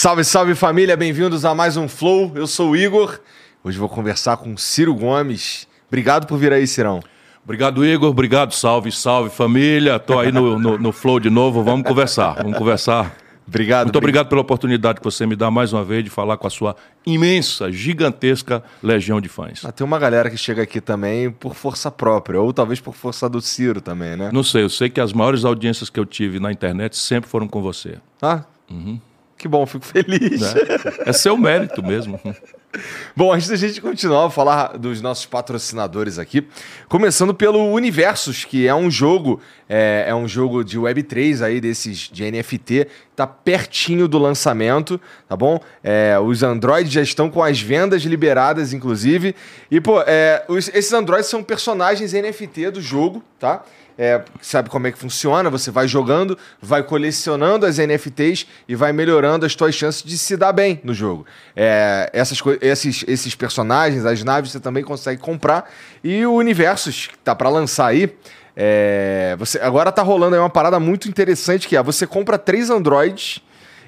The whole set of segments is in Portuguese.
Salve, salve família, bem-vindos a mais um Flow. Eu sou o Igor. Hoje vou conversar com Ciro Gomes. Obrigado por vir aí, Cirão. Obrigado, Igor. Obrigado, salve, salve família. Tô aí no, no, no Flow de novo. Vamos conversar. Vamos conversar. Obrigado. Muito obrigado pela oportunidade que você me dá mais uma vez de falar com a sua imensa, gigantesca legião de fãs. Ah, tem uma galera que chega aqui também por força própria, ou talvez por força do Ciro também, né? Não sei, eu sei que as maiores audiências que eu tive na internet sempre foram com você. Ah? Uhum. Que bom, fico feliz. É, é seu mérito mesmo. Bom, antes da gente continuar a falar dos nossos patrocinadores aqui, começando pelo Universos, que é um jogo, é, é um jogo de Web3 aí, desses de NFT, tá pertinho do lançamento, tá bom? É, os Androids já estão com as vendas liberadas, inclusive. E, pô, é, os, esses Androids são personagens NFT do jogo, tá? É, sabe como é que funciona, você vai jogando, vai colecionando as NFTs e vai melhorando as suas chances de se dar bem no jogo. É, essas esses, esses personagens, as naves, você também consegue comprar. E o Universos, que tá para lançar aí, é, você, agora tá rolando aí uma parada muito interessante que é, você compra três androids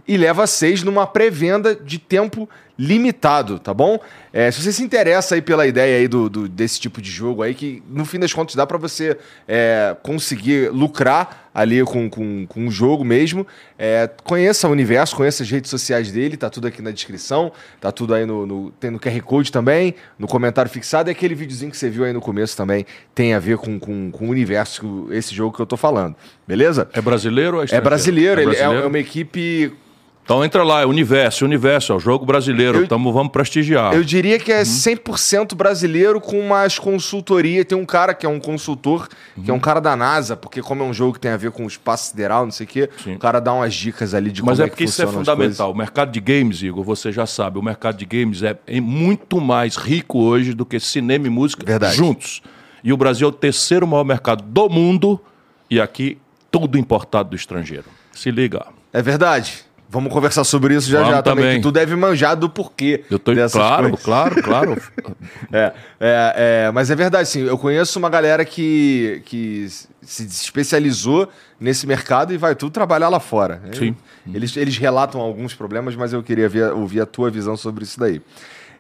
e leva seis numa pré-venda de tempo limitado, tá bom? É, se você se interessa aí pela ideia aí do, do, desse tipo de jogo aí, que no fim das contas dá para você é, conseguir lucrar ali com, com, com o jogo mesmo, é, conheça o universo, conheça as redes sociais dele, tá tudo aqui na descrição, tá tudo aí no, no, tem no QR Code também, no comentário fixado, e aquele videozinho que você viu aí no começo também tem a ver com, com, com o universo, esse jogo que eu tô falando, beleza? É brasileiro ou é É brasileiro, é, brasileiro? Ele é, é uma equipe então entra lá, é Universo, Universo, é o jogo brasileiro, eu, tamo, vamos prestigiar. Eu diria que é 100% brasileiro com umas consultorias. Tem um cara que é um consultor, uhum. que é um cara da NASA, porque como é um jogo que tem a ver com o espaço sideral, não sei o quê, Sim. o cara dá umas dicas ali de Mas como é, é que isso é fundamental. O mercado de games, Igor, você já sabe, o mercado de games é, é muito mais rico hoje do que cinema e música Verdade. juntos. E o Brasil é o terceiro maior mercado do mundo e aqui tudo importado do estrangeiro. Se liga. É verdade. Vamos conversar sobre isso já Vamos já também. também. Que tu deve manjar do porquê. Eu tô claro, coisas. claro, claro. é, é, é, mas é verdade, sim. Eu conheço uma galera que, que se especializou nesse mercado e vai tudo trabalhar lá fora. Sim. Eles, eles relatam alguns problemas, mas eu queria ver, ouvir a tua visão sobre isso daí.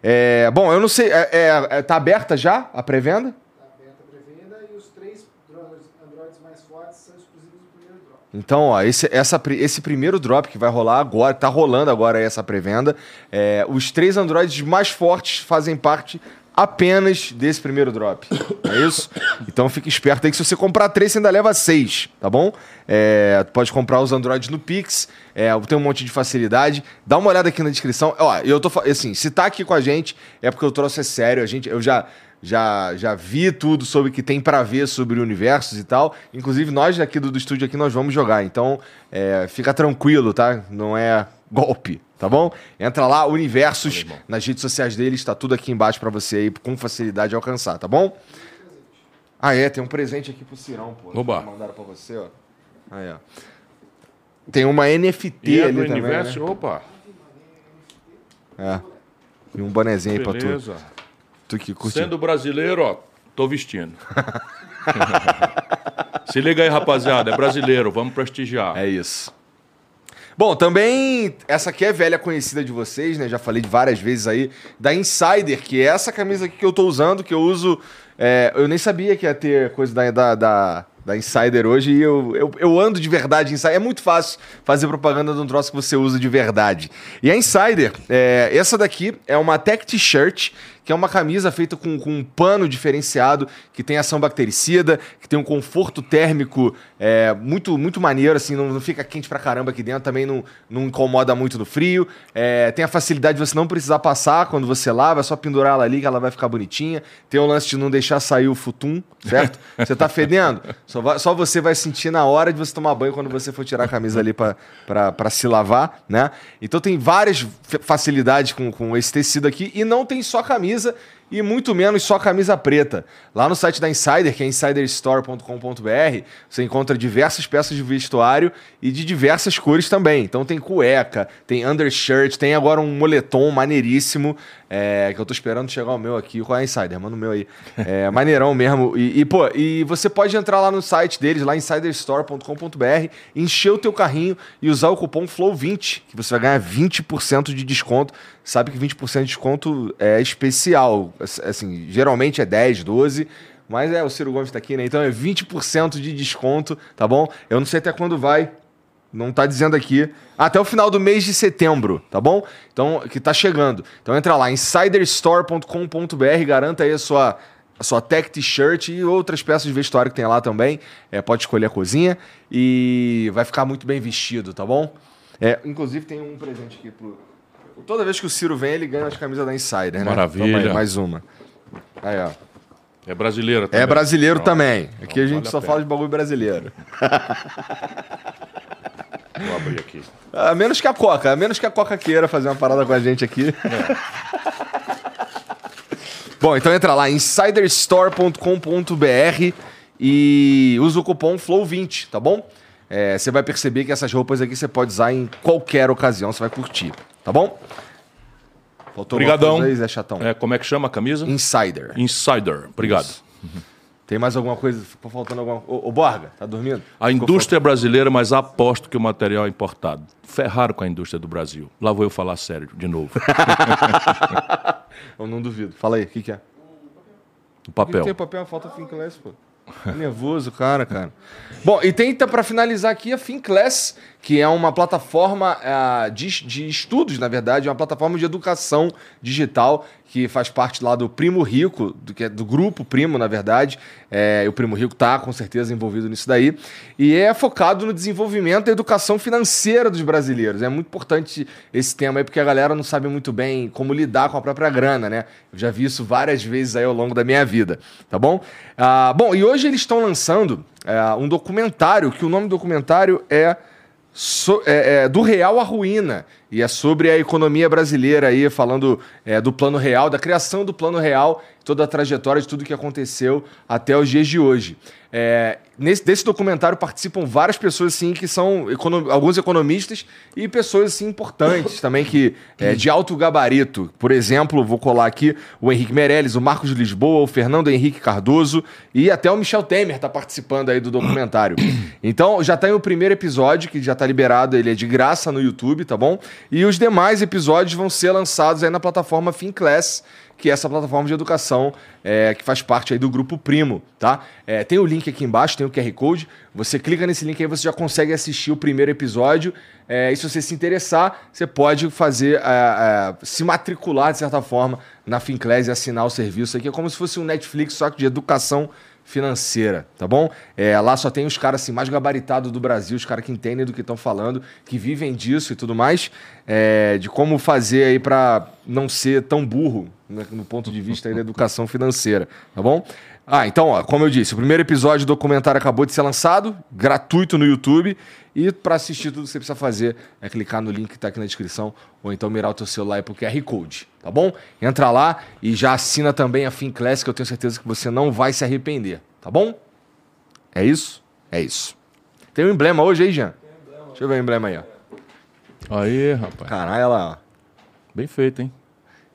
É, bom, eu não sei. É, é, é tá aberta já a pré-venda? Então, ó, esse, essa, esse primeiro drop que vai rolar agora, tá rolando agora essa pré-venda. É, os três Androids mais fortes fazem parte apenas desse primeiro drop. É isso? Então fique esperto aí que se você comprar três, você ainda leva seis, tá bom? É, pode comprar os Androids no Pix, é, tem um monte de facilidade. Dá uma olhada aqui na descrição. Ó, eu tô assim, se tá aqui com a gente, é porque eu trouxe é sério. A gente, eu já já, já vi tudo sobre o que tem para ver sobre universos e tal. Inclusive, nós aqui do, do estúdio aqui, nós vamos jogar. Então, é, fica tranquilo, tá? Não é golpe, tá bom? Entra lá, Universos, nas redes sociais dele, está tudo aqui embaixo para você aí com facilidade alcançar, tá bom? Ah, é, tem um presente aqui pro Cirão, pô. Oba. Mandaram pra você, ó. Aí, ó. Tem uma NFT E é ali do também, universo, né? opa, É. E um bonezinho aí pra tu. beleza. Tu que curte. Sendo brasileiro, ó, tô vestindo. Se liga aí, rapaziada, é brasileiro, vamos prestigiar. É isso. Bom, também essa aqui é velha conhecida de vocês, né? Já falei de várias vezes aí da Insider, que é essa camisa aqui que eu tô usando, que eu uso. é, eu nem sabia que ia ter coisa da, da, da, da Insider hoje e eu, eu, eu ando de verdade Insider. É muito fácil fazer propaganda de um troço que você usa de verdade. E a Insider, é, essa daqui é uma Tech T-shirt, que é uma camisa feita com, com um pano diferenciado, que tem ação bactericida, que tem um conforto térmico é, muito, muito maneiro, assim, não, não fica quente pra caramba aqui dentro, também não, não incomoda muito no frio. É, tem a facilidade de você não precisar passar quando você lava, é só pendurar ela ali que ela vai ficar bonitinha. Tem o lance de não deixar sair o futum, certo? Você tá fedendo? Só, vai- só você vai sentir na hora de você tomar banho quando você for tirar a camisa ali pra se lavar, né? Então tem várias fa- facilidades com, com esse tecido aqui e não tem só camisa camisa e muito menos só camisa preta. Lá no site da Insider, que é insiderstore.com.br, você encontra diversas peças de vestuário e de diversas cores também. Então tem cueca, tem undershirt, tem agora um moletom maneiríssimo, é, que eu tô esperando chegar o meu aqui. Qual é a Insider? Manda o meu aí. É maneirão mesmo. E, e, pô, e você pode entrar lá no site deles, lá insiderstore.com.br, encher o teu carrinho e usar o cupom FLOW20, que você vai ganhar 20% de desconto. Sabe que 20% de desconto é especial. Assim, geralmente é 10, 12, mas é, o Ciro Gomes tá aqui, né? Então é 20% de desconto, tá bom? Eu não sei até quando vai. Não tá dizendo aqui. Até o final do mês de setembro, tá bom? Então, que tá chegando. Então entra lá, insiderstore.com.br, garanta aí a sua, a sua tech t-shirt e outras peças de vestuário que tem lá também. É, pode escolher a cozinha e vai ficar muito bem vestido, tá bom? É, inclusive tem um presente aqui pro. Toda vez que o Ciro vem, ele ganha as camisas da Insider, né? Maravilha. Toma aí, mais uma. Aí, ó. É brasileiro também. É brasileiro Não, também. Aqui a gente vale só pena. fala de bagulho brasileiro. Vou abrir aqui. A menos que a Coca, a menos que a Coca queira fazer uma parada com a gente aqui. Bom, então entra lá, insiderstore.com.br e usa o cupom FLOW20, tá bom? É, Você vai perceber que essas roupas aqui você pode usar em qualquer ocasião, você vai curtir, tá bom? Faltou Obrigadão. coisa aí, Zé Chatão? É, como é que chama a camisa? Insider. Insider. Obrigado. Tem mais alguma coisa? Ficou faltando alguma Ô, ô Borga, tá dormindo? A Ficou indústria é brasileira, mas aposto que o material é importado. Ferraram com a indústria do Brasil. Lá vou eu falar sério de novo. faltando- Eu não duvido. Fala aí, o que, que é? O Por que papel. tem papel? Falta Finclass, pô. Nervoso, cara, cara. Bom, e tem pra finalizar aqui a Finclass, que é uma plataforma ah, de, de estudos, na verdade, uma plataforma de educação digital que faz parte lá do Primo Rico, do, que é do grupo Primo, na verdade. É, o Primo Rico tá com certeza envolvido nisso daí. E é focado no desenvolvimento da educação financeira dos brasileiros. É muito importante esse tema aí, porque a galera não sabe muito bem como lidar com a própria grana, né? Eu já vi isso várias vezes aí ao longo da minha vida, tá bom? Ah, bom, e hoje eles estão lançando é, um documentário, que o nome do documentário é So- é, é, do real à ruína. E é sobre a economia brasileira aí, falando é, do plano real, da criação do plano real, toda a trajetória de tudo que aconteceu até os dias de hoje. É, nesse, desse documentário participam várias pessoas assim que são econo- alguns economistas e pessoas assim importantes também que é, de alto gabarito. Por exemplo, vou colar aqui o Henrique Meirelles, o Marcos de Lisboa, o Fernando Henrique Cardoso e até o Michel Temer está participando aí do documentário. Então já tem o primeiro episódio que já está liberado, ele é de graça no YouTube, tá bom? E os demais episódios vão ser lançados aí na plataforma Finclass que é essa plataforma de educação é, que faz parte aí do Grupo Primo, tá? É, tem o link aqui embaixo, tem o QR Code. Você clica nesse link aí, você já consegue assistir o primeiro episódio. É, e se você se interessar, você pode fazer, é, é, se matricular, de certa forma, na Finclass e assinar o serviço aqui. É como se fosse um Netflix, só que de educação financeira, tá bom? É, lá só tem os caras assim, mais gabaritados do Brasil, os caras que entendem do que estão falando, que vivem disso e tudo mais, é, de como fazer aí para não ser tão burro né, no ponto de vista da educação financeira, tá bom? Ah, então, ó, como eu disse, o primeiro episódio do documentário acabou de ser lançado, gratuito no YouTube. E para assistir tudo que você precisa fazer é clicar no link que está aqui na descrição ou então mirar o teu celular e pro QR Code, tá bom? Entra lá e já assina também a Fin Classic, eu tenho certeza que você não vai se arrepender, tá bom? É isso? É isso. Tem um emblema hoje aí, Jean? Deixa eu ver o emblema aí, ó. Aí, rapaz. Caralho, olha lá, ó. Bem feito, hein?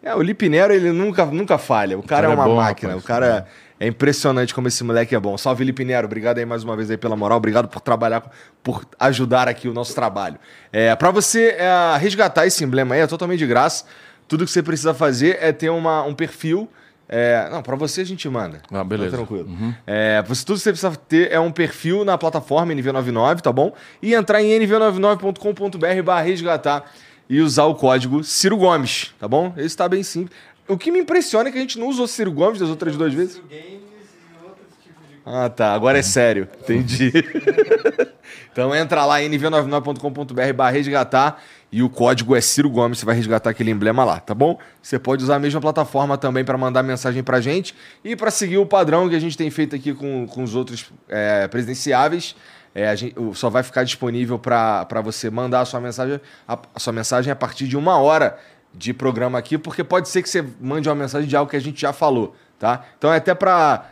É, o Lipinero, ele nunca, nunca falha. O cara, cara é uma é bom, máquina. rapaz. O cara é impressionante como esse moleque é bom. Salve, Lipinero. Obrigado aí mais uma vez aí pela moral. Obrigado por trabalhar, por ajudar aqui o nosso trabalho. É, para você é, resgatar esse emblema aí, é totalmente de graça. Tudo que você precisa fazer é ter uma, um perfil. é, não, para você a gente manda. Ah, beleza. Tá tranquilo. É, você, tudo que você precisa ter é um perfil na plataforma NV99, tá bom? E entrar em nv99.com.br barra resgatar e usar o código Ciro Gomes, tá bom? Esse tá bem simples. O que me impressiona é que a gente não usou Ciro Gomes das outras duas vezes. Ah, tá. Agora é sério. Entendi. então entra lá em nv99.com.br barra resgatar e o código é Ciro Gomes, você vai resgatar aquele emblema lá, tá bom? Você pode usar a mesma plataforma também para mandar mensagem pra gente e para seguir o padrão que a gente tem feito aqui com, com os outros é, presidenciáveis. É, a gente, só vai ficar disponível para você mandar a sua mensagem a, a sua mensagem a partir de uma hora de programa aqui, porque pode ser que você mande uma mensagem de algo que a gente já falou, tá? Então é até para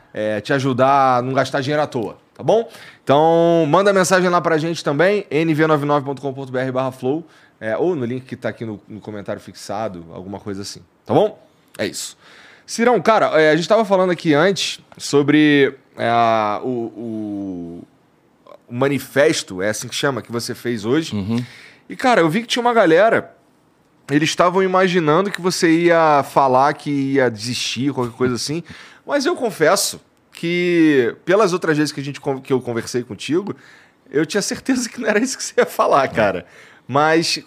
te ajudar a não gastar dinheiro à toa, tá bom? Então manda mensagem lá pra gente também, nv99.com.br barra flow, é, ou no link que tá aqui no, no comentário fixado, alguma coisa assim, tá bom? É isso. Cirão, cara, é, a gente tava falando aqui antes sobre é, o, o- o manifesto, é assim que chama, que você fez hoje. E, cara, eu vi que tinha uma galera eles estavam imaginando que você ia falar que ia desistir, qualquer coisa assim. Mas eu confesso que, pelas outras vezes que, a gente, que eu conversei contigo, eu tinha certeza que não era isso que você ia falar, cara. Mas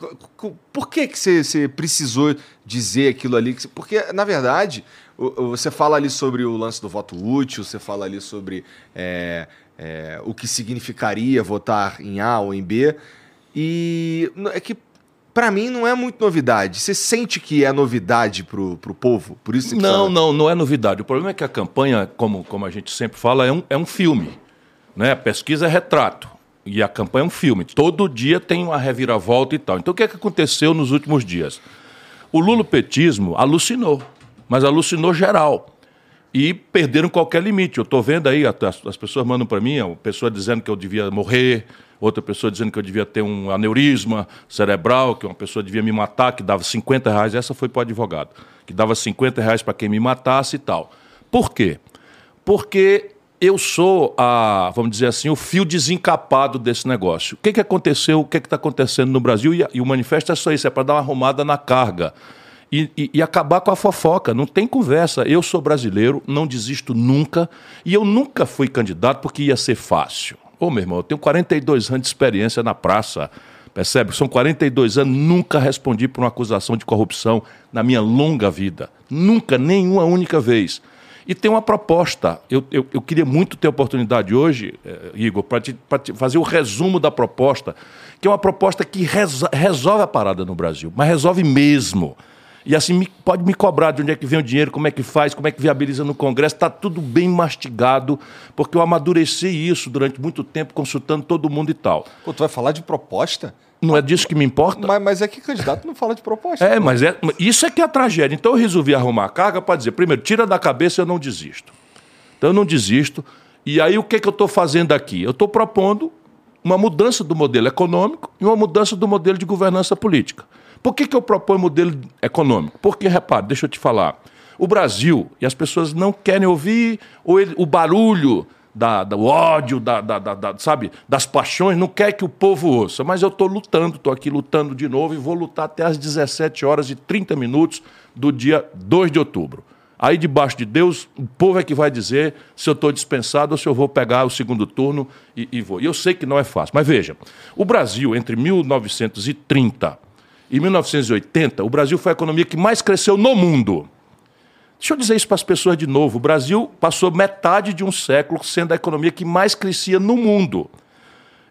por que, que você, você precisou dizer aquilo ali? Porque, na verdade, você fala ali sobre o lance do voto útil, você fala ali sobre é, é, o que significaria votar em A ou em B. E é que Pra mim não é muito novidade. Você sente que é novidade pro, pro povo? Por isso Não, você- não, não é novidade. O problema é que a campanha, como, como a gente sempre fala, é um, é um filme. Né? A pesquisa é retrato. E a campanha é um filme. Todo dia tem uma reviravolta e tal. Então o que, é que aconteceu nos últimos dias? O lulopetismo alucinou, mas alucinou geral. E perderam qualquer limite. Eu estou vendo aí, as, as pessoas mandam para mim, uma pessoa dizendo que eu devia morrer, outra pessoa dizendo que eu devia ter um aneurisma cerebral, que uma pessoa devia me matar, que dava 50 reais. Essa foi para o advogado, que dava 50 reais para quem me matasse e tal. Por quê? Porque eu sou, a, vamos dizer assim, o fio desencapado desse negócio. O que, que aconteceu, o que está acontecendo no Brasil? E, e o manifesto é só isso, é para dar uma arrumada na carga. E, e- e acabar com a fofoca. Não tem conversa. Eu sou brasileiro, não desisto nunca. E eu nunca fui candidato porque ia ser fácil. Ô, meu irmão, eu tenho 42 anos de experiência na praça. Percebe? São 42 anos, nunca respondi por uma acusação de corrupção na minha longa vida. Nunca, nenhuma única vez. E tem uma proposta. Eu, eu, eu queria muito ter oportunidade hoje, eh, Igor, para te, te fazer o resumo da proposta, que é uma proposta que reso- resolve a parada no Brasil, mas resolve mesmo. E assim, me- pode me cobrar de onde é que vem o dinheiro, como é que faz, como é que viabiliza no Congresso. Está tudo bem mastigado, porque eu amadureci isso durante muito tempo, consultando todo mundo e tal. Pô, tu vai falar de proposta? Não é disso que me importa? Mas, mas é que candidato não fala de proposta. É, mas é, isso é que é a tragédia. Então eu resolvi arrumar a carga para dizer, primeiro, tira da cabeça, eu não desisto. Então eu não desisto. E aí o que, que eu estou fazendo aqui? Eu estou propondo uma mudança do modelo econômico e uma mudança do modelo de governança política. Por que, que eu proponho modelo econômico? Porque, repare, deixa eu te falar. O Brasil, e as pessoas não querem ouvir ou ele- o barulho da, do ódio, da, da- da- sabe, das paixões, não quer que o povo ouça. Mas eu estou lutando, estou aqui lutando de novo e vou lutar até às 17 horas e 30 minutos do dia 2 de outubro. Aí, debaixo de Deus, o povo é que vai dizer se eu estou dispensado ou se eu vou pegar o segundo turno e, e vou. E eu sei que não é fácil. Mas veja, o Brasil, entre 1930 e 1980, o Brasil foi a economia que mais cresceu no mundo. Deixa eu dizer isso para as pessoas de novo. O Brasil passou metade de um século sendo a economia que mais crescia no mundo.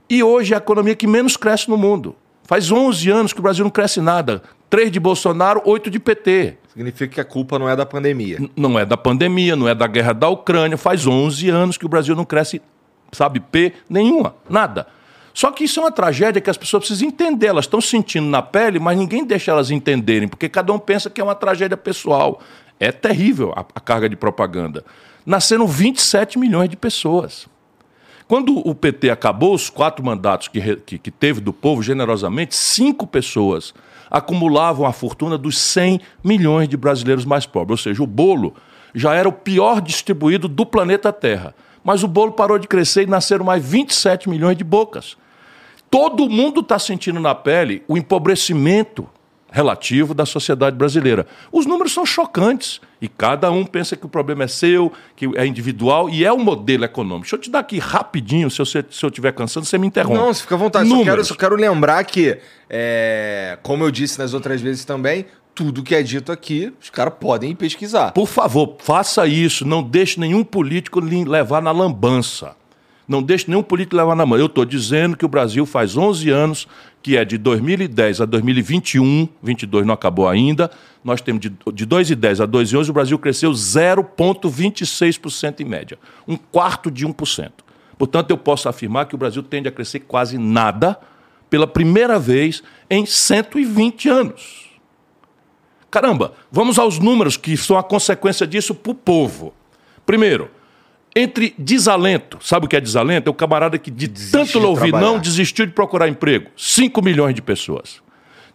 E hoje é a economia que menos cresce no mundo. Faz 11 anos que o Brasil não cresce nada. Três de Bolsonaro, oito de PT. Significa que a culpa não é da pandemia. N não é da pandemia, não é da guerra da Ucrânia. Faz 11 anos que o Brasil não cresce, sabe, P nenhuma, nada. Só que isso é uma tragédia que as pessoas precisam entender. Elas estão sentindo na pele, mas ninguém deixa elas entenderem, porque cada um pensa que é uma tragédia pessoal. É terrível a, a carga de propaganda. Nasceram 27 milhões de pessoas. Quando o PT acabou os quatro mandatos que, que, que teve do povo, generosamente, cinco pessoas acumulavam a fortuna dos 100 milhões de brasileiros mais pobres. Ou seja, o bolo já era o pior distribuído do planeta Terra. Mas o bolo parou de crescer e nasceram mais 27 milhões de bocas. Todo mundo está sentindo na pele o empobrecimento relativo da sociedade brasileira. Os números são chocantes e cada um pensa que o problema é seu, que é individual e é um modelo econômico. Deixa eu te dar aqui rapidinho, se eu estiver cansando, você me interrompe. Não, você fica à vontade. Só quero, só quero, lembrar que, é, como eu disse nas outras vezes também, tudo que é dito aqui, os caras podem pesquisar. Por favor, faça isso. Não deixe nenhum político levar na lambança. Não deixe nenhum político levar na mão. Eu estou dizendo que o Brasil faz 11 anos, que é de 2010 a 2021, 22 não acabou ainda, nós temos de, de 2010 a 2011, o Brasil cresceu 0,26% em média, um quarto de 1%. Portanto, eu posso afirmar que o Brasil tende a crescer quase nada pela primeira vez em 120 anos. Caramba, vamos aos números que são a consequência disso para o povo. Primeiro, entre desalento, sabe o que é desalento? É o camarada que de tanto ouvir não desistiu de procurar emprego. 5 milhões de pessoas.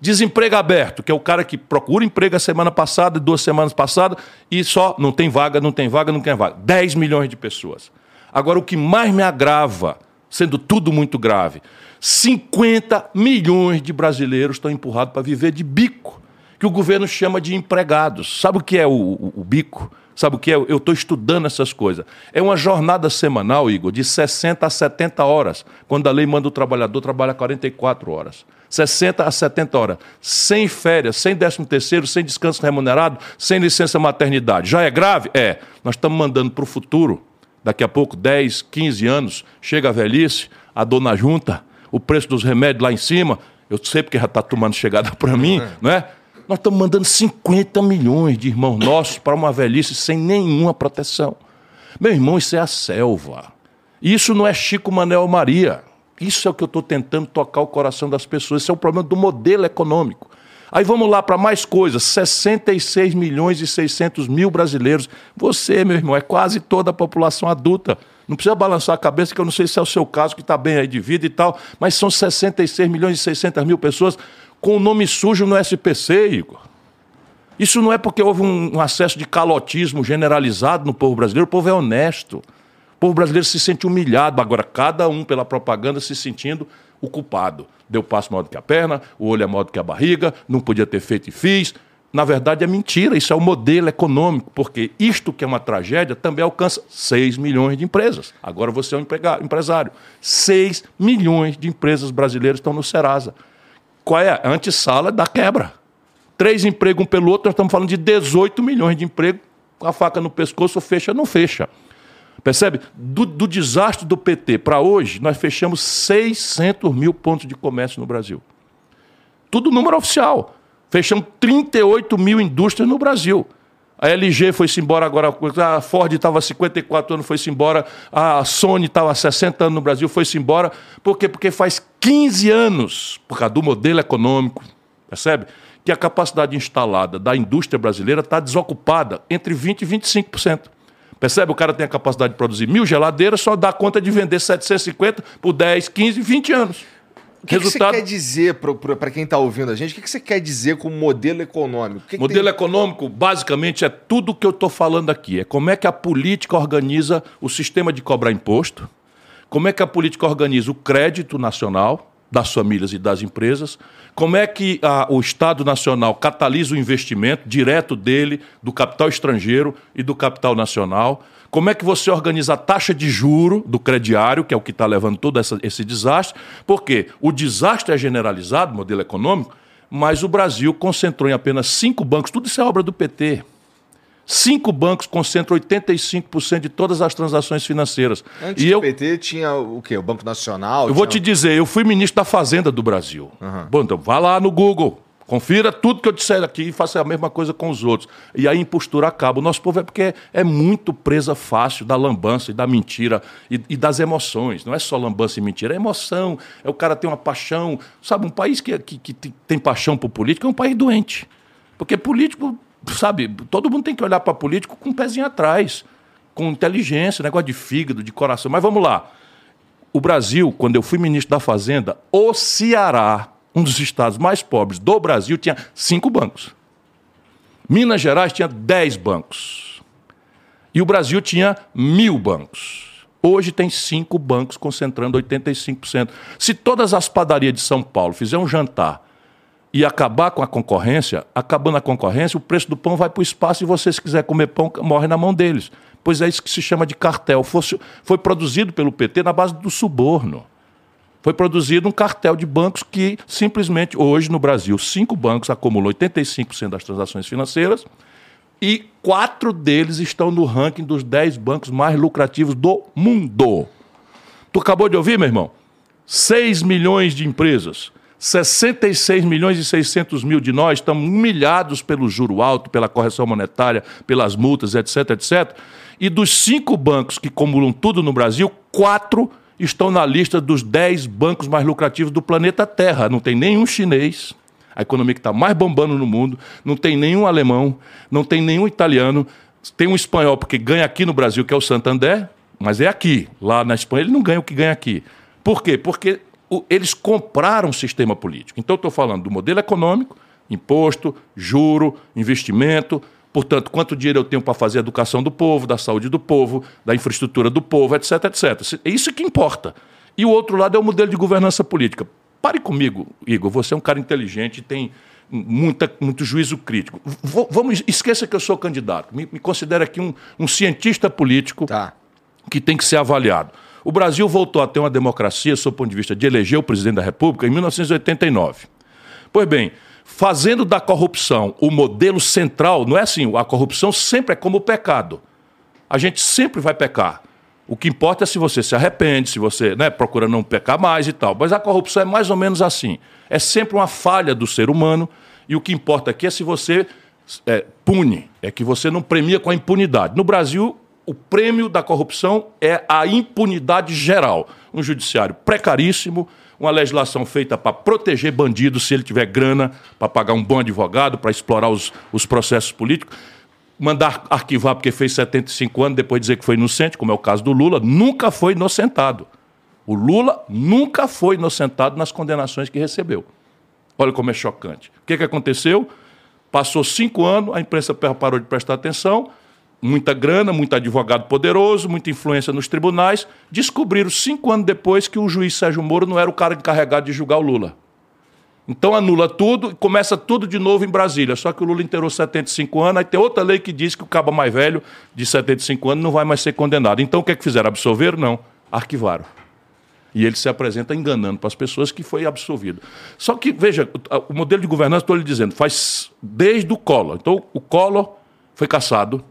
Desemprego aberto, que é o cara que procura emprego a semana passada, duas semanas passadas, e só não tem vaga, não tem vaga, não tem vaga. 10 milhões de pessoas. Agora, o que mais me agrava, sendo tudo muito grave, 50 milhões de brasileiros estão empurrados para viver de bico, que o governo chama de empregados. Sabe o que é o, o, o bico? Sabe o que é? Eu estou estudando essas coisas. É uma jornada semanal, Igor, de 60 a 70 horas. Quando a lei manda o trabalhador trabalhar 44 horas. 60 a 70 horas. Sem férias, sem décimo terceiro, sem descanso remunerado, sem licença maternidade. Já é grave? É. Nós estamos mandando para o futuro, daqui a pouco, 10, 15 anos, chega a velhice, a dona junta, o preço dos remédios lá em cima. Eu sei porque já está tomando chegada para mim, não é? Nós estamos mandando 50 milhões de irmãos nossos para uma velhice sem nenhuma proteção. Meu irmão, isso é a selva. Isso não é Chico Manel Maria. Isso é o que eu estou tentando tocar o coração das pessoas. Esse é o problema do modelo econômico. Aí vamos lá para mais coisas. 66 milhões e 600 mil brasileiros. Você, meu irmão, é quase toda a população adulta. Não precisa balançar a cabeça, que eu não sei se é o seu caso, que está bem aí de vida e tal, mas são 66 milhões e 600 mil pessoas com o nome sujo no SPC, Igor. Isso não é porque houve um, um acesso de calotismo generalizado no povo brasileiro, o povo é honesto. O povo brasileiro se sente humilhado, agora cada um pela propaganda se sentindo o culpado. Deu passo maior do que a perna, o olho é maior do que a barriga, não podia ter feito e fiz. Na verdade é mentira, isso é o um modelo econômico, porque isto que é uma tragédia também alcança 6 milhões de empresas. Agora você é um empresário. 6 milhões de empresas brasileiras estão no Serasa. Qual é? A antessala da quebra. Três empregos um pelo outro, nós estamos falando de 18 milhões de empregos. Com a faca no pescoço, fecha, não fecha. Percebe? Do, do desastre do PT para hoje, nós fechamos 600 mil pontos de comércio no Brasil. Tudo número oficial. Fechamos 38 mil indústrias no Brasil. A LG foi-se embora agora, a Ford estava 54 anos, foi-se embora, a Sony estava 60 anos no Brasil, foi-se embora. Por quê? Porque faz 15 anos, por causa do modelo econômico, percebe? Que a capacidade instalada da indústria brasileira está desocupada entre 20% e 25%. Percebe? O cara tem a capacidade de produzir mil geladeiras, só dá conta de vender 750 por 10, 15, 20 anos. O que, Resultado... que você quer dizer para quem está ouvindo a gente? O que, que você quer dizer com modelo econômico? Que modelo tem... econômico, basicamente, é tudo o que eu estou falando aqui. É como é que a política organiza o sistema de cobrar imposto, como é que a política organiza o crédito nacional das famílias e das empresas, como é que a, o Estado Nacional catalisa o investimento direto dele, do capital estrangeiro e do capital nacional, como é que você organiza a taxa de juro do crediário, que é o que está levando todo essa, esse desastre? Porque o desastre é generalizado, modelo econômico, mas o Brasil concentrou em apenas cinco bancos, tudo isso é obra do PT. Cinco bancos concentram 85% de todas as transações financeiras. Antes e do eu... PT tinha o quê? O Banco Nacional? Eu tinha... vou te dizer, eu fui ministro da Fazenda do Brasil. Uhum. Bom, então vá lá no Google, Confira tudo que eu disser aqui e faça a mesma coisa com os outros. E aí impostura acaba. O nosso povo é porque é muito presa fácil da lambança e da mentira e, e, das emoções. Não é só lambança e mentira, é emoção. É o cara ter uma paixão. Sabe, um país que, que, que tem paixão por política é um país doente. Porque político, sabe, todo mundo tem que olhar para político com um pezinho atrás, com inteligência, negócio de fígado, de coração. Mas vamos lá. O Brasil, quando eu fui ministro da Fazenda, o Ceará um dos estados mais pobres do Brasil, tinha cinco bancos. Minas Gerais tinha dez bancos. E o Brasil tinha mil bancos. Hoje tem cinco bancos concentrando 85%. Se todas as padarias de São Paulo fizerem um jantar e acabar com a concorrência, acabando a concorrência, o preço do pão vai para o espaço e você, se quiser comer pão, morre na mão deles. Pois é isso que se chama de cartel. Foi, produzido pelo PT na base do suborno foi produzido um cartel de bancos que simplesmente, hoje no Brasil, cinco bancos acumulam 85% das transações financeiras e quatro deles estão no ranking dos dez bancos mais lucrativos do mundo. Tu acabou de ouvir, meu irmão? 6 milhões de empresas, 66 milhões e 600 mil de nós estamos humilhados pelo juro alto, pela correção monetária, pelas multas, etc, etc. E dos cinco bancos que acumulam tudo no Brasil, quatro estão na lista dos 10 bancos mais lucrativos do planeta Terra. Não tem nenhum chinês, a economia que está mais bombando no mundo, não tem nenhum alemão, não tem nenhum italiano, tem um espanhol, porque ganha aqui no Brasil, que é o Santander, mas é aqui. Lá na Espanha ele não ganha o que ganha aqui. Por quê? Porque o, eles compraram o sistema político. Então estou falando do modelo econômico, imposto, juro, investimento, Portanto, quanto dinheiro eu tenho para fazer a educação do povo, da saúde do povo, da infraestrutura do povo, etc, etc. É isso que importa. E o outro lado é o modelo de governança política. Pare comigo, Igor, você é um cara inteligente, tem muita, muito juízo crítico. V vamos, esqueça que eu sou candidato. Me, me considero aqui um, um cientista político tá. que tem que ser avaliado. O Brasil voltou a ter uma democracia, sob o ponto de vista de eleger o presidente da República, em 1989. Pois bem, fazendo da corrupção o modelo central, não é assim, a corrupção sempre é como o pecado. A gente sempre vai pecar. O que importa é se você se arrepende, se você né, procura não pecar mais e tal. Mas a corrupção é mais ou menos assim. É sempre uma falha do ser humano e o que importa aqui é se você é, pune, é que você não premia com a impunidade. No Brasil, o prêmio da corrupção é a impunidade geral. Um judiciário precaríssimo, uma legislação feita para proteger bandido se ele tiver grana, para pagar um bom advogado, para explorar os, os processos políticos. Mandar arquivar porque fez 75 anos, depois dizer que foi inocente, como é o caso do Lula, nunca foi inocentado. O Lula nunca foi inocentado nas condenações que recebeu. Olha como é chocante. O que, que aconteceu? Passou cinco anos, a imprensa parou de prestar atenção, muita grana, muito advogado poderoso, muita influência nos tribunais. Descobriram cinco anos depois que o juiz Sérgio Moro não era o cara encarregado de julgar o Lula. Então anula tudo e começa tudo de novo em Brasília. Só que o Lula inteirou 75 anos, aí tem outra lei que diz que o cabo mais velho de 75 anos não vai mais ser condenado. Então o que é que fizeram? Absolveram? Não. Arquivaram. E ele se apresenta enganando para as pessoas que foi absolvido. Só que, veja, o modelo de governança, estou lhe dizendo, faz desde o Collor. Então, o Collor foi caçado,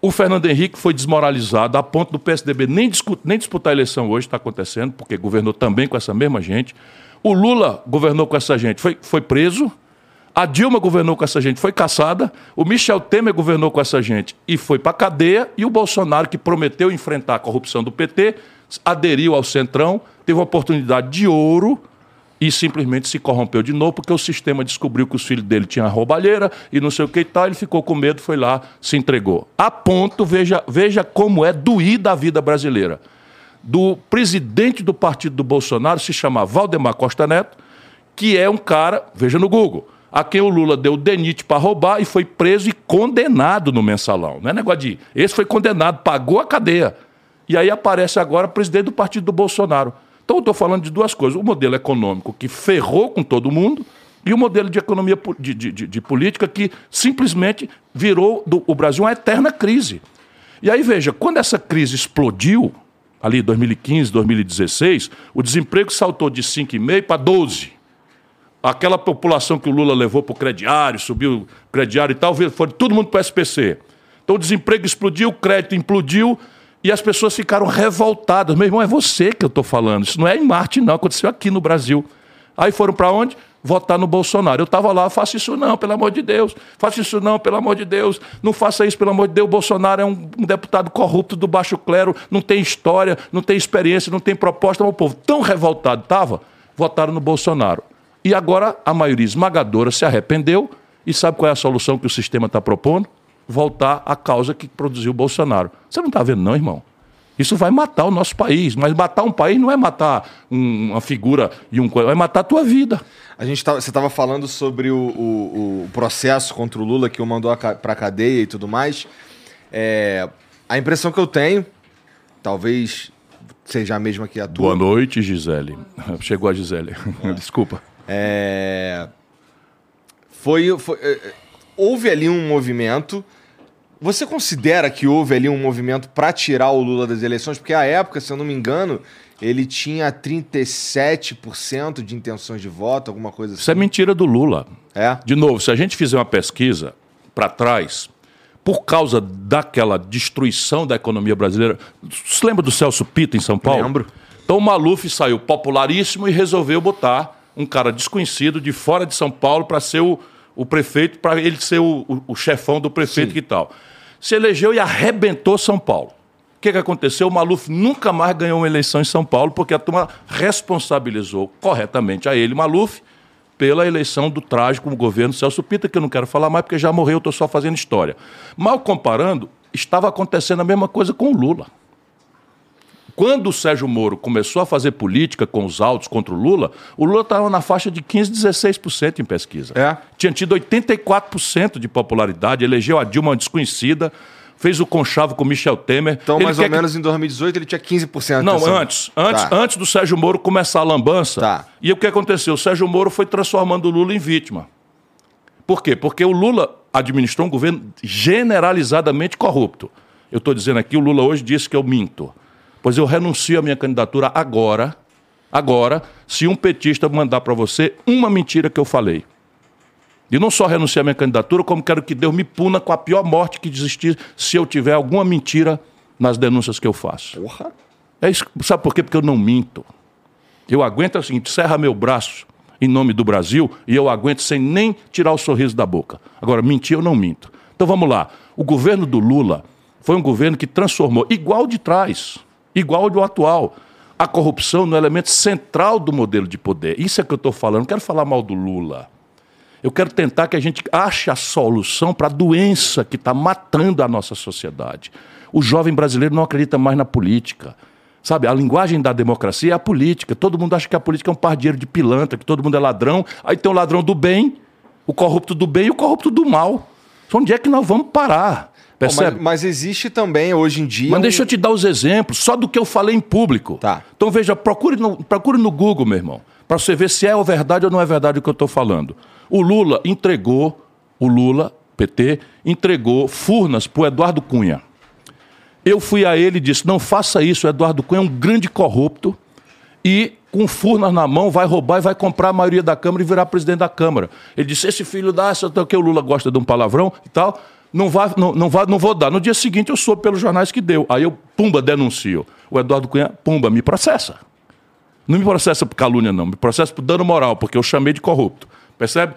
o Fernando Henrique foi desmoralizado a ponto do PSDB nem, nem disputar a eleição hoje, está acontecendo, porque governou também com essa mesma gente. O Lula governou com essa gente, foi, foi preso. A Dilma governou com essa gente, foi caçada. O Michel Temer governou com essa gente e foi para cadeia. E o Bolsonaro, que prometeu enfrentar a corrupção do PT, aderiu ao Centrão, teve uma oportunidade de ouro e simplesmente se corrompeu de novo porque o sistema descobriu que os filhos dele tinham roubalheira e não sei o que e tal, ele ficou com medo, foi lá, se entregou. A ponto, veja, veja como é doída a vida brasileira. Do presidente do partido do Bolsonaro se chama Valdemar Costa Neto, que é um cara, veja no Google, a quem o Lula deu o DENIT para roubar e foi preso e condenado no mensalão. Não é negócio de. Esse foi condenado, pagou a cadeia. E aí aparece agora presidente do partido do Bolsonaro. Então, eu estou falando de duas coisas: o modelo econômico que ferrou com todo mundo e o modelo de economia de, de, de, de política que simplesmente virou do, o Brasil uma eterna crise. E aí, veja, quando essa crise explodiu, ali 2015, 2016, o desemprego saltou de 5,5% para 12%. Aquela população que o Lula levou para o crediário, subiu o crediário e tal, foi todo mundo para o SPC. Então o desemprego explodiu, o crédito implodiu, e as pessoas ficaram revoltadas. Meu irmão, é você que eu estou falando. Isso não é em Marte, não. Aconteceu aqui no Brasil. Aí foram para onde? votar no Bolsonaro. Eu estava lá, faça isso não, pelo amor de Deus. Faça isso não, pelo amor de Deus. Não faça isso, pelo amor de Deus. O Bolsonaro é um, um deputado corrupto do baixo clero, não tem história, não tem experiência, não tem proposta. O povo tão revoltado estava, votaram no Bolsonaro. E agora a maioria esmagadora se arrependeu e sabe qual é a solução que o sistema está propondo? Voltar à causa que produziu o Bolsonaro. Você não está vendo, não, irmão? Isso vai matar o nosso país. Mas matar um país não é matar um, uma figura e um é matar a tua vida. A gente tá, você estava falando sobre o, o, o, processo contra o Lula que o mandou para a cadeia e tudo mais. É, a impressão que eu tenho, talvez seja a mesma que a tua. Boa noite, Gisele. Chegou a Gisele. É. Desculpa. É, foi, foi, é, houve ali um movimento você considera que houve ali um movimento para tirar o Lula das eleições? Porque à época, se eu não me engano, ele tinha 37% de intenções de voto, alguma coisa assim. Isso é mentira do Lula. É? De novo, se a gente fizer uma pesquisa para trás, por causa daquela destruição da economia brasileira. Você lembra do Celso Pita em São Paulo? Lembro. Então o Maluf saiu popularíssimo e resolveu botar um cara desconhecido de fora de São Paulo para ser o, o prefeito, para ele ser o, o, o, chefão do prefeito Sim. e tal se elegeu e arrebentou São Paulo. O que, que aconteceu? O Maluf nunca mais ganhou uma eleição em São Paulo, porque a turma responsabilizou corretamente a ele, Maluf, pela eleição do trágico governo Celso Pita, que eu não quero falar mais porque já morreu, estou só fazendo história. Mal comparando, estava acontecendo a mesma coisa com o Lula. Quando o Sérgio Moro começou a fazer política com os autos contra o Lula, o Lula estava na faixa de 15%, 16% em pesquisa. É. Tinha tido 84% de popularidade, elegeu a Dilma desconhecida, fez o conchavo com Michel Temer. Então, ele mais ou menos que... em 2018, ele tinha 15%. Não, antes. Antes, tá. antes do Sérgio Moro começar a lambança. Tá. E o que aconteceu? O Sérgio Moro foi transformando o Lula em vítima. Por quê? Porque o Lula administrou um governo generalizadamente corrupto. Eu estou dizendo aqui, o Lula hoje disse que eu minto. Pois eu renuncio à minha candidatura agora, agora, se um petista mandar para você uma mentira que eu falei. E não só renunciar à minha candidatura, como quero que Deus me puna com a pior morte que existir se eu tiver alguma mentira nas denúncias que eu faço. Porra. É isso, sabe por quê? Porque eu não minto. Eu aguento é o seguinte, serra meu braço em nome do Brasil e eu aguento sem nem tirar o sorriso da boca. Agora, mentir eu não minto. Então vamos lá. O governo do Lula foi um governo que transformou, igual de trás, igual ao do atual. A corrupção no elemento central do modelo de poder. Isso é que eu estou falando. Não quero falar mal do Lula. Eu quero tentar que a gente ache a solução para a doença que está matando a nossa sociedade. O jovem brasileiro não acredita mais na política. Sabe, a linguagem da democracia é a política. Todo mundo acha que a política é um par de dinheiro de pilantra, que todo mundo é ladrão. Aí tem o ladrão do bem, o corrupto do bem e o corrupto do mal. Onde é que nós vamos parar? Percebe? Mas, mas, existe também hoje em dia. Mas um... deixa eu te dar os exemplos, só do que eu falei em público. Tá. Então veja, procure no, procure no Google, meu irmão, para você ver se é verdade ou não é verdade o que eu estou falando. O Lula entregou, o Lula, PT, entregou Furnas para o Eduardo Cunha. Eu fui a ele e disse: não faça isso, o Eduardo Cunha é um grande corrupto e com Furnas na mão vai roubar e vai comprar a maioria da Câmara e virar presidente da Câmara. Ele disse: esse filho dá, que o Lula gosta de um palavrão e tal não, vai, não, não, vai, não vou dar. No dia seguinte eu soube pelos jornais que deu. Aí eu, pumba, denuncio. O Eduardo Cunha, pumba, me processa. Não me processa por calúnia, não. Me processa por dano moral, porque eu chamei de corrupto. Percebe?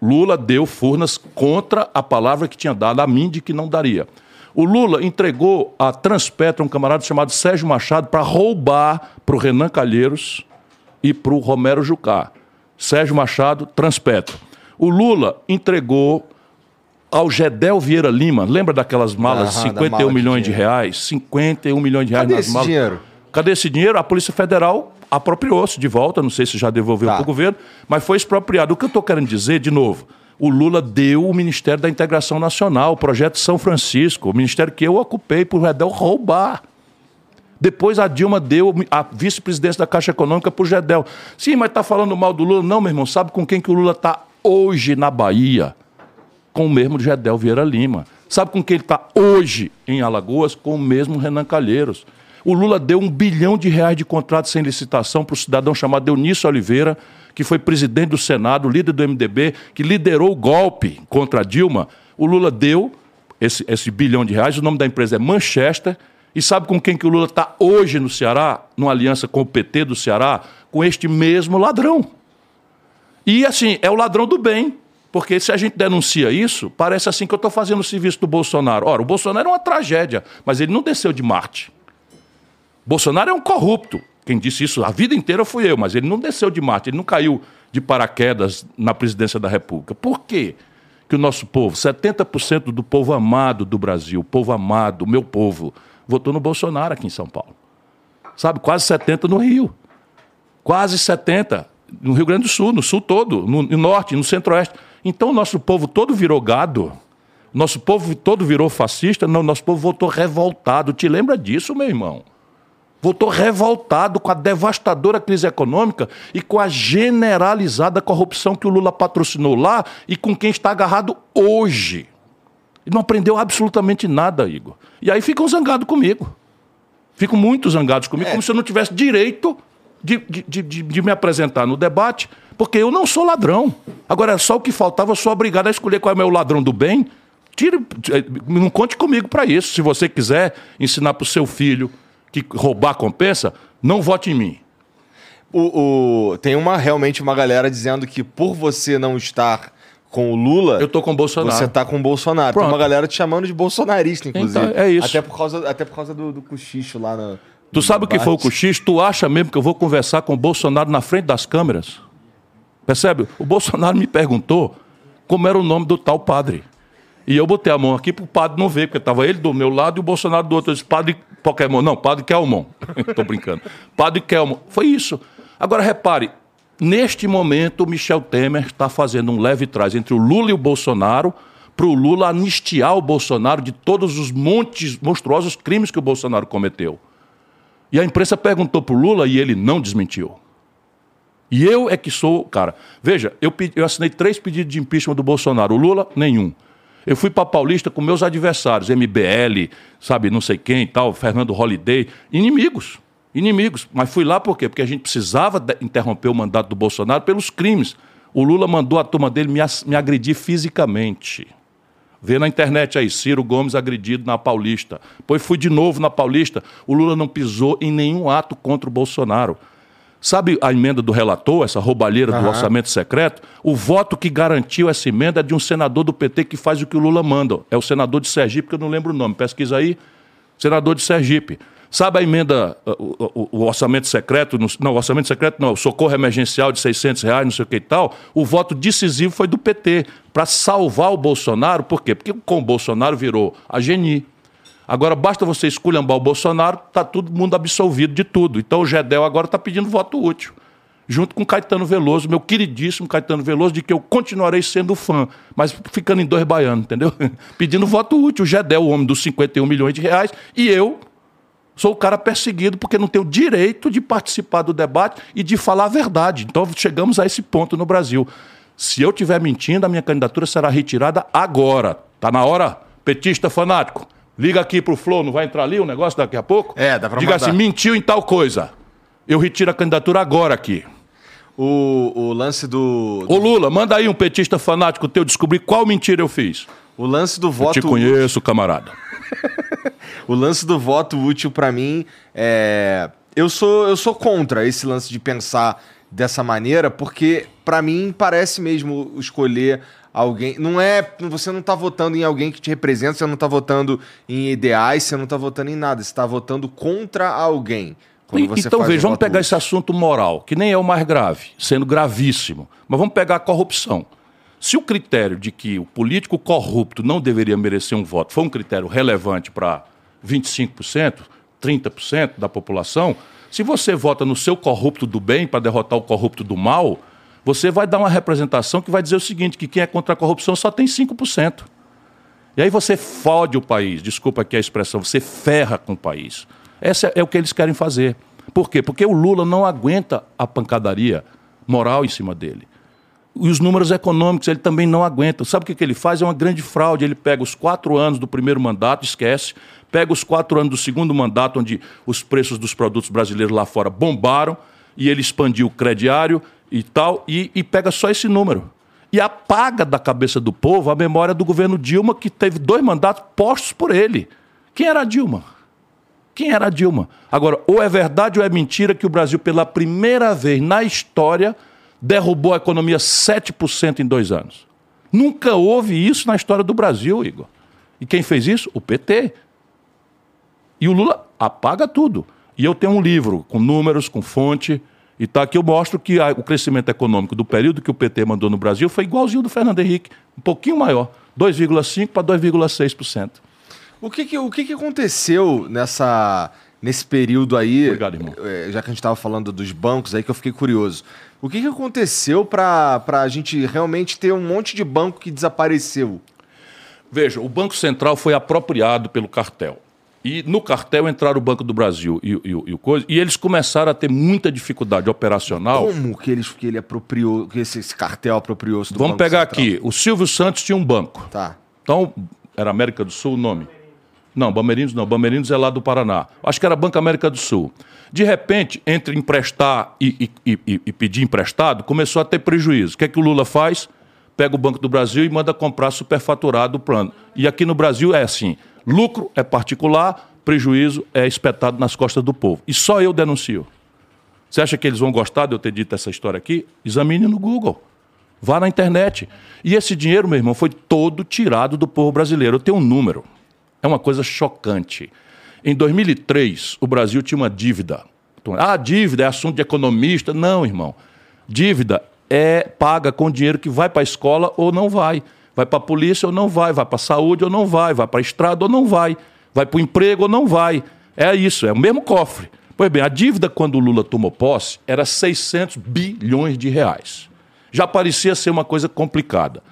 Lula deu Furnas contra a palavra que tinha dado a mim de que não daria. O Lula entregou a Transpetra um camarada chamado Sérgio Machado para roubar para o Renan Calheiros e para o Romero Jucá. Sérgio Machado, Transpetra. O Lula entregou ao Gedel Vieira Lima, lembra daquelas malas de 51 mala milhões de, de, reais? 51 milhões de reais Cadê nas esse malas. dinheiro? Cadê esse dinheiro? A Polícia Federal apropriou-se de volta, não sei se já devolveu tá. para o governo, mas foi expropriado. O que eu estou querendo dizer, de novo, o Lula deu o Ministério da Integração Nacional, o Projeto São Francisco, o ministério que eu ocupei por Gedel roubar. Depois a Dilma deu a vice-presidência da Caixa Econômica para o Gedel. Sim, mas está falando mal do Lula? Não, meu irmão, sabe com quem que o Lula está hoje na Bahia? Com o mesmo Gedel Vieira Lima. Sabe com quem ele está hoje em Alagoas? Com o mesmo Renan Calheiros. O Lula deu um bilhão de reais de contrato sem licitação para o cidadão chamado Eunício Oliveira, que foi presidente do Senado, líder do MDB, que liderou o golpe contra Dilma. O Lula deu esse, esse bilhão de reais, o nome da empresa é Manchester. E sabe com quem que o Lula está hoje no Ceará, numa aliança com o PT do Ceará? Com este mesmo ladrão. E assim, é o ladrão do bem. Porque se a gente denuncia isso, parece assim que eu estou fazendo o serviço do Bolsonaro. Ora, o Bolsonaro é uma tragédia, mas ele não desceu de Marte. Bolsonaro é um corrupto. Quem disse isso a vida inteira fui eu, mas ele não desceu de Marte, ele não caiu de paraquedas na presidência da República. Por quê? Que o nosso povo, 70% do povo amado do Brasil, o povo amado, meu povo, votou no Bolsonaro aqui em São Paulo. Sabe, quase 70 no Rio. Quase 70 no Rio Grande do Sul, no sul todo, no norte, no centro-oeste. Então o nosso povo todo virou gado. Nosso povo todo virou fascista. Não, nosso povo voltou revoltado. Te lembra disso, meu irmão? Voltou revoltado com a devastadora crise econômica e com a generalizada corrupção que o Lula patrocinou lá e com quem está agarrado hoje. E não aprendeu absolutamente nada, Igor. E aí ficam zangados comigo. Ficam muito zangados comigo, é. como se eu não tivesse direito de, de, de, de me apresentar no debate porque eu não sou ladrão. Agora, só o que faltava, eu sou obrigado a escolher qual é o meu ladrão do bem. Tire, eh, não conte comigo para isso. Se você quiser ensinar para o seu filho que roubar compensa, não vote em mim. O, o, tem uma realmente uma galera dizendo que por você não estar com o Lula. Eu tô com o Bolsonaro. Você tá com o Bolsonaro. Pronto. Tem uma galera te chamando de bolsonarista, inclusive. Então, é isso. Até por causa, até por causa do, do cochicho lá no. Tu sabe o que foi o cochicho? Tu acha mesmo que eu vou conversar com o Bolsonaro na frente das câmeras? Percebe? O Bolsonaro me perguntou como era o nome do tal padre. E eu botei a mão aqui para o padre não ver, porque estava ele do meu lado e o Bolsonaro do outro. Eu disse, padre Pokémon. Não, padre Kelmon. Estou brincando. Padre Kelmon. Foi isso. Agora, repare, neste momento, o Michel Temer está fazendo um leve trás entre o Lula e o Bolsonaro para o Lula anistiar o Bolsonaro de todos os montes monstruosos crimes que o Bolsonaro cometeu. E a imprensa perguntou para o Lula e ele não desmentiu. E eu é que sou, cara. Veja, eu, eu assinei três pedidos de impeachment do Bolsonaro. O Lula, nenhum. Eu fui para Paulista com meus adversários, MBL, sabe, não sei quem tal, Fernando Holliday, inimigos. Inimigos. Mas fui lá por quê? Porque a gente precisava interromper o mandato do Bolsonaro pelos crimes. O Lula mandou a turma dele me, me agredir fisicamente. Vê na internet aí, Ciro Gomes agredido na Paulista. Depois fui de novo na Paulista. O Lula não pisou em nenhum ato contra o Bolsonaro. Sabe a emenda do relator, essa roubalheira uhum. do orçamento secreto? O voto que garantiu essa emenda é de um senador do PT que faz o que o Lula manda. É o senador de Sergipe, que eu não lembro o nome. Pesquisa aí. Senador de Sergipe. Sabe a emenda, o, o, o orçamento secreto, não, o orçamento secreto não, o socorro emergencial de 600 reais, não sei o que e tal, o voto decisivo foi do PT, para salvar o Bolsonaro, por quê? Porque com o Bolsonaro virou a Geni, Agora basta você esculhambar o Bolsonaro, está todo mundo absolvido de tudo. Então o Gedel agora está pedindo voto útil. Junto com Caetano Veloso, meu queridíssimo Caetano Veloso, de que eu continuarei sendo fã, mas ficando em dois baianos, entendeu? Pedindo voto útil. O Gedel, o homem dos 51 milhões de reais, e eu sou o cara perseguido porque não tenho direito de participar do debate e de falar a verdade. Então chegamos a esse ponto no Brasil. Se eu estiver mentindo, a minha candidatura será retirada agora. Está na hora, petista fanático. Liga aqui pro Flow, não vai entrar ali o negócio daqui a pouco? É, dá pra Diga mandar. assim, mentiu em tal coisa. Eu retiro a candidatura agora aqui. O, o lance do, do... Ô Lula, manda aí um petista fanático teu descobrir qual mentira eu fiz. O lance do voto... Eu te conheço, camarada. o lance do voto útil para mim é... Eu sou, eu sou contra esse lance de pensar dessa maneira, porque para mim parece mesmo escolher alguém. Não é. Você não está votando em alguém que te representa, você não está votando em ideais, você não está votando em nada. Você está votando contra alguém. então, veja, vamos pegar esse assunto moral, que nem é o mais grave, sendo gravíssimo. Mas vamos pegar a corrupção. Se o critério de que o político corrupto não deveria merecer um voto foi um critério relevante para 25%, 30% da população, se você vota no seu corrupto do bem para derrotar o corrupto do mal, você vai dar uma representação que vai dizer o seguinte, que quem é contra a corrupção só tem 5%. E aí você fode o país, desculpa aqui a expressão, você ferra com o país. Esse é o que eles querem fazer. Por quê? Porque o Lula não aguenta a pancadaria moral em cima dele. E os números econômicos ele também não aguenta. Sabe o que, que ele faz? É uma grande fraude. Ele pega os quatro anos do primeiro mandato, esquece, pega os quatro anos do segundo mandato, onde os preços dos produtos brasileiros lá fora bombaram, e ele expandiu o crediário, e tal, e, e pega só esse número. E apaga da cabeça do povo a memória do governo Dilma, que teve dois mandatos postos por ele. Quem era a Dilma? Quem era a Dilma? Agora, ou é verdade ou é mentira que o Brasil, pela primeira vez na história, derrubou a economia 7% em dois anos. Nunca houve isso na história do Brasil, Igor. E quem fez isso? O PT. E o Lula apaga tudo. E eu tenho um livro com números, com fonte, e tá aqui eu mostro que a, o crescimento econômico do período que o PT mandou no Brasil foi igualzinho do Fernando Henrique, um pouquinho maior, 2,5 para 2,6%. O que, que, o que, que aconteceu nessa nesse período aí, Obrigado, irmão. é, já que a gente estava falando dos bancos aí, que eu fiquei curioso. O que, que aconteceu para a gente realmente ter um monte de banco que desapareceu? Veja, o Banco Central foi apropriado pelo cartel. E no cartel entraram o Banco do Brasil e, e, e o coisa, e eles começaram a ter muita dificuldade operacional. Como que, eles, que ele apropriou, que esse, esse cartel apropriou-se do Vamos Banco pegar Central? aqui. O Silvio Santos tinha um banco. Tá. Então, era América do Sul o nome? Não, Bamerinos não. Bamerinos é lá do Paraná. Acho que era Banco América do Sul. De repente, entre emprestar e- e pedir emprestado, começou a ter prejuízo. O que é que o Lula faz? Pega o Banco do Brasil e manda comprar superfaturado o plano. E aqui no Brasil é assim: lucro é particular, prejuízo é espetado nas costas do povo. E só eu denuncio. Você acha que eles vão gostar de eu ter dito essa história aqui? Examine no Google. Vá na internet. E esse dinheiro, meu irmão, foi todo tirado do povo brasileiro. Eu tenho um número. É uma coisa chocante. Em 2003, o Brasil tinha uma dívida. Ah, dívida é assunto de economista. Não, irmão. Dívida é paga com dinheiro que vai para a escola ou não vai. Vai para a polícia ou não vai. Vai para a saúde ou não vai. Vai para a estrada ou não vai. Vai para o emprego ou não vai. É isso, é o mesmo cofre. Pois bem, a dívida quando o Lula tomou posse era 600 bilhões de reais. Já parecia ser uma coisa complicada.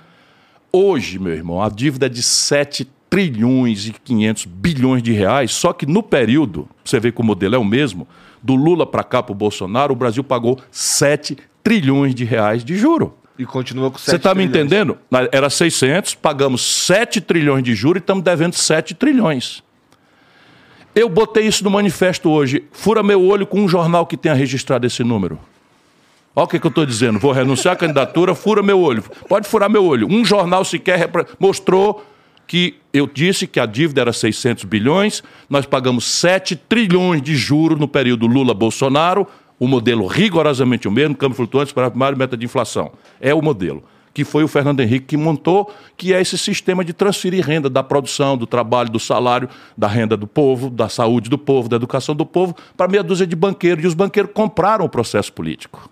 Hoje, meu irmão, a dívida é de 7 trilhões e 500 bilhões de reais, só que no período, você vê que o modelo é o mesmo, do Lula para cá para o Bolsonaro, o Brasil pagou 7 trilhões de reais de juro. E continua com Você 7 está me entendendo? Era 600, pagamos 7 trilhões de juros e estamos devendo 7 trilhões. Eu botei isso no manifesto hoje. Fura meu olho com um jornal que tenha registrado esse número. Olha o que, que eu estou dizendo. Vou renunciar à candidatura, fura meu olho. Pode furar meu olho. Um jornal sequer mostrou que eu disse que a dívida era 600 bilhões, nós pagamos 7 trilhões de juros no período Lula-Bolsonaro, o modelo rigorosamente o mesmo, câmbio flutuante para a primária meta de inflação. É o modelo. Que foi o Fernando Henrique que montou, que é esse sistema de transferir renda da produção, do trabalho, do salário, da renda do povo, da saúde do povo, da educação do povo, para meia dúzia de banqueiros. E os banqueiros compraram o processo político.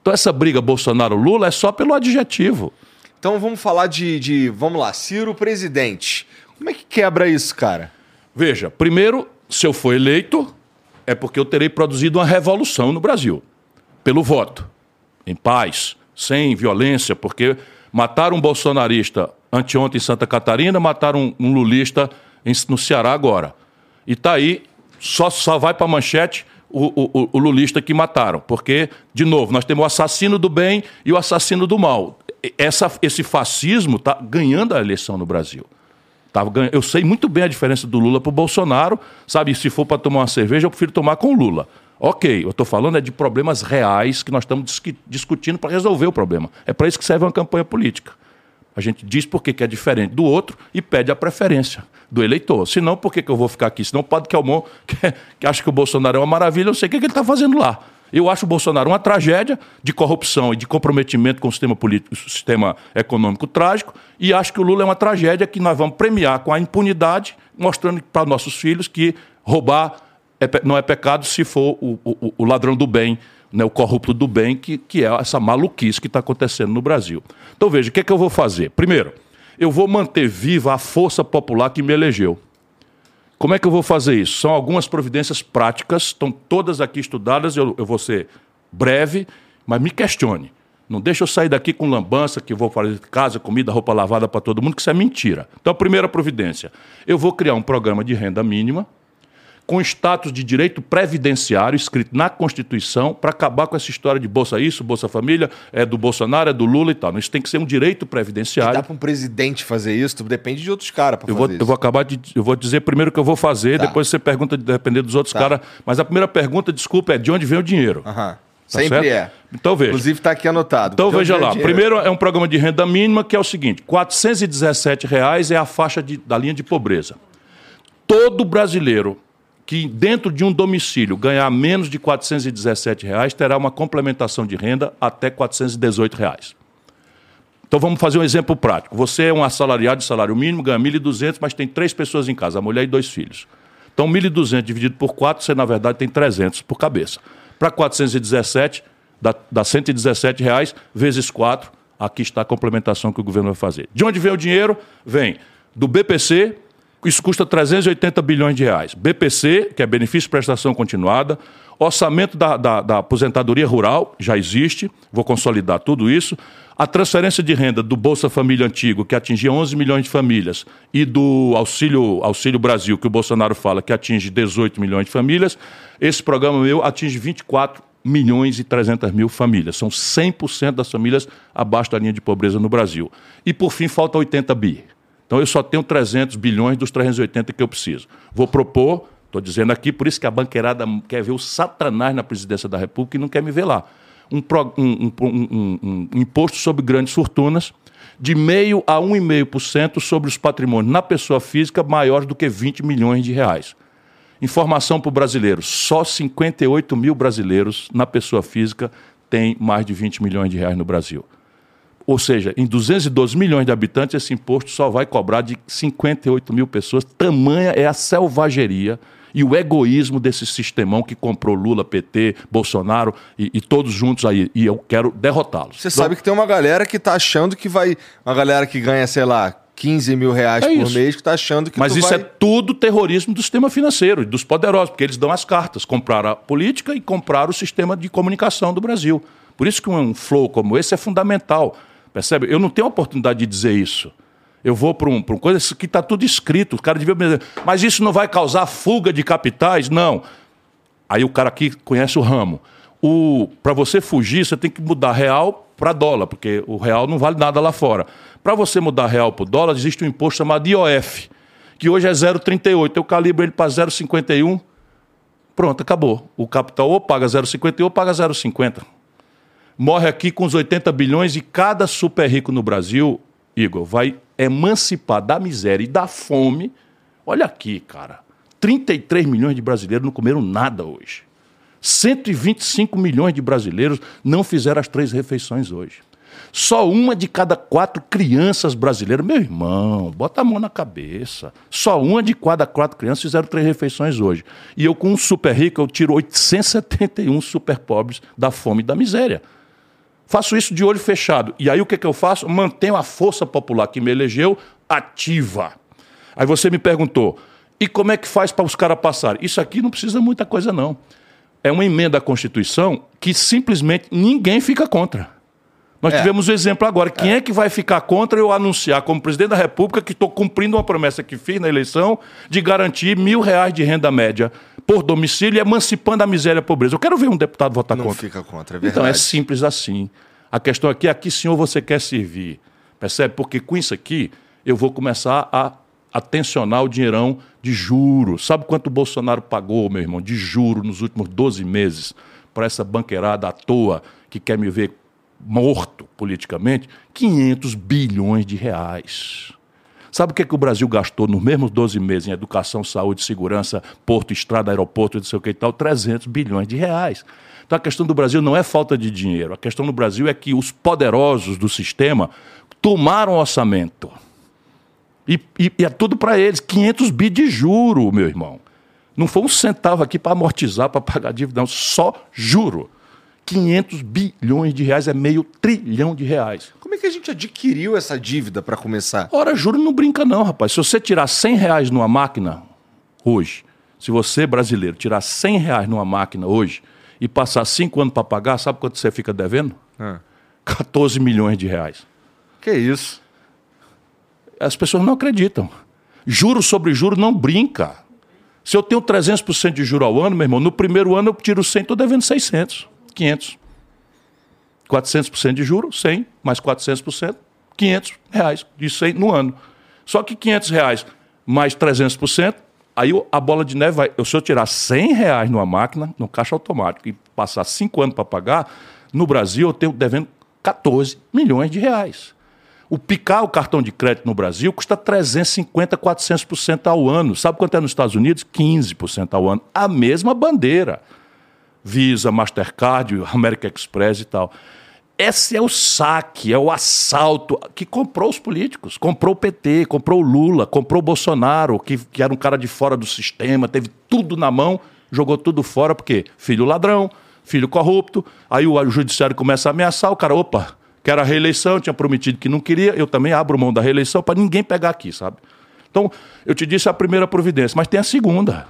Então essa briga Bolsonaro-Lula é só pelo adjetivo. Então vamos falar de, de. Vamos lá, Ciro presidente. Como é que quebra isso, cara? Veja, primeiro, se eu for eleito, é porque eu terei produzido uma revolução no Brasil. Pelo voto. Em paz, sem violência, porque mataram um bolsonarista anteontem em Santa Catarina, mataram um, um lulista em- no Ceará agora. E tá aí, só, só vai para manchete o, o- o- lulista que mataram. Porque, de novo, nós temos o assassino do bem e o assassino do mal. Essa, esse fascismo está ganhando a eleição no Brasil. Tava ganha- Eu sei muito bem a diferença do Lula para o Bolsonaro. Sabe, se for para tomar uma cerveja, eu prefiro tomar com o Lula. Ok, eu estou falando é de problemas reais que nós estamos discutindo para resolver o problema. É para isso que serve uma campanha política. A gente diz por que é diferente do outro e pede a preferência do eleitor. Senão, por que, que eu vou ficar aqui? Senão o Padre que, que acha que o Bolsonaro é uma maravilha, eu não sei o que, que ele está fazendo lá. Eu acho o Bolsonaro uma tragédia de corrupção e de comprometimento com o sistema político, o sistema econômico trágico, e acho que o Lula é uma tragédia que nós vamos premiar com a impunidade, mostrando para nossos filhos que roubar é não é pecado se for o, o- o ladrão do bem, né, o corrupto do bem, que, que é essa maluquice que está acontecendo no Brasil. Então veja, o que, é que eu vou fazer? Primeiro, eu vou manter viva a força popular que me elegeu. Como é que eu vou fazer isso? São algumas providências práticas, estão todas aqui estudadas, eu, eu vou ser breve, mas me questione. Não deixa eu sair daqui com lambança, que vou fazer casa, comida, roupa lavada para todo mundo, que isso é mentira. Então, a primeira providência, eu vou criar um programa de renda mínima, com status de direito previdenciário escrito na Constituição para acabar com essa história de Bolsa Isso, Bolsa Família, é do Bolsonaro, é do Lula e tal. Não, Isso tem que ser um direito previdenciário. Dá para um presidente fazer isso? Depende de outros caras para Eu fazer vou, isso. eu vou acabar de. Eu vou dizer primeiro o que eu vou fazer, Tá. depois você pergunta de depender dos outros Tá. caras. Mas a primeira pergunta, desculpa, é de onde vem o dinheiro. Aham. Tá Sempre certo? é. Então veja. Inclusive tá aqui anotado. Então veja lá. dinheiro? Primeiro é um programa de renda mínima que é o seguinte: 417 reais é a faixa de- da linha de pobreza. Todo brasileiro que dentro de um domicílio ganhar menos de 417 reais terá uma complementação de renda até 418 reais. Então vamos fazer um exemplo prático. Você é um assalariado de salário mínimo, ganha 1.200, mas tem três pessoas em casa, a mulher e dois filhos. Então 1.200 dividido por 4, você na verdade tem 300 por cabeça. Para 417, dá, dá 117 reais vezes 4, aqui está a complementação que o governo vai fazer. De onde vem o dinheiro? Vem do BPC, isso custa 380 bilhões de reais. BPC, que é benefício de prestação continuada, orçamento da, da, da, aposentadoria rural, já existe, vou consolidar tudo isso. A transferência de renda do Bolsa Família Antigo, que atingia 11 milhões de famílias, e do Auxílio, Auxílio Brasil, que o Bolsonaro fala que atinge 18 milhões de famílias, esse programa meu atinge 24 milhões e 300 mil famílias. São 100% das famílias abaixo da linha de pobreza no Brasil. E, por fim, falta 80 bi. Então eu só tenho 300 bilhões dos 380 que eu preciso. Vou propor, estou dizendo aqui, por isso que a banqueirada quer ver o Satanás na presidência da República e não quer me ver lá. Um, um, um, um imposto sobre grandes fortunas de meio a 1,5% sobre os patrimônios na pessoa física maiores do que 20 milhões de reais. Informação para o brasileiro: só 58 mil brasileiros na pessoa física têm mais de 20 milhões de reais no Brasil. Ou seja, em 212 milhões de habitantes, esse imposto só vai cobrar de 58 mil pessoas. Tamanha é a selvageria e o egoísmo desse sistemão que comprou Lula, PT, Bolsonaro e, e todos juntos aí. E eu quero derrotá-los. Você sabe que tem uma galera que está achando que vai. Uma galera que ganha, sei lá, 15 mil reais é por isso. mês que está achando que. Mas isso vai... é tudo terrorismo do sistema financeiro, dos poderosos, porque eles dão as cartas. Compraram a política e compraram o sistema de comunicação do Brasil. Por isso que um flow como esse é fundamental. Percebe? Eu não tenho a oportunidade de dizer isso. Eu vou para um, uma coisa que está tudo escrito. O cara devia me dizer, mas isso não vai causar fuga de capitais? Não. Aí o cara aqui conhece o ramo. Para você fugir, você tem que mudar real para dólar, porque o real não vale nada lá fora. Para você mudar real para dólar, existe um imposto chamado IOF, que hoje é 0,38. Eu calibro ele para 0,51. Pronto, acabou. O capital ou paga 0,51 ou paga 0,50 morre aqui com os 80 bilhões e cada super rico no Brasil, Igor, vai emancipar da miséria e da fome. Olha aqui, cara. 33 milhões de brasileiros não comeram nada hoje. 125 milhões de brasileiros não fizeram as três refeições hoje. Só uma de cada quatro crianças brasileiras, meu irmão, bota a mão na cabeça. Só uma de cada quatro crianças fizeram três refeições hoje. E eu, com um super rico, eu tiro 871 super pobres da fome e da miséria. Faço isso de olho fechado. E aí o que, que eu faço? Mantenho a força popular que me elegeu ativa. Aí você me perguntou, e como é que faz para os caras passarem? Isso aqui não precisa muita coisa, não. É uma emenda à Constituição que simplesmente ninguém fica contra. Nós é. tivemos o um exemplo agora. Quem é. é. que vai ficar contra eu anunciar como presidente da República que estou cumprindo uma promessa que fiz na eleição de garantir mil reais de renda média por domicílio e emancipando a miséria e a pobreza? Eu quero ver um deputado votar Não contra. Não fica contra, é verdade. Então é simples assim. A questão aqui é a que senhor você quer servir. Percebe? Porque com isso aqui eu vou começar a atencionar o dinheirão de juros. Sabe quanto o Bolsonaro pagou, meu irmão, de juro nos últimos 12 meses para essa banqueirada à toa que quer me ver morto politicamente, 500 bilhões de reais. Sabe o que, é que o Brasil gastou nos mesmos 12 meses em educação, saúde, segurança, porto, estrada, aeroporto, não sei o que e tal? 300 bilhões de reais. Então a questão do Brasil não é falta de dinheiro. A questão do Brasil é que os poderosos do sistema tomaram orçamento. E, e, e é tudo para eles. 500 bi de juro, meu irmão. Não foi um centavo aqui para amortizar, para pagar dívida, não. Só juro. 500 bilhões de reais, é meio trilhão de reais. Como é que a gente adquiriu essa dívida para começar? Ora, juro não brinca não, rapaz. Se você tirar 100 reais numa máquina hoje, se você, brasileiro, tirar 100 reais numa máquina hoje e passar 5 anos para pagar, sabe quanto você fica devendo? Ah. 14 milhões de reais. Que isso? As pessoas não acreditam. Juro sobre juro não brinca. Se eu tenho 300% de juro ao ano, meu irmão, no primeiro ano eu tiro 100, estou devendo 600. 500. 400% de juros, 100, mais 400%, 500 reais de 100 no ano. Só que 500 reais mais 300%, aí a bola de neve vai... Se eu tirar 100 reais numa máquina, no caixa automático, e passar 5 anos para pagar, no Brasil eu tenho devendo 14 milhões de reais. O picar o cartão de crédito no Brasil custa 350, 400% ao ano. Sabe quanto é nos Estados Unidos? 15% ao ano. A mesma bandeira. Visa, Mastercard, American Express e tal. Esse é o saque, é o assalto que comprou os políticos. Comprou o PT, comprou o Lula, comprou o Bolsonaro, que, que era um cara de fora do sistema, teve tudo na mão, jogou tudo fora, porque filho ladrão, filho corrupto. Aí o judiciário começa a ameaçar, o cara, opa, quero a reeleição, tinha prometido que não queria, eu também abro mão da reeleição para ninguém pegar aqui, sabe? Então, eu te disse a primeira providência, mas tem a segunda.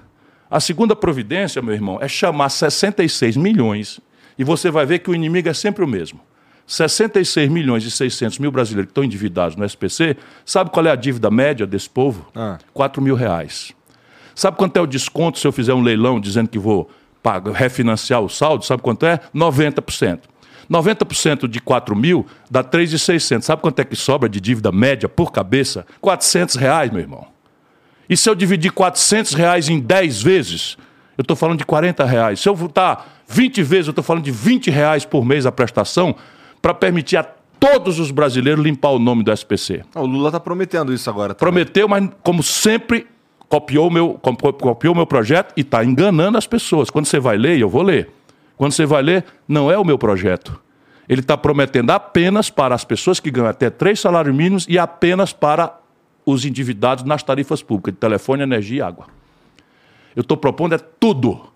A segunda providência, meu irmão, é chamar 66 milhões e você vai ver que o inimigo é sempre o mesmo. 66 milhões e 600 mil brasileiros que estão endividados no SPC, sabe qual é a dívida média desse povo? Ah. 4 mil reais. Sabe quanto é o desconto se eu fizer um leilão dizendo que vou pagar, refinanciar o saldo? Sabe quanto é? 90%. 90% de 4 mil dá 3,600. Sabe quanto é que sobra de dívida média por cabeça? 400 reais, meu irmão. E se eu dividir 400 reais em 10 vezes, eu estou falando de 40 reais. Se eu votar 20 vezes, eu estou falando de 20 reais por mês a prestação para permitir a todos os brasileiros limpar o nome do SPC. O Lula está prometendo isso agora. Também. Prometeu, mas como sempre copiou meu copiou meu projeto e está enganando as pessoas. Quando você vai ler, eu vou ler. Quando você vai ler, não é o meu projeto. Ele está prometendo apenas para as pessoas que ganham até três salários mínimos e apenas para os endividados nas tarifas públicas de telefone, energia e água. Eu estou propondo é tudo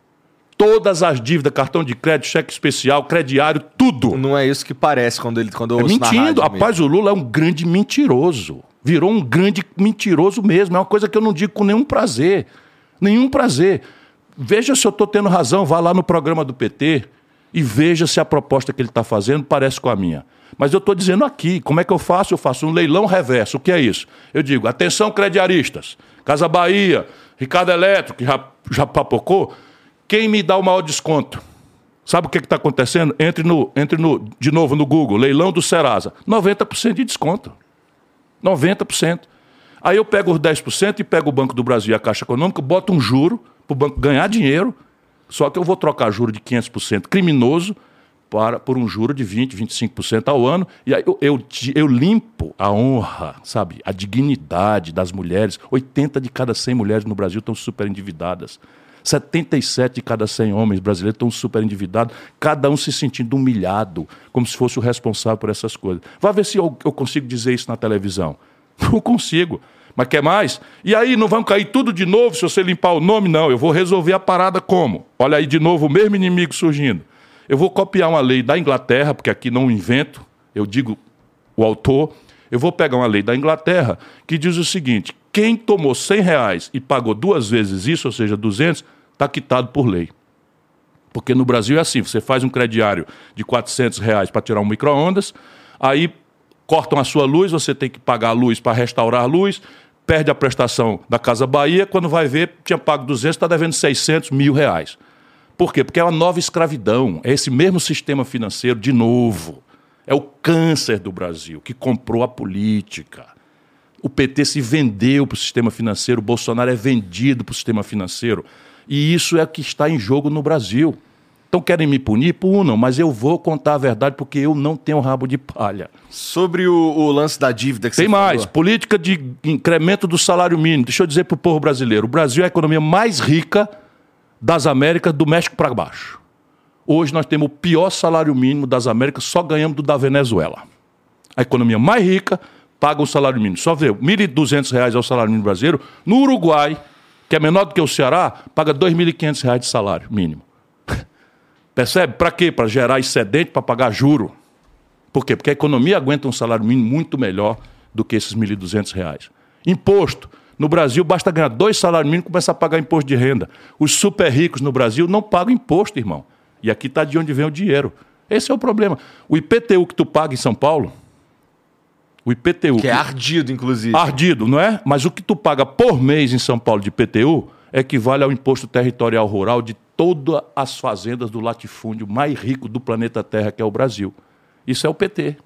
todas as dívidas, cartão de crédito, cheque especial, crediário, tudo. Não é isso que parece quando ele quando eu é mentindo. Rapaz, o Lula é um grande mentiroso. Virou um grande mentiroso mesmo. É uma coisa que eu não digo com nenhum prazer. Nenhum prazer. Veja se eu estou tendo razão. Vá lá no programa do PT e veja se a proposta que ele está fazendo parece com a minha. Mas eu estou dizendo aqui, como é que eu faço? Eu faço um leilão reverso. O que é isso? Eu digo, atenção crediaristas, Casa Bahia, Ricardo Elétrico, que já, já papocou, quem me dá o maior desconto? Sabe o que está acontecendo? Entre, no, entre no, de novo no Google, leilão do Serasa. 90% de desconto. 90%. Aí eu pego os 10% e pego o Banco do Brasil e a Caixa Econômica, boto um juro para o banco ganhar dinheiro, só que eu vou trocar juro de 500% criminoso para, por um juro de 20%, 25% ao ano, e aí eu, eu, eu, limpo a honra, sabe, a dignidade das mulheres. 80 de cada 100 mulheres no Brasil estão super endividadas. 77 de cada 100 homens brasileiros estão super endividados, cada um se sentindo humilhado, como se fosse o responsável por essas coisas. Vá ver se eu, eu consigo dizer isso na televisão. Não consigo. Mas quer mais? E aí, não vão cair tudo de novo se você limpar o nome? Não, eu vou resolver a parada como? Olha aí de novo o mesmo inimigo surgindo. Eu vou copiar uma lei da Inglaterra, porque aqui não invento, eu digo o autor. Eu vou pegar uma lei da Inglaterra que diz o seguinte: quem tomou 100 reais e pagou duas vezes isso, ou seja, 200, está quitado por lei. Porque no Brasil é assim: você faz um crediário de 400 reais para tirar um micro-ondas, aí cortam a sua luz, você tem que pagar a luz para restaurar a luz, perde a prestação da Casa Bahia, quando vai ver, tinha pago 200, está devendo 600 mil reais. Por quê? Porque é uma nova escravidão, é esse mesmo sistema financeiro de novo. É o câncer do Brasil, que comprou a política. O PT se vendeu para o sistema financeiro, o Bolsonaro é vendido para o sistema financeiro. E isso é o que está em jogo no Brasil. Então querem me punir? Punam, mas eu vou contar a verdade porque eu não tenho rabo de palha. Sobre o, o lance da dívida que Tem você mais, falou. política de incremento do salário mínimo. Deixa eu dizer para o povo brasileiro: o Brasil é a economia mais rica das Américas, do México para baixo. Hoje nós temos o pior salário mínimo das Américas, só ganhamos do da Venezuela. A economia mais rica, paga o salário mínimo. Só vê, R$ 1.200 é o salário mínimo brasileiro. No Uruguai, que é menor do que o Ceará, paga R$ 2.500 de salário mínimo. Percebe? Para quê? Para gerar excedente, para pagar juro. Por quê? Porque a economia aguenta um salário mínimo muito melhor do que esses R$ 1.200. Imposto. No Brasil, basta ganhar dois salários mínimos e começar a pagar imposto de renda. Os super ricos no Brasil não pagam imposto, irmão. E aqui está de onde vem o dinheiro. Esse é o problema. O IPTU que tu paga em São Paulo, o IPTU. Que é ardido, inclusive. Ardido, não é? Mas o que tu paga por mês em São Paulo de IPTU equivale ao imposto territorial rural de todas as fazendas do latifúndio mais rico do planeta Terra, que é o Brasil. Isso é o PT.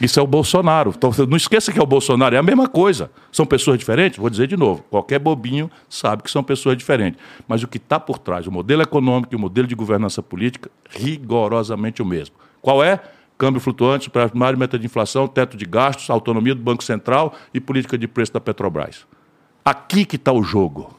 Isso é o Bolsonaro. Então, não esqueça que é o Bolsonaro, é a mesma coisa. São pessoas diferentes? Vou dizer de novo: qualquer bobinho sabe que são pessoas diferentes. Mas o que está por trás, o modelo econômico e o modelo de governança política, rigorosamente o mesmo. Qual é? câmbio flutuante, superávit meta de inflação, teto de gastos, autonomia do Banco Central e política de preço da Petrobras. Aqui que está o jogo.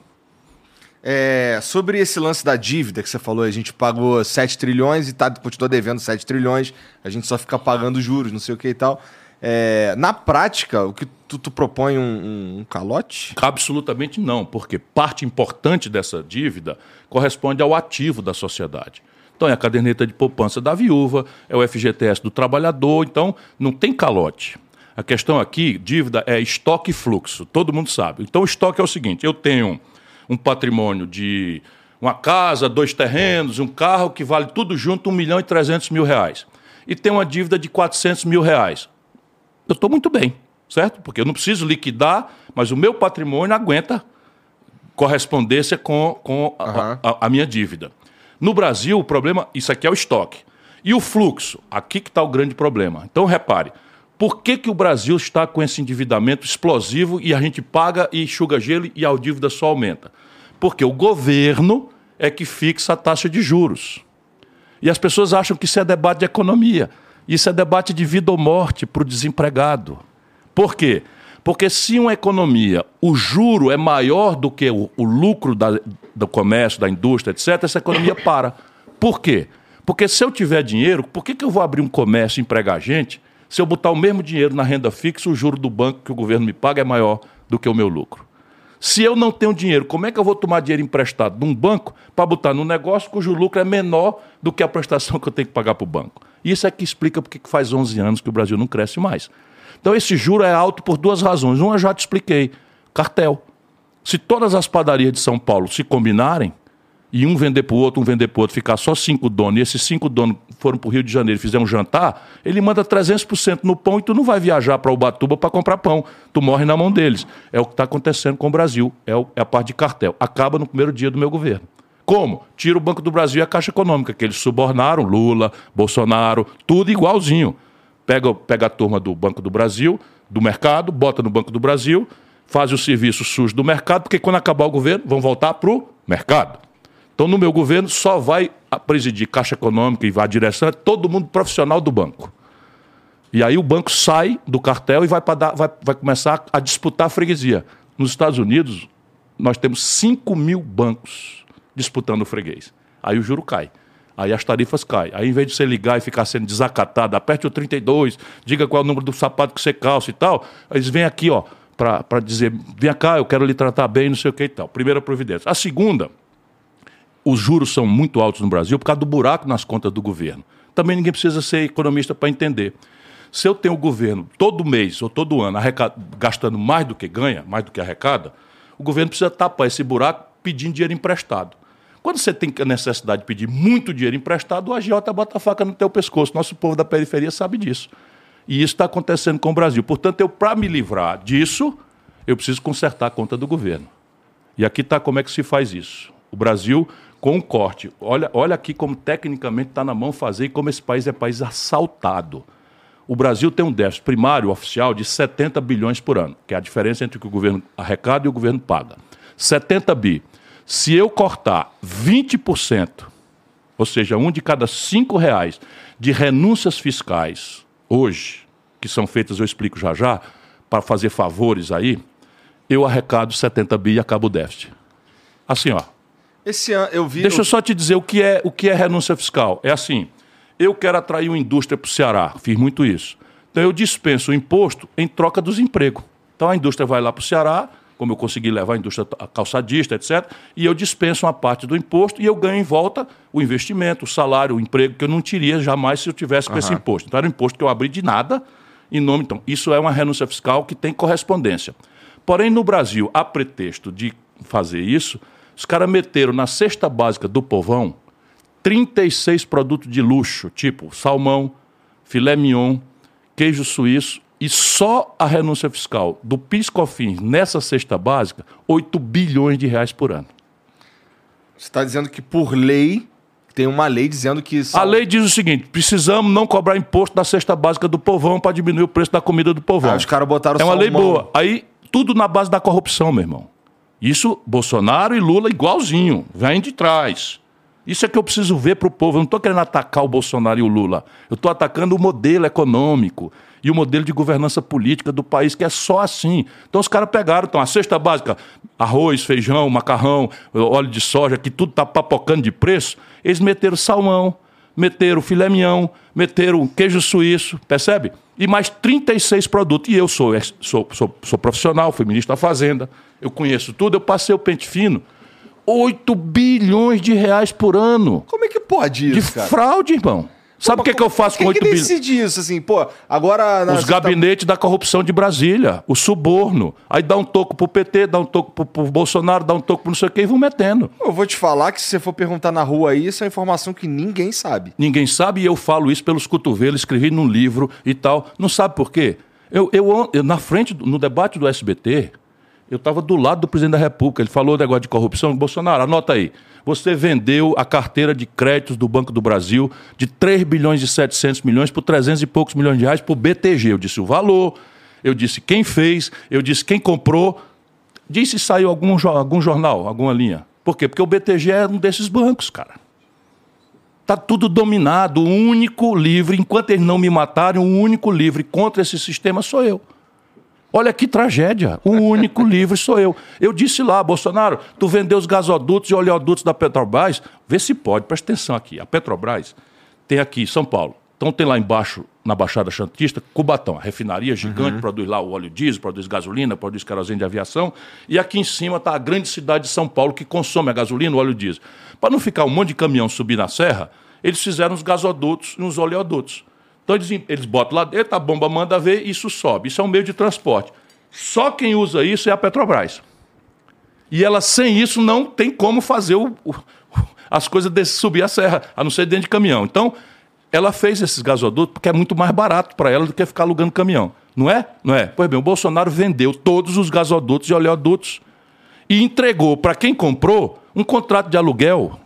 É, sobre esse lance da dívida que você falou, a gente pagou 7 trilhões e tá, continua devendo 7 trilhões, a gente só fica pagando juros, não sei o que e tal. É, na prática, o que tu, tu propõe um, um, calote? Absolutamente não, porque parte importante dessa dívida corresponde ao ativo da sociedade. Então é a caderneta de poupança da viúva, é o FGTS do trabalhador, então não tem calote. A questão aqui, dívida é estoque e fluxo, todo mundo sabe. Então o estoque é o seguinte: eu tenho um patrimônio de uma casa, dois terrenos, um carro que vale tudo junto 1 milhão e 300 mil reais. E tem uma dívida de 400 mil reais. Eu estou muito bem, certo? Porque eu não preciso liquidar, mas o meu patrimônio aguenta correspondência com, com a, uhum. a, a minha dívida. No Brasil, o problema, isso aqui é o estoque. E o fluxo, aqui que está o grande problema. Então, repare, por que, que o Brasil está com esse endividamento explosivo e a gente paga e enxuga gelo e a dívida só aumenta? Porque o governo é que fixa a taxa de juros. E as pessoas acham que isso é debate de economia. Isso é debate de vida ou morte para o desempregado. Por quê? Porque se uma economia, o juro é maior do que o, o lucro da, do comércio, da indústria, etc., essa economia para. Por quê? Porque se eu tiver dinheiro, por que, que eu vou abrir um comércio e empregar gente se eu botar o mesmo dinheiro na renda fixa, o juro do banco que o governo me paga é maior do que o meu lucro? Se eu não tenho dinheiro, como é que eu vou tomar dinheiro emprestado de um banco para botar no negócio cujo lucro é menor do que a prestação que eu tenho que pagar para o banco? Isso é que explica porque faz 11 anos que o Brasil não cresce mais. Então esse juro é alto por duas razões. Uma eu já te expliquei, cartel. Se todas as padarias de São Paulo se combinarem, e um vender para o outro, um vender para o outro, ficar só cinco donos, e esses cinco donos foram para o Rio de Janeiro e fizeram um jantar, ele manda 300% no pão e tu não vai viajar para Ubatuba para comprar pão. Tu morre na mão deles. É o que está acontecendo com o Brasil. É, o, é a parte de cartel. Acaba no primeiro dia do meu governo. Como? Tira o Banco do Brasil e a Caixa Econômica, que eles subornaram Lula, Bolsonaro, tudo igualzinho. Pega, pega a turma do Banco do Brasil, do mercado, bota no Banco do Brasil, faz o serviço sujo do mercado, porque quando acabar o governo, vão voltar para o mercado. Então, no meu governo, só vai presidir Caixa Econômica e vai à direção, é todo mundo profissional do banco. E aí o banco sai do cartel e vai, dar, vai, vai começar a disputar a freguesia. Nos Estados Unidos, nós temos 5 mil bancos disputando o freguês. Aí o juro cai. Aí as tarifas caem. Aí, em vez de você ligar e ficar sendo desacatado, aperte o 32, diga qual é o número do sapato que você calça e tal, eles vêm aqui, ó, para dizer: vem cá, eu quero lhe tratar bem, não sei o que e tal. Primeira providência. A segunda, os juros são muito altos no Brasil por causa do buraco nas contas do governo. Também ninguém precisa ser economista para entender. Se eu tenho o governo todo mês ou todo ano gastando mais do que ganha, mais do que arrecada, o governo precisa tapar esse buraco pedindo dinheiro emprestado. Quando você tem a necessidade de pedir muito dinheiro emprestado, o agiota bota a faca no teu pescoço. Nosso povo da periferia sabe disso. E isso está acontecendo com o Brasil. Portanto, eu, para me livrar disso, eu preciso consertar a conta do governo. E aqui está como é que se faz isso. O Brasil, com um corte. Olha, olha aqui como tecnicamente está na mão fazer e como esse país é país assaltado. O Brasil tem um déficit primário oficial de 70 bilhões por ano, que é a diferença entre o que o governo arrecada e o governo paga. 70 bi. Se eu cortar 20%, ou seja, um de cada cinco reais de renúncias fiscais hoje, que são feitas, eu explico já já, para fazer favores aí, eu arrecado 70 bi e acabo o déficit. Assim, ó. Esse ano eu vi. Deixa eu só te dizer o que é o que é renúncia fiscal. É assim. Eu quero atrair uma indústria para o Ceará, fiz muito isso. Então eu dispenso o imposto em troca dos empregos. Então a indústria vai lá para o Ceará, como eu consegui levar a indústria calçadista, etc., e eu dispenso uma parte do imposto e eu ganho em volta o investimento, o salário, o emprego, que eu não teria jamais se eu tivesse com uhum. esse imposto. Então era um imposto que eu abri de nada em nome. Então, isso é uma renúncia fiscal que tem correspondência. Porém, no Brasil, a pretexto de fazer isso, os caras meteram na cesta básica do povão 36 produtos de luxo, tipo salmão, filé mignon, queijo suíço e só a renúncia fiscal do PIS/COFINS nessa cesta básica, 8 bilhões de reais por ano. Você está dizendo que por lei tem uma lei dizendo que a lei diz o seguinte: precisamos não cobrar imposto da cesta básica do povão para diminuir o preço da comida do povão. Ah, os caras botaram É uma lei boa. Aí tudo na base da corrupção, meu irmão. Isso Bolsonaro e Lula igualzinho, vem de trás. Isso é que eu preciso ver para o povo. Eu não estou querendo atacar o Bolsonaro e o Lula. Eu estou atacando o modelo econômico e o modelo de governança política do país, que é só assim. Então os caras pegaram, então, a cesta básica, arroz, feijão, macarrão, óleo de soja, que tudo está papocando de preço, eles meteram salmão, meteram filé mignon, meteram queijo suíço, percebe? E mais 36 produtos. E eu sou, sou, sou, sou profissional, fui ministro da Fazenda, eu conheço tudo, eu passei o pente fino. 8 bilhões de reais por ano. Como é que pode isso, de cara? fraude, irmão. Sabe o que, é que eu faço com 8 bilhões? Quem decide isso, assim? Pô, agora... Os gabinetes tá... da corrupção de Brasília, o suborno. Aí dá um toco pro PT, dá um toco pro, pro Bolsonaro, dá um toco pro não sei o quê e vão metendo. Eu vou te falar que se você for perguntar na rua aí, isso é informação que ninguém sabe. Ninguém sabe e eu falo isso pelos cotovelos, escrevi num livro e tal. Não sabe por quê? Eu, eu, eu na frente, no debate do SBT, eu estava do lado do presidente da República. Ele falou o negócio de corrupção. Bolsonaro, anota aí. Você vendeu a carteira de créditos do Banco do Brasil de 3 bilhões e 700 milhões por 300 e poucos milhões de reais para o BTG. Eu disse o valor, eu disse quem fez, eu disse quem comprou. Disse se saiu algum, algum jornal, alguma linha. Por quê? Porque o BTG é um desses bancos, cara. Está tudo dominado. O único livre, enquanto eles não me matarem, o único livre contra esse sistema sou eu. Olha que tragédia. O único livre sou eu. Eu disse lá, Bolsonaro, tu vendeu os gasodutos e oleodutos da Petrobras. Vê se pode, presta atenção aqui. A Petrobras tem aqui São Paulo. Então tem lá embaixo, na Baixada Santista, Cubatão, a refinaria gigante, uhum. produz lá o óleo diesel, produz gasolina, produz querosene de aviação. E aqui em cima está a grande cidade de São Paulo, que consome a gasolina e o óleo diesel. Para não ficar um monte de caminhão subir na serra, eles fizeram os gasodutos e os oleodutos. Então eles, eles botam lá dentro, a bomba manda ver, isso sobe. Isso é um meio de transporte. Só quem usa isso é a Petrobras. E ela, sem isso, não tem como fazer o, o, as coisas desse, subir a serra, a não ser dentro de caminhão. Então, ela fez esses gasodutos porque é muito mais barato para ela do que ficar alugando caminhão. Não é? Não é? Pois bem, o Bolsonaro vendeu todos os gasodutos e oleodutos e entregou para quem comprou um contrato de aluguel,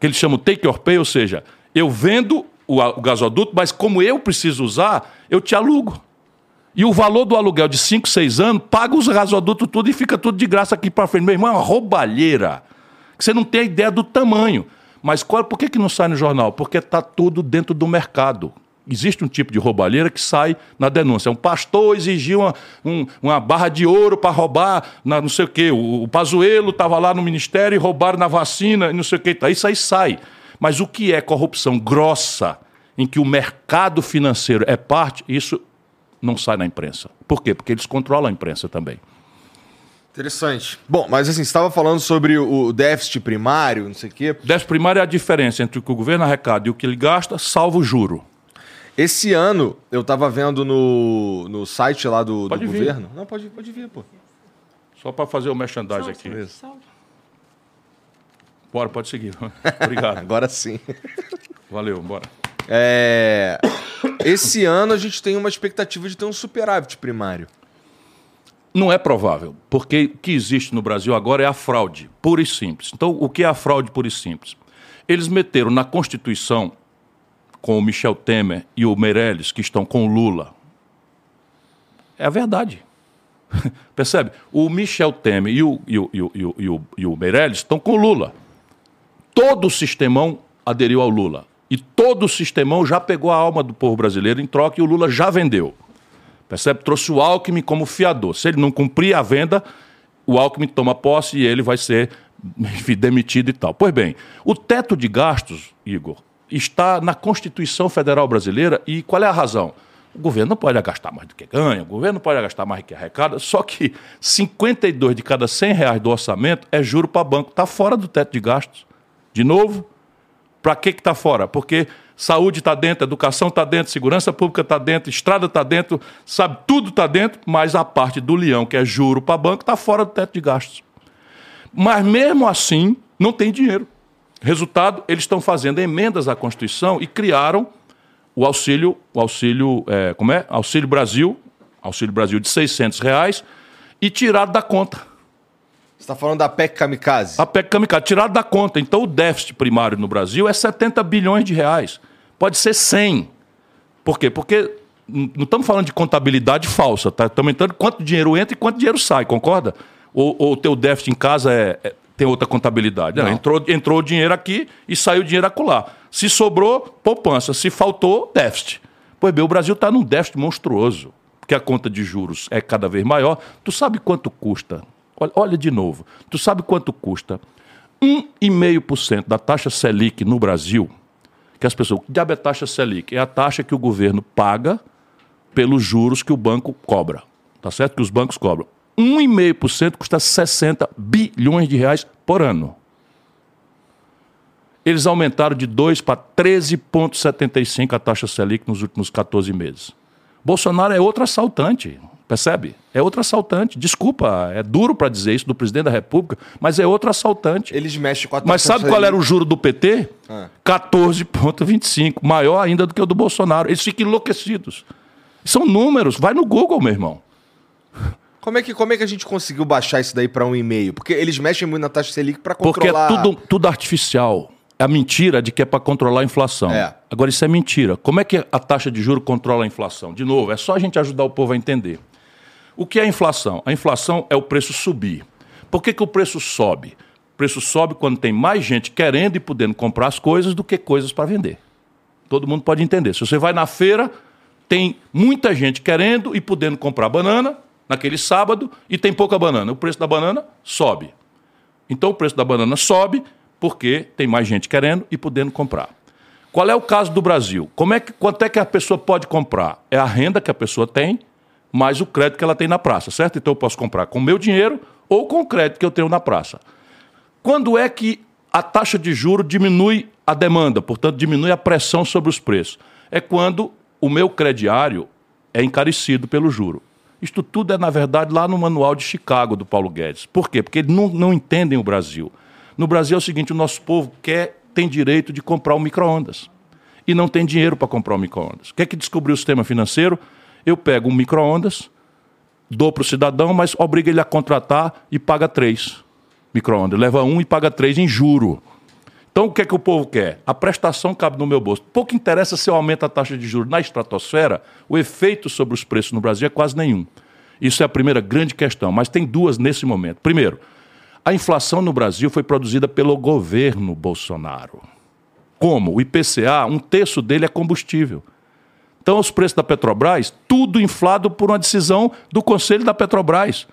que eles chamam take or pay, ou seja, eu vendo o, o gasoduto, mas como eu preciso usar, eu te alugo. E o valor do aluguel de 5, 6 anos, paga os gasodutos tudo e fica tudo de graça aqui para frente. Meu irmão, é uma roubalheira. Você não tem a ideia do tamanho. Mas qual, por que, que não sai no jornal? Porque está tudo dentro do mercado. Existe um tipo de roubalheira que sai na denúncia. Um pastor exigiu uma, um, uma barra de ouro para roubar na, não sei o quê. O, o Pazuelo estava lá no ministério e roubaram na vacina não sei o quê. Isso aí sai. Mas o que é corrupção grossa, em que o mercado financeiro é parte, isso não sai na imprensa. Por quê? Porque eles controlam a imprensa também. Interessante. Bom, mas assim, você estava falando sobre o déficit primário, não sei o quê. Déficit primário é a diferença entre o que o governo arrecada e o que ele gasta, salvo o juro. Esse ano, eu estava vendo no, no site lá do, do governo. Não, pode, pode vir, pô. Só para fazer o merchandising aqui. Salve. Bora, pode seguir. Obrigado. Agora sim. Valeu, bora. É... Esse ano a gente tem uma expectativa de ter um superávit primário. Não é provável, porque o que existe no Brasil agora é a fraude, pura e simples. Então, o que é a fraude pura e simples? Eles meteram na Constituição, com o Michel Temer e o Meirelles, que estão com o Lula. É a verdade. Percebe? O Michel Temer e o, e o, e o, e o, e o Meirelles estão com o Lula todo o sistemão aderiu ao Lula. E todo o sistemão já pegou a alma do povo brasileiro em troca e o Lula já vendeu. Percebe? Trouxe o Alckmin como fiador. Se ele não cumprir a venda, o Alckmin toma posse e ele vai ser demitido e tal. Pois bem, o teto de gastos, Igor, está na Constituição Federal Brasileira e qual é a razão? O governo não pode gastar mais do que ganha, o governo não pode gastar mais do que arrecada, só que 52 de cada 100 reais do orçamento é juro para banco, está fora do teto de gastos. De novo, para que está fora? Porque saúde está dentro, educação está dentro, segurança pública está dentro, estrada está dentro, sabe, tudo está dentro, mas a parte do leão, que é juro para banco, está fora do teto de gastos. Mas mesmo assim, não tem dinheiro. Resultado, eles estão fazendo emendas à Constituição e criaram o auxílio, o auxílio, é, como é? Auxílio Brasil, auxílio Brasil de 600 reais e tirado da conta. Você está falando da PEC Kamikaze? A PEC Kamikaze, tirado da conta. Então, o déficit primário no Brasil é 70 bilhões de reais. Pode ser 100. Por quê? Porque não estamos falando de contabilidade falsa, tá? Estamos entrando quanto dinheiro entra e quanto dinheiro sai, concorda? Ou o teu déficit em casa é, é tem outra contabilidade. Não, entrou, entrou o dinheiro aqui e saiu o dinheiro acolá. Se sobrou, poupança. Se faltou, déficit. Pois bem, o Brasil está num déficit monstruoso, porque a conta de juros é cada vez maior. Tu sabe quanto custa? Olha, olha de novo. Tu sabe quanto custa 1,5% da taxa Selic no Brasil? Que as pessoas. Que diabo é taxa Selic? É a taxa que o governo paga pelos juros que o banco cobra. Tá certo? Que os bancos cobram. 1,5% custa 60 bilhões de reais por ano. Eles aumentaram de 2 para 13,75 a taxa Selic nos últimos 14 meses. Bolsonaro é outro assaltante, percebe? É outro assaltante. Desculpa, é duro para dizer isso do presidente da República, mas é outro assaltante. Eles mexem com a Mas sabe qual era o juro do PT? Ah. 14,25, maior ainda do que o do Bolsonaro. Eles ficam enlouquecidos. São números, vai no Google, meu irmão. Como é que, como é que a gente conseguiu baixar isso daí para um e-mail? Porque eles mexem muito na taxa Selic para controlar... Porque é tudo, tudo artificial. É a mentira de que é para controlar a inflação. É. Agora, isso é mentira. Como é que a taxa de juro controla a inflação? De novo, é só a gente ajudar o povo a entender. O que é a inflação? A inflação é o preço subir. Por que, que o preço sobe? O preço sobe quando tem mais gente querendo e podendo comprar as coisas do que coisas para vender. Todo mundo pode entender. Se você vai na feira, tem muita gente querendo e podendo comprar banana naquele sábado e tem pouca banana. O preço da banana sobe. Então o preço da banana sobe porque tem mais gente querendo e podendo comprar. Qual é o caso do Brasil? Como é que, quanto é que a pessoa pode comprar? É a renda que a pessoa tem, mais o crédito que ela tem na praça, certo? Então eu posso comprar com o meu dinheiro ou com o crédito que eu tenho na praça. Quando é que a taxa de juro diminui a demanda, portanto, diminui a pressão sobre os preços? É quando o meu crediário é encarecido pelo juro. Isto tudo é, na verdade, lá no manual de Chicago do Paulo Guedes. Por quê? Porque eles não, não entendem o Brasil. No Brasil é o seguinte: o nosso povo quer, tem direito de comprar um micro-ondas. E não tem dinheiro para comprar um micro-ondas. Quer que descobriu o sistema financeiro? Eu pego um micro-ondas, dou para o cidadão, mas obriga ele a contratar e paga três micro-ondas. Leva um e paga três em juro. Então, o que é que o povo quer? A prestação cabe no meu bolso. Pouco interessa se eu aumento a taxa de juros na estratosfera, o efeito sobre os preços no Brasil é quase nenhum. Isso é a primeira grande questão, mas tem duas nesse momento. Primeiro, a inflação no Brasil foi produzida pelo governo Bolsonaro. Como? O IPCA, um terço dele é combustível. Então, os preços da Petrobras, tudo inflado por uma decisão do Conselho da Petrobras.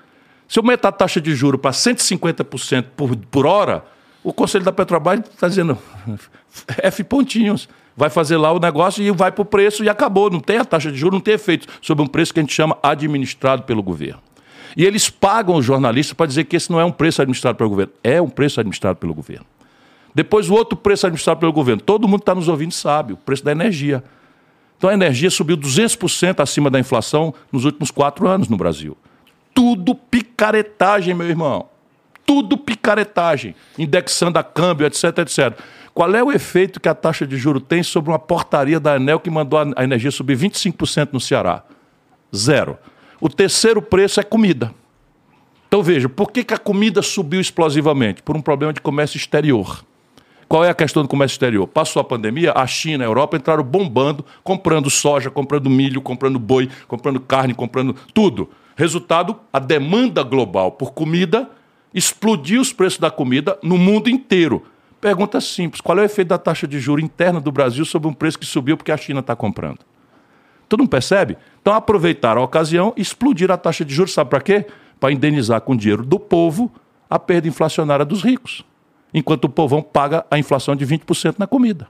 Se eu aumentar a taxa de juro para 150% por, por hora, o Conselho da Petrobras está dizendo F pontinhos. Vai fazer lá o negócio e vai para o preço e acabou. Não tem a taxa de juros, não tem efeito sobre um preço que a gente chama administrado pelo governo. E eles pagam os jornalistas para dizer que esse não é um preço administrado pelo governo. É um preço administrado pelo governo. Depois, o outro preço administrado pelo governo. Todo mundo está nos ouvindo sabe, o preço da energia. Então, a energia subiu 200% acima da inflação nos últimos quatro anos no Brasil. Tudo picaretagem, meu irmão tudo picaretagem, indexando a câmbio, etc, etc. Qual é o efeito que a taxa de juro tem sobre uma portaria da Enel que mandou a energia subir 25% no Ceará? Zero. O terceiro preço é comida. Então veja, por que, que a comida subiu explosivamente? Por um problema de comércio exterior. Qual é a questão do comércio exterior? Passou a pandemia, a China e a Europa entraram bombando, comprando soja, comprando milho, comprando boi, comprando carne, comprando tudo. Resultado, a demanda global por comida explodiu os preços da comida no mundo inteiro. Pergunta simples: qual é o efeito da taxa de juro interna do Brasil sobre um preço que subiu porque a China está comprando? Tu não percebe? Então aproveitaram a ocasião e explodiram a taxa de juros, sabe para quê? Para indenizar com dinheiro do povo a perda inflacionária dos ricos, enquanto o povão paga a inflação de 20% na comida.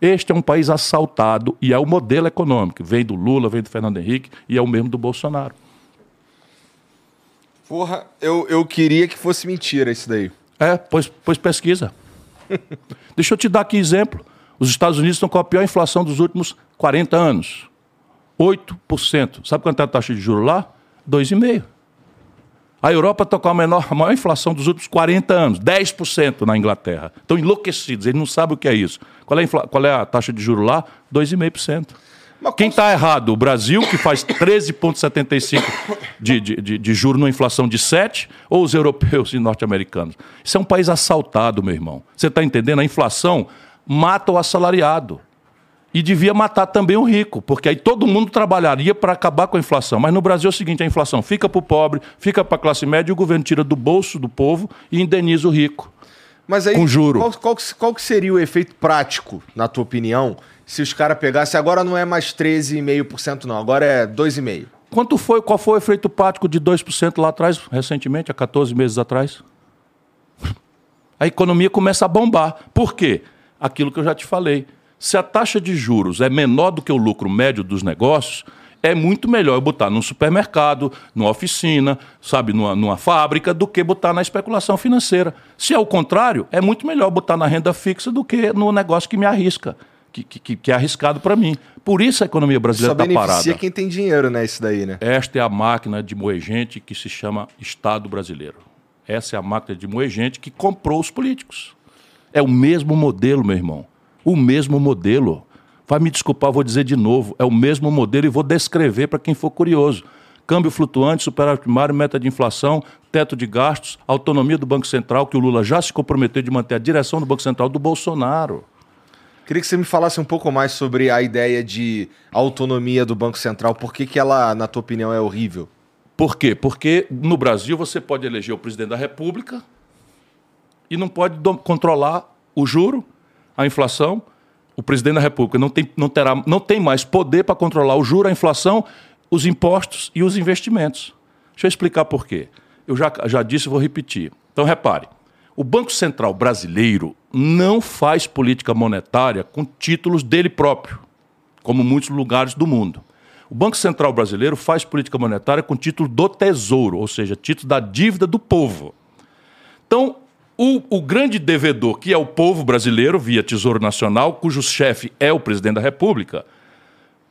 Este é um país assaltado e é o modelo econômico. Vem do Lula, vem do Fernando Henrique e é o mesmo do Bolsonaro. Porra, eu, eu queria que fosse mentira isso daí. É, pois, pois pesquisa. Deixa eu te dar aqui exemplo. Os Estados Unidos estão com a pior inflação dos últimos 40 anos. 8%. Sabe quanto é a taxa de juros lá? 2,5%. A Europa está com a, menor, a maior inflação dos últimos 40 anos, 10% na Inglaterra. Estão enlouquecidos, eles não sabem o que é isso. Qual é a, qual é a taxa de juros lá? 2,5%. Mas Quem está errado? O Brasil, que faz 13,75% de, de, de, de juros numa inflação de 7%, ou os europeus e norte-americanos? Isso é um país assaltado, meu irmão. Você está entendendo? A inflação mata o assalariado. E devia matar também o rico, porque aí todo mundo trabalharia para acabar com a inflação. Mas no Brasil é o seguinte: a inflação fica para o pobre, fica para a classe média, e o governo tira do bolso do povo e indeniza o rico. Mas aí, com juro. Qual, qual, qual que seria o efeito prático, na tua opinião, se os caras pegassem. Agora não é mais 13,5%, não, agora é 2,5%. Quanto foi, qual foi o efeito prático de 2% lá atrás, recentemente, há 14 meses atrás? A economia começa a bombar. Por quê? Aquilo que eu já te falei se a taxa de juros é menor do que o lucro médio dos negócios, é muito melhor eu botar num supermercado, numa oficina, sabe, numa, numa, fábrica, do que botar na especulação financeira. Se é o contrário, é muito melhor botar na renda fixa do que no negócio que me arrisca, que, que, que é arriscado para mim. Por isso a economia brasileira está parada. Só beneficia quem tem dinheiro, né, isso daí, né? Esta é a máquina de moer gente que se chama Estado brasileiro. Essa é a máquina de moer gente que comprou os políticos. É o mesmo modelo, meu irmão o mesmo modelo. Vai me desculpar, vou dizer de novo, é o mesmo modelo e vou descrever para quem for curioso. Câmbio flutuante, superávit primário, meta de inflação, teto de gastos, autonomia do Banco Central, que o Lula já se comprometeu de manter a direção do Banco Central do Bolsonaro. Queria que você me falasse um pouco mais sobre a ideia de autonomia do Banco Central. Por que, que ela, na tua opinião, é horrível? Por quê? Porque no Brasil você pode eleger o presidente da República e não pode controlar o juro, a inflação, o presidente da República não tem, não terá, não tem mais poder para controlar o juro, a inflação, os impostos e os investimentos. Deixa eu explicar por quê. Eu já, já disse e vou repetir. Então, repare: o Banco Central brasileiro não faz política monetária com títulos dele próprio, como muitos lugares do mundo. O Banco Central brasileiro faz política monetária com título do Tesouro, ou seja, título da dívida do povo. Então, o, o, grande devedor, que é o povo brasileiro, via Tesouro Nacional, cujo chefe é o presidente da República,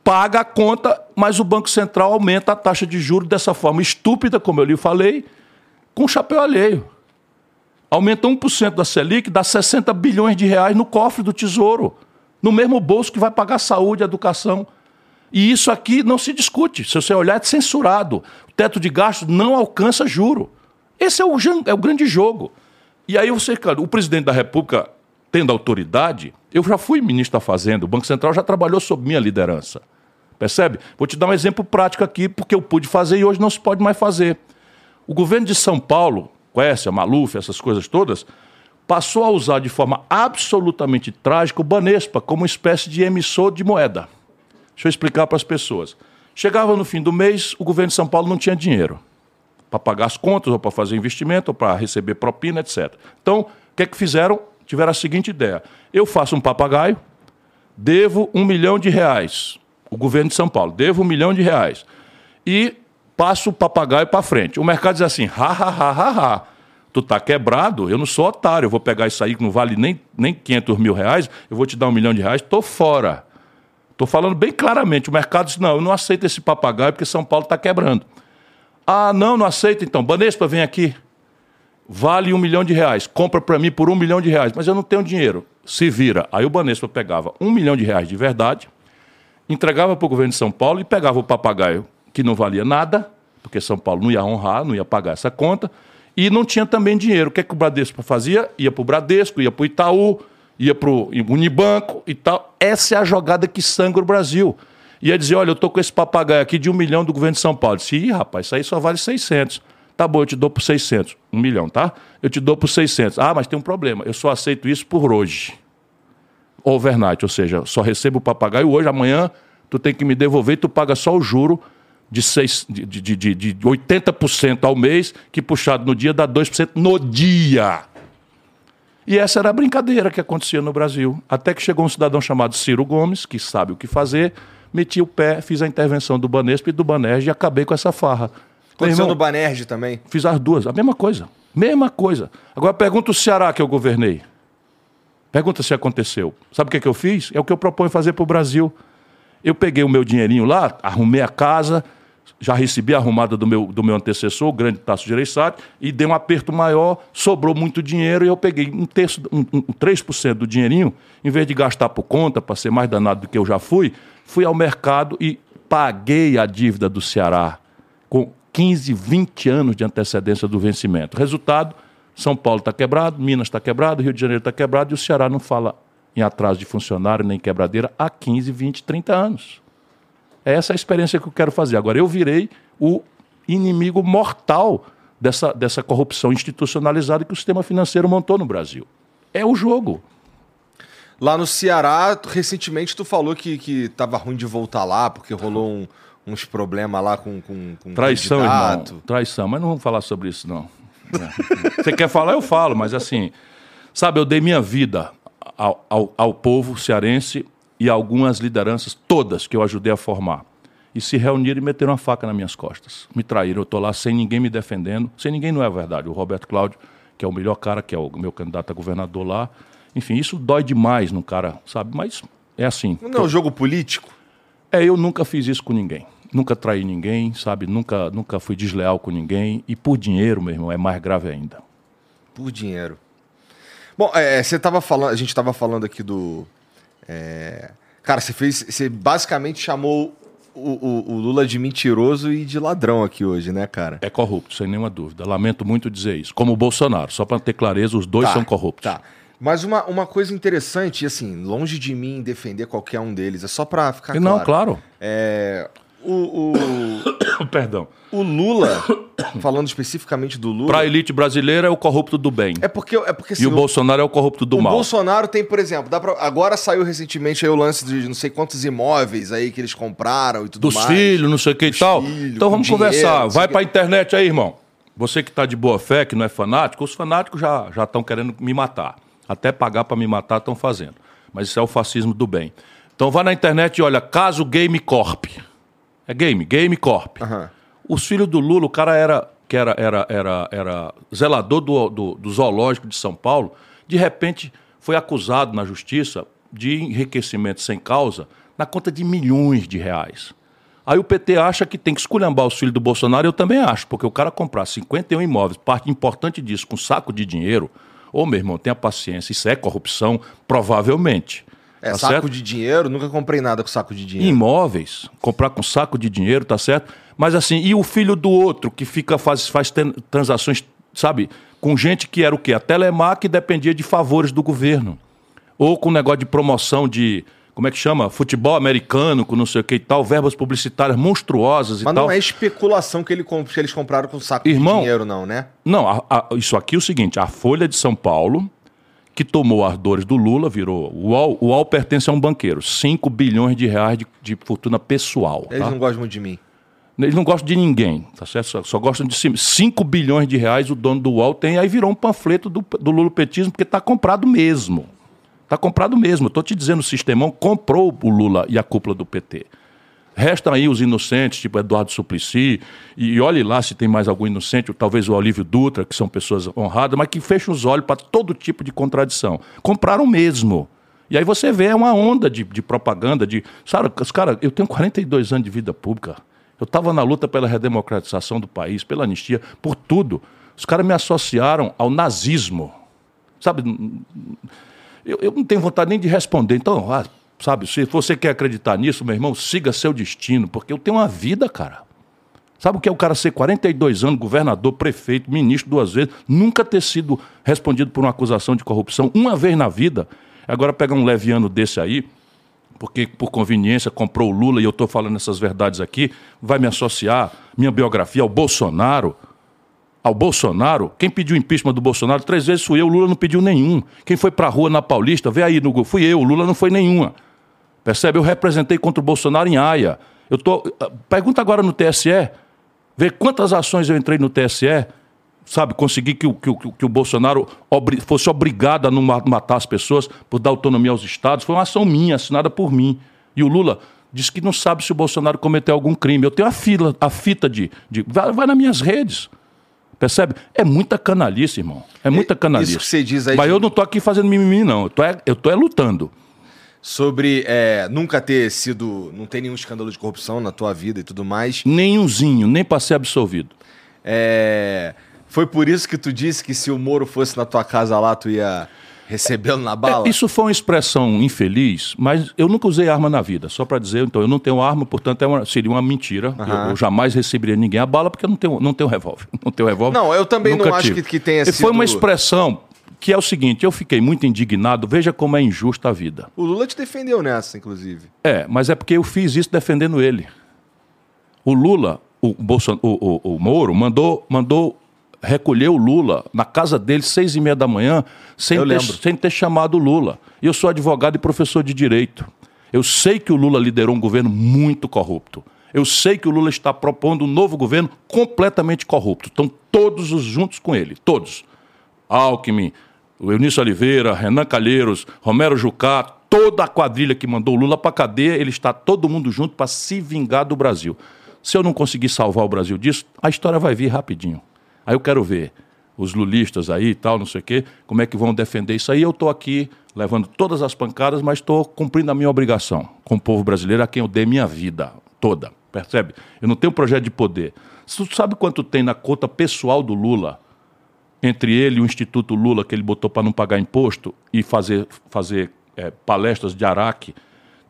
paga a conta, mas o Banco Central aumenta a taxa de juros dessa forma estúpida, como eu lhe falei, com chapéu alheio. Aumenta 1% da Selic, dá 60 bilhões de reais no cofre do Tesouro, no mesmo bolso que vai pagar saúde e educação. E isso aqui não se discute. Se você olhar, é censurado. O teto de gastos não alcança juro. Esse é o, é o grande jogo. E aí você, cara, o presidente da República, tendo autoridade, eu já fui ministro da Fazenda, o Banco Central já trabalhou sob minha liderança. Percebe? Vou te dar um exemplo prático aqui, porque eu pude fazer e hoje não se pode mais fazer. O governo de São Paulo, conhece a Maluf, essas coisas todas, passou a usar de forma absolutamente trágica o Banespa como uma espécie de emissor de moeda. Deixa eu explicar para as pessoas. Chegava no fim do mês, o governo de São Paulo não tinha dinheiro para pagar as contas, ou para fazer investimento, ou para receber propina, etc. Então, o que é que fizeram? Tiveram a seguinte ideia: eu faço um papagaio, devo um milhão de reais. O governo de São Paulo, devo um milhão de reais. E passo o papagaio para frente. O mercado diz assim: ha, ha, ha, ha, ha. Tu tá quebrado, eu não sou otário, eu vou pegar isso aí que não vale nem, nem 500 mil reais, eu vou te dar um milhão de reais, tô fora. Estou falando bem claramente. O mercado diz: não, eu não aceito esse papagaio porque São Paulo está quebrando. Ah, não, não aceito então. Banespa, vem aqui. Vale um milhão de reais. Compra para mim por um milhão de reais. Mas eu não tenho dinheiro. Se vira. Aí o Banespa pegava um milhão de reais de verdade, entregava para o governo de São Paulo e pegava o papagaio, que não valia nada, porque São Paulo não ia honrar, não ia pagar essa conta, e não tinha também dinheiro. O que, é que o Bradesco fazia? Ia para o Bradesco, ia para o Itaú, ia para o Unibanco e tal. Essa é a jogada que sangra o Brasil ia dizer, olha, eu tô com esse papagaio aqui de um milhão do governo de São Paulo. Disse, Ih, rapaz, isso aí só vale 600. Tá bom, eu te dou por 600. Um milhão, tá? Eu te dou por 600. Ah, mas tem um problema. Eu só aceito isso por hoje. Overnight, ou seja, só recebo o papagaio hoje, amanhã tu tem que me devolver e tu paga só o juro de, seis, de, de, de, de 80% ao mês, que puxado no dia dá 2% no dia. E essa era a brincadeira que acontecia no Brasil. Até que chegou um cidadão chamado Ciro Gomes, que sabe o que fazer, meti o pé, fiz a intervenção do Banesp e do Banerj e acabei com essa farra. Aconteceu no Banerj também? Fiz as duas, a mesma coisa. Mesma coisa. Agora pergunta o Ceará que eu governei. Pergunta se aconteceu. Sabe o que, é que eu fiz? É o que eu proponho fazer para o Brasil. Eu peguei o meu dinheirinho lá, arrumei a casa, já recebi a arrumada do meu, do meu antecessor, o grande Tasso Gereissati, e dei um aperto maior, sobrou muito dinheiro e eu peguei um terço, um, um 3% do dinheirinho, em vez de gastar por conta, para ser mais danado do que eu já fui, fui ao mercado e paguei a dívida do Ceará com 15, 20 anos de antecedência do vencimento. Resultado, São Paulo está quebrado, Minas está quebrado, Rio de Janeiro está quebrado e o Ceará não fala em atraso de funcionário nem quebradeira há 15, 20, 30 anos. É essa a experiência que eu quero fazer. Agora, eu virei o inimigo mortal dessa, dessa corrupção institucionalizada que o sistema financeiro montou no Brasil. É o jogo. Lá no Ceará, recentemente tu falou que, que tava ruim de voltar lá, porque rolou um, uns problemas lá com, com, com Traição, candidato. irmão. Traição, mas não vamos falar sobre isso, não. É. Você quer falar, eu falo, mas assim, sabe, eu dei minha vida ao, ao, ao povo cearense e algumas lideranças, todas que eu ajudei a formar. E se reuniram e meteram uma faca nas minhas costas. Me traíram, eu estou lá sem ninguém me defendendo. Sem ninguém não é verdade. O Roberto Cláudio, que é o melhor cara, que é o meu candidato a governador lá. Enfim, isso dói demais no cara, sabe? Mas é assim. Não é um jogo político? É, eu nunca fiz isso com ninguém. Nunca traí ninguém, sabe? Nunca, nunca fui desleal com ninguém. E por dinheiro, meu irmão, é mais grave ainda. Por dinheiro. Bom, é, você estava falando, a gente estava falando aqui do. É, cara, você fez. Você basicamente chamou o, o, o, Lula de mentiroso e de ladrão aqui hoje, né, cara? É corrupto, sem nenhuma dúvida. Lamento muito dizer isso. Como o Bolsonaro, só para ter clareza, os dois tá, são corruptos. Tá. Mas uma, uma coisa interessante, assim, longe de mim defender qualquer um deles, é só para ficar claro. Não, claro. É, o, o... Perdão. O Lula, falando especificamente do Lula. Para a elite brasileira é o corrupto do bem. É porque. É porque assim, e o, o Bolsonaro é o corrupto do o mal. O Bolsonaro tem, por exemplo, dá pra, agora saiu recentemente aí o lance de não sei quantos imóveis aí que eles compraram e tudo Dos mais. Dos filhos, não sei o que e tal. Filhos, então vamos dinheiro, conversar. Vai para a internet aí, irmão. Você que está de boa fé, que não é fanático, os fanáticos já estão querendo me matar. Até pagar para me matar estão fazendo. Mas isso é o fascismo do bem. Então vá na internet e olha, caso Game Corp. É game, Game Corp. Uhum. Os filhos do Lula, o cara era que era, era, era, era zelador do, do, do zoológico de São Paulo, de repente foi acusado na justiça de enriquecimento sem causa na conta de milhões de reais. Aí o PT acha que tem que esculhambar os filhos do Bolsonaro, eu também acho, porque o cara comprar 51 imóveis, parte importante disso, com saco de dinheiro, ô meu irmão, tenha paciência, isso é corrupção, provavelmente. É, tá saco certo? de dinheiro, nunca comprei nada com saco de dinheiro. Imóveis, comprar com saco de dinheiro, tá certo? Mas assim, e o filho do outro que fica faz, faz transações, sabe, com gente que era o quê? A Telemar que dependia de favores do governo. Ou com negócio de promoção de, como é que chama? Futebol americano, com não sei o que e tal, verbas publicitárias monstruosas e Mas tal. Mas não é especulação que, ele, que eles compraram com saco Irmão, de dinheiro, não, né? Não, a, a, isso aqui é o seguinte: a Folha de São Paulo que tomou as dores do Lula, virou. O UOL, o UOL pertence a um banqueiro. 5 bilhões de reais de, de fortuna pessoal. Eles tá? não gostam muito de mim. Eles não gostam de ninguém, tá certo? Só, só gostam de si. 5 bilhões de reais o dono do UOL tem, aí virou um panfleto do, do lulopetismo, porque está comprado mesmo. Está comprado mesmo. Estou te dizendo, o Sistemão comprou o Lula e a cúpula do PT. Restam aí os inocentes, tipo Eduardo Suplicy, e olhe lá se tem mais algum inocente, talvez o Olívio Dutra, que são pessoas honradas, mas que fecham os olhos para todo tipo de contradição. Compraram mesmo. E aí você vê uma onda de, de propaganda, de. Sabe, os caras, eu tenho 42 anos de vida pública. Eu estava na luta pela redemocratização do país, pela anistia, por tudo. Os caras me associaram ao nazismo. Sabe? Eu, eu, não tenho vontade nem de responder. Então, ah, Sabe, se você quer acreditar nisso, meu irmão, siga seu destino, porque eu tenho uma vida, cara. Sabe o que é o cara ser 42 anos, governador, prefeito, ministro duas vezes, nunca ter sido respondido por uma acusação de corrupção uma vez na vida? Agora pegar um leviano desse aí, porque por conveniência comprou o Lula e eu estou falando essas verdades aqui, vai me associar minha biografia ao Bolsonaro ao Bolsonaro, quem pediu impeachment do Bolsonaro três vezes fui eu, o Lula não pediu nenhum. Quem foi para a rua na Paulista, vê aí no Google, fui eu, o Lula não foi nenhuma. Percebe? Eu representei contra o Bolsonaro em Haia. Eu tô... Pergunta agora no TSE, vê quantas ações eu entrei no TSE, sabe, consegui que o, que, o, que o Bolsonaro obri... fosse obrigado a não matar as pessoas por dar autonomia aos estados. Foi uma ação minha, assinada por mim. E o Lula disse que não sabe se o Bolsonaro cometeu algum crime. Eu tenho a, fila, a fita de. de... Vai, vai nas minhas redes. Percebe? É muita canalice, irmão. É muita canalice. Isso que você diz aí. Mas de... eu não tô aqui fazendo mimimi, não. Eu tô, é, eu tô é lutando sobre é, nunca ter sido. não ter nenhum escândalo de corrupção na tua vida e tudo mais. Nenhumzinho, nem para ser absolvido. É, foi por isso que tu disse que se o Moro fosse na tua casa lá, tu ia recebê-lo na bala? É, isso foi uma expressão infeliz, mas eu nunca usei arma na vida. Só para dizer, então, eu não tenho arma, portanto, é uma, seria uma mentira. Uhum. Eu, eu, jamais receberia ninguém a bala porque eu não tenho, não tenho revólver. Não tenho revólver. Não, eu também não acho que, que tenha sido. Foi uma expressão que é o seguinte, eu fiquei muito indignado, veja como é injusta a vida. O Lula te defendeu nessa, inclusive. É, mas é porque eu fiz isso defendendo ele. O Lula, o, Bolson, o, o, o Moro, mandou, mandou recolher o Lula na casa dele seis e meia da manhã, sem, ter, sem ter chamado o Lula. E eu sou advogado e professor de direito. Eu sei que o Lula liderou um governo muito corrupto. Eu sei que o Lula está propondo um novo governo completamente corrupto. Estão todos os juntos com ele, todos. Alckmin, o Eunício Oliveira, Renan Calheiros, Romero Jucá, toda a quadrilha que mandou o Lula para cadeia, ele está todo mundo junto para se vingar do Brasil. Se eu não conseguir salvar o Brasil disso, a história vai vir rapidinho. Aí eu quero ver os lulistas aí e tal, não sei o quê, como é que vão defender isso aí. Eu estou aqui levando todas as pancadas, mas estou cumprindo a minha obrigação com o povo brasileiro a quem eu dei minha vida toda, percebe? Eu não tenho projeto de poder. Você sabe quanto tem na conta pessoal do Lula, entre ele e o Instituto Lula, que ele botou para não pagar imposto e fazer, fazer é, palestras de Araque?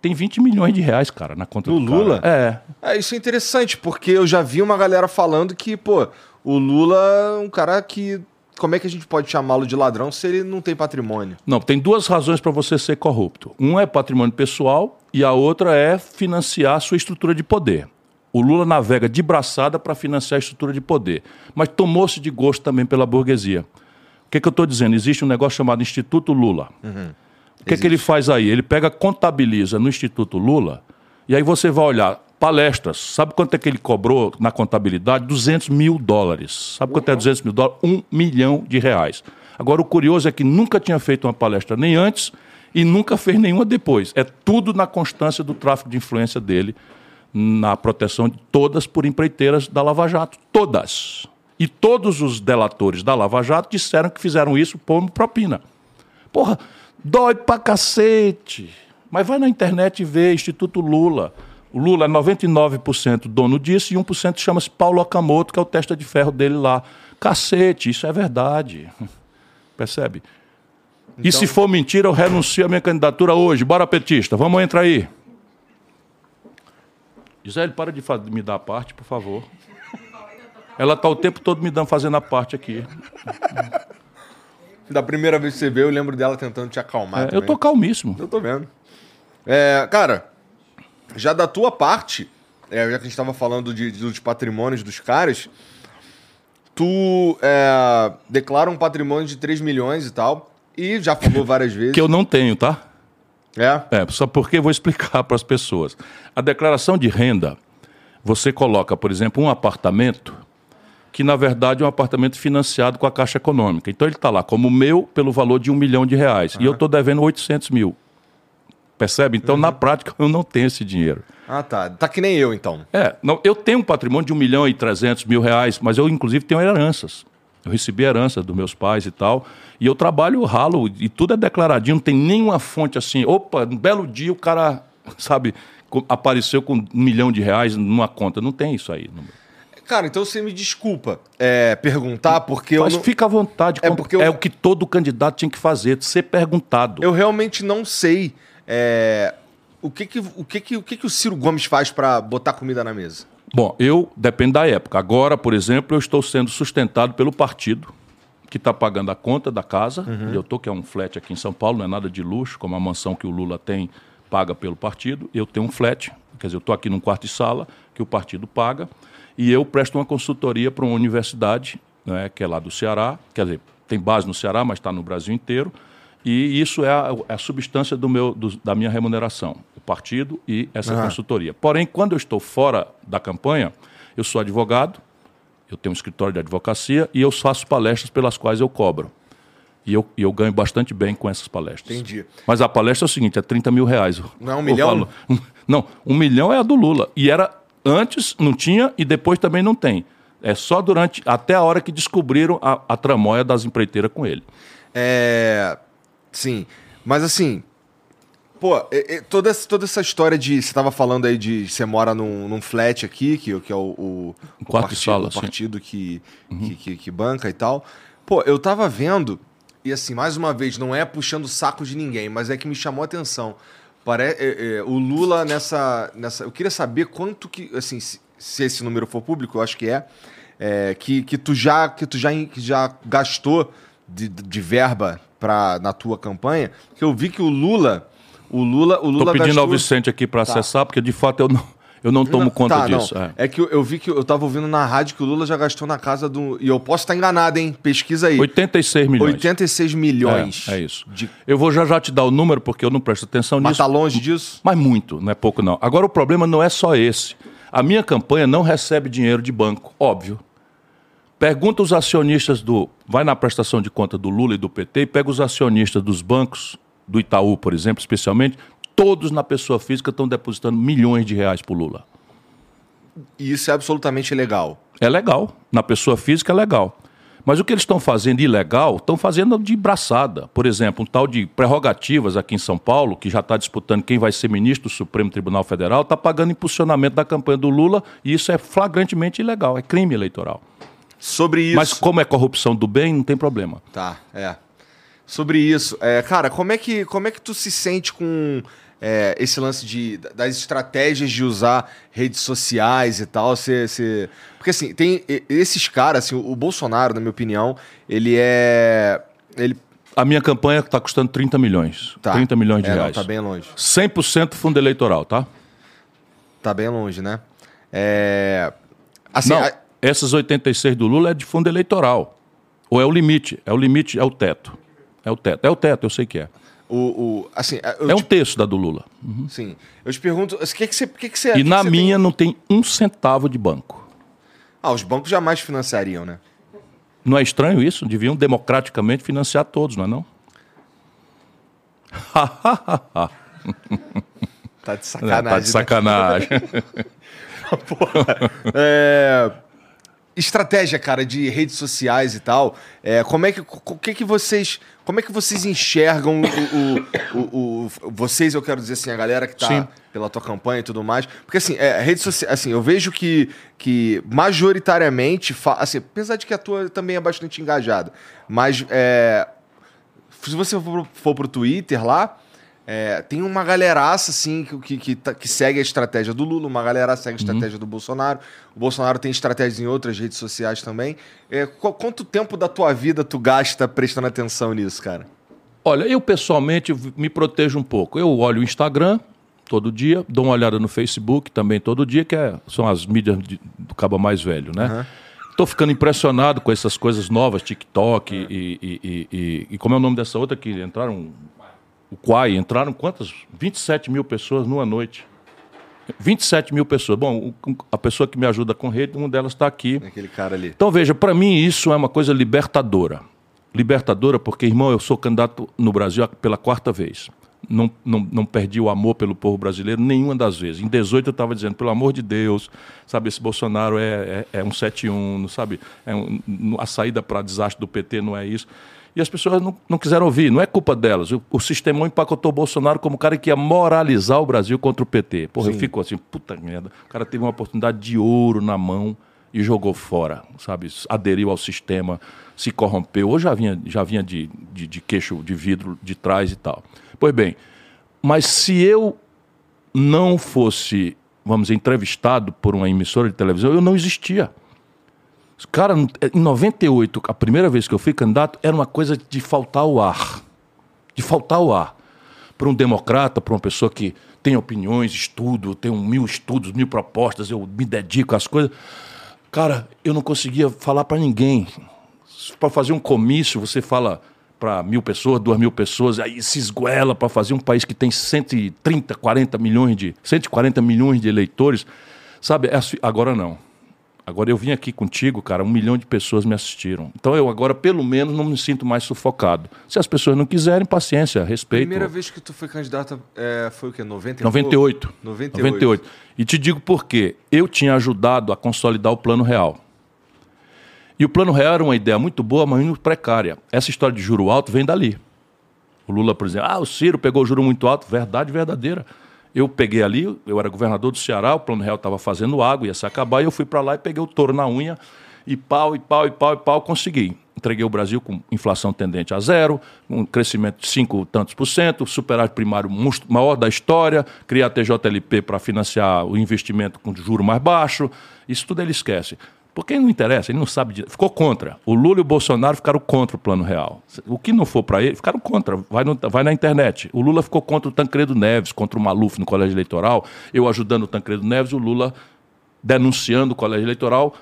Tem 20 milhões de reais, cara, na conta do, do Lula? É. é. Isso é interessante, porque eu já vi uma galera falando que, pô, o Lula é um cara que. Como é que a gente pode chamá-lo de ladrão se ele não tem patrimônio? Não, tem duas razões para você ser corrupto. Um é patrimônio pessoal e a outra é financiar a sua estrutura de poder. O Lula navega de braçada para financiar a estrutura de poder, mas tomou-se de gosto também pela burguesia. O que, que eu estou dizendo? Existe um negócio chamado Instituto Lula. Uhum. O que, que ele faz aí? Ele pega, contabiliza no Instituto Lula, e aí você vai olhar palestras. Sabe quanto é que ele cobrou na contabilidade? 200 mil dólares. Sabe quanto é 200 mil dólares? Um milhão de reais. Agora, o curioso é que nunca tinha feito uma palestra nem antes e nunca fez nenhuma depois. É tudo na constância do tráfico de influência dele, na proteção de todas por empreiteiras da Lava Jato. Todas. E todos os delatores da Lava Jato disseram que fizeram isso por propina. Porra, dói pra cacete. Mas vai na internet e vê Instituto Lula. O Lula é 99% dono disso e 1% chama-se Paulo Okamoto, que é o testa de ferro dele lá. Cacete, isso é verdade. Percebe? Então... E se for mentira, eu renuncio à minha candidatura hoje. Bora, petista, vamos entrar aí. Gisele, para de me dar a parte, por favor. Ela está o tempo todo me dando, fazendo a parte aqui. Da primeira vez que você veio, eu lembro dela tentando te acalmar. É, eu tô calmíssimo. Eu tô vendo. É, cara, já da tua parte, é, já que a gente estava falando de, de, dos patrimônios dos caras, tu é, declara um patrimônio de 3 milhões e tal, e já falou várias vezes. Que eu não tenho, tá? É? É, só porque eu vou explicar para as pessoas. A declaração de renda, você coloca, por exemplo, um apartamento que na verdade é um apartamento financiado com a Caixa Econômica. Então ele está lá como meu pelo valor de um milhão de reais. Uhum. E eu estou devendo 800 mil. Percebe? Então, uhum. na prática, eu não tenho esse dinheiro. Ah, tá. Tá que nem eu, então. É, não, eu tenho um patrimônio de um milhão e trezentos mil reais, mas eu, inclusive, tenho heranças. Eu recebi herança dos meus pais e tal. E eu trabalho, ralo, e tudo é declaradinho, não tem nenhuma fonte assim. Opa, um belo dia o cara, sabe, apareceu com um milhão de reais numa conta. Não tem isso aí. Cara, então você me desculpa é, perguntar, porque Mas eu. Não... fica à vontade. É, porque eu... é o que todo candidato tinha que fazer, ser perguntado. Eu realmente não sei é, o que que, o que, que, o que, que o Ciro Gomes faz para botar comida na mesa? Bom, eu depende da época. Agora, por exemplo, eu estou sendo sustentado pelo partido que está pagando a conta da casa. Uhum. Eu estou, que é um flat aqui em São Paulo, não é nada de luxo, como a mansão que o Lula tem, paga pelo partido. Eu tenho um flat, quer dizer, eu estou aqui num quarto de sala que o partido paga, e eu presto uma consultoria para uma universidade, né, que é lá do Ceará, quer dizer, tem base no Ceará, mas está no Brasil inteiro, e isso é a, é a substância do meu, do, da minha remuneração, o partido e essa uhum. consultoria. Porém, quando eu estou fora da campanha, eu sou advogado, eu tenho um escritório de advocacia e eu faço palestras pelas quais eu cobro. E eu, eu ganho bastante bem com essas palestras. Entendi. Mas a palestra é o seguinte: é 30 mil reais. Não é um milhão? Não, um milhão é a do Lula. E era antes, não tinha, e depois também não tem. É só durante, até a hora que descobriram a, a tramóia das empreiteiras com ele. É. Sim. Mas assim, Pô, toda, toda essa história de. Você tava falando aí de. Você mora num, num flat aqui, que, que é o, o, o quarto partido, sala, o partido que, uhum. que, que, que, banca e tal. Pô, eu tava vendo, e assim, mais uma vez, não é puxando o saco de ninguém, mas é que me chamou a atenção. Pare, é, é, o Lula nessa, nessa. Eu queria saber quanto que. Assim, se, se esse número for público, eu acho que é. é que, que tu já, que tu já, que já gastou de, de verba pra, na tua campanha, que eu vi que o Lula. O Lula. O Lula Tô pedindo gastou... ao Vicente aqui para acessar, porque de fato eu não, eu não tomo Não, conta tá, disso. é. É. que eu, eu vi que eu tava ouvindo na rádio que o Lula já gastou na casa do. E eu posso estar enganado, hein? Pesquisa aí. 86 milhões. 86 milhões. É, é isso. De... Eu vou já já te dar o número, porque eu não presto atenção Mas nisso. tá longe disso? Mas muito, não é pouco não. Agora o problema não é só esse. A minha campanha não recebe dinheiro de banco, óbvio. Pergunta os acionistas do. Vai na prestação de conta do Lula e do PT e pega os acionistas dos bancos, do Itaú, por exemplo, especialmente, todos na pessoa física estão depositando milhões de reais para o Lula. E isso é absolutamente legal. É legal. Na pessoa física é legal. Mas o que eles estão fazendo ilegal, estão fazendo de braçada. Por exemplo, um tal de prerrogativas aqui em São Paulo, que já está disputando quem vai ser ministro do Supremo Tribunal Federal, está pagando impulsionamento da campanha do Lula e isso é flagrantemente ilegal, é crime eleitoral. Sobre isso. Mas como é corrupção do bem, não tem problema. Tá, é. Sobre isso. É, cara, como é, que, como é que tu se sente com é, esse lance de, das estratégias de usar redes sociais e tal? Cê, cê... Porque assim, tem esses caras, assim, o Bolsonaro, na minha opinião, ele é. Ele. A minha campanha está custando 30 milhões. Tá. 30 milhões de é, não, reais. tá bem longe. 100% fundo eleitoral, tá? Tá bem longe, né? É. Assim, não, a- essas 86 do Lula é de fundo eleitoral. Ou é o limite? É o limite, é o teto. É o teto. É o teto, eu sei que é. o, o, assim, É um te- terço da do Lula. Sim. Eu te pergunto, o que, que você. Que que você E que na você minha tem- não tem um centavo de banco. Ah, os bancos jamais financiariam, né? Não é estranho isso? Deviam democraticamente financiar todos, não é não? Tá de sacanagem. tá de né? sacanagem. É, estratégia, cara, de redes sociais e tal. É, como é que, o que que vocês, como é que vocês enxergam o, o, o- o- vocês, eu quero dizer assim, a galera que tá Sim. pela tua campanha e tudo mais, porque assim, é, rede social, assim, eu vejo que, que majoritariamente, assim, apesar de que a tua também é bastante engajada, mas é, se você for, for pro Twitter lá, é, tem uma galeraça, assim, que, que, que, tá- segue a estratégia do Lula, uma galera segue a estratégia do Bolsonaro. O Bolsonaro tem estratégias em outras redes sociais também. É, qu- quanto tempo da tua vida tu gasta prestando atenção nisso, cara? Olha, eu pessoalmente me protejo um pouco. Eu olho o Instagram todo dia, dou uma olhada no Facebook também todo dia, que é- são as mídias de- do cabo mais velho, né? Estou ficando impressionado com essas coisas novas, TikTok e, e, e- e- e como é o nome dessa outra que entraram? O Quai, entraram quantas? 27 mil pessoas numa noite. 27 mil pessoas. Bom, a pessoa que me ajuda com rede, uma delas está aqui. Aquele cara ali. Então, veja, para mim isso é uma coisa libertadora. Libertadora porque, irmão, eu sou candidato no Brasil pela quarta vez. Não, não, não perdi o amor pelo povo brasileiro nenhuma das vezes. Em 18 eu estava dizendo, pelo amor de Deus, sabe, esse Bolsonaro é, é, é um 7-1, não sabe? É um- a saída para desastre do PT não é isso. E as pessoas não, não quiseram ouvir, não é culpa delas. O, o sistema empacotou o Bolsonaro como o cara que ia moralizar o Brasil contra o PT. Porra, eu fico assim, puta merda. O cara teve uma oportunidade de ouro na mão e jogou fora, sabe? Aderiu ao sistema, se corrompeu. Ou já vinha, já vinha de, de, de queixo de vidro de trás e tal. Pois bem, mas se eu não fosse, vamos dizer, entrevistado por uma emissora de televisão, eu não existia. Cara, em 98, a primeira vez que eu fui candidato, era uma coisa de faltar o ar. De faltar o ar. Para um democrata, para uma pessoa que tem opiniões, estudo, tem mil estudos, mil propostas, eu me dedico às coisas. Cara, eu não conseguia falar para ninguém. Para fazer um comício, você fala para mil pessoas, duas mil pessoas, aí se esguela para fazer um país que tem 130, 40 milhões de, 140 milhões de eleitores. Sabe, é assim- agora não. Agora eu vim aqui contigo, cara, um milhão de pessoas me assistiram. Então eu agora, pelo menos, não me sinto mais sufocado. Se as pessoas não quiserem, paciência, respeito. Primeira vez que tu foi candidato é, foi o quê? 90 e 98. pouco? 98. 98. E te digo por quê. Eu tinha ajudado a consolidar o Plano Real. E o Plano Real era uma ideia muito boa, mas muito precária. Essa história de juro alto vem dali. O Lula, por exemplo, ah, o Ciro pegou juro muito alto. Verdade verdadeira. Eu peguei ali, eu era governador do Ceará, o Plano Real estava fazendo água, ia se acabar, e eu fui para lá e peguei o touro na unha, e pau, e pau, e pau, e pau, consegui. Entreguei o Brasil com inflação tendente a zero, um crescimento de 5 tantos por cento, superávit primário maior da história, criar a TJLP para financiar o investimento com juro mais baixo, isso tudo ele esquece. Porque não interessa, ele não sabe. De... Ficou contra. O Lula e o Bolsonaro ficaram contra o Plano Real. O que não for para ele, ficaram contra. Vai, no, vai na internet. O Lula ficou contra o Tancredo Neves, contra o Maluf no colégio eleitoral. Eu ajudando o Tancredo Neves, o Lula denunciando o colégio eleitoral,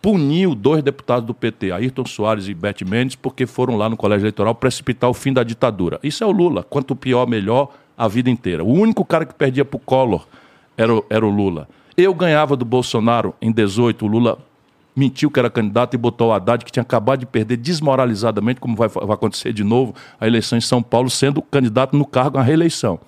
puniu dois deputados do PT, Ayrton Soares e Beth Mendes, porque foram lá no colégio eleitoral precipitar o fim da ditadura. Isso é o Lula. Quanto pior, melhor a vida inteira. O único cara que perdia para o Collor era, o, era o Lula. Eu ganhava do Bolsonaro em 18, o Lula mentiu que era candidato e botou o Haddad, que tinha acabado de perder desmoralizadamente, como vai, vai acontecer de novo, a eleição em São Paulo, sendo candidato no cargo à reeleição.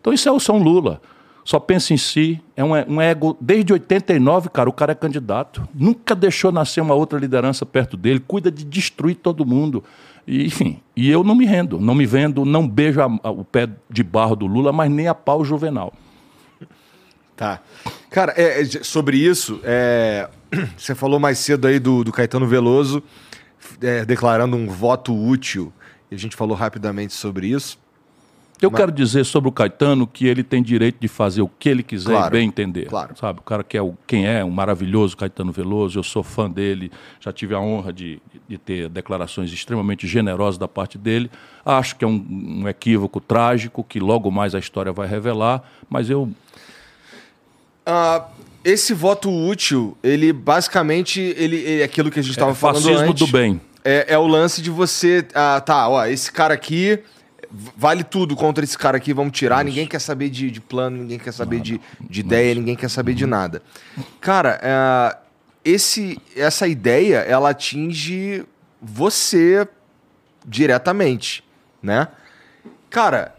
Então isso é o São Lula. Só pensa em si, é um, um ego. Desde 89, cara, o cara é candidato. Nunca deixou nascer uma outra liderança perto dele, cuida de destruir todo mundo. E, enfim, e eu não me rendo, não me vendo, não beijo a, a, o pé de barro do Lula, mas nem a pau juvenal. Tá. Cara, é, é sobre isso, é, você falou mais cedo aí do, do Caetano Veloso é, declarando um voto útil. E a gente falou rapidamente sobre isso. Eu Mas... quero dizer sobre o Caetano que ele tem direito de fazer o que ele quiser claro, e bem entender. Claro. Sabe? O cara que é o, quem é, um maravilhoso Caetano Veloso, eu sou fã dele, já tive a honra de, de ter declarações extremamente generosas da parte dele. Acho que é um, um equívoco trágico que logo mais a história vai revelar, mas eu. Uh, esse voto útil, ele basicamente ele, é aquilo que a gente estava é, falando fascismo antes. do bem. É, é, o lance de você. Ah, tá, ó, esse cara aqui vale tudo contra esse cara aqui, vamos tirar. Isso. Ninguém quer saber de, de, plano, ninguém quer saber de, de ideia, ninguém quer saber de nada. Cara, é, esse, essa ideia, ela atinge você diretamente, né? Cara,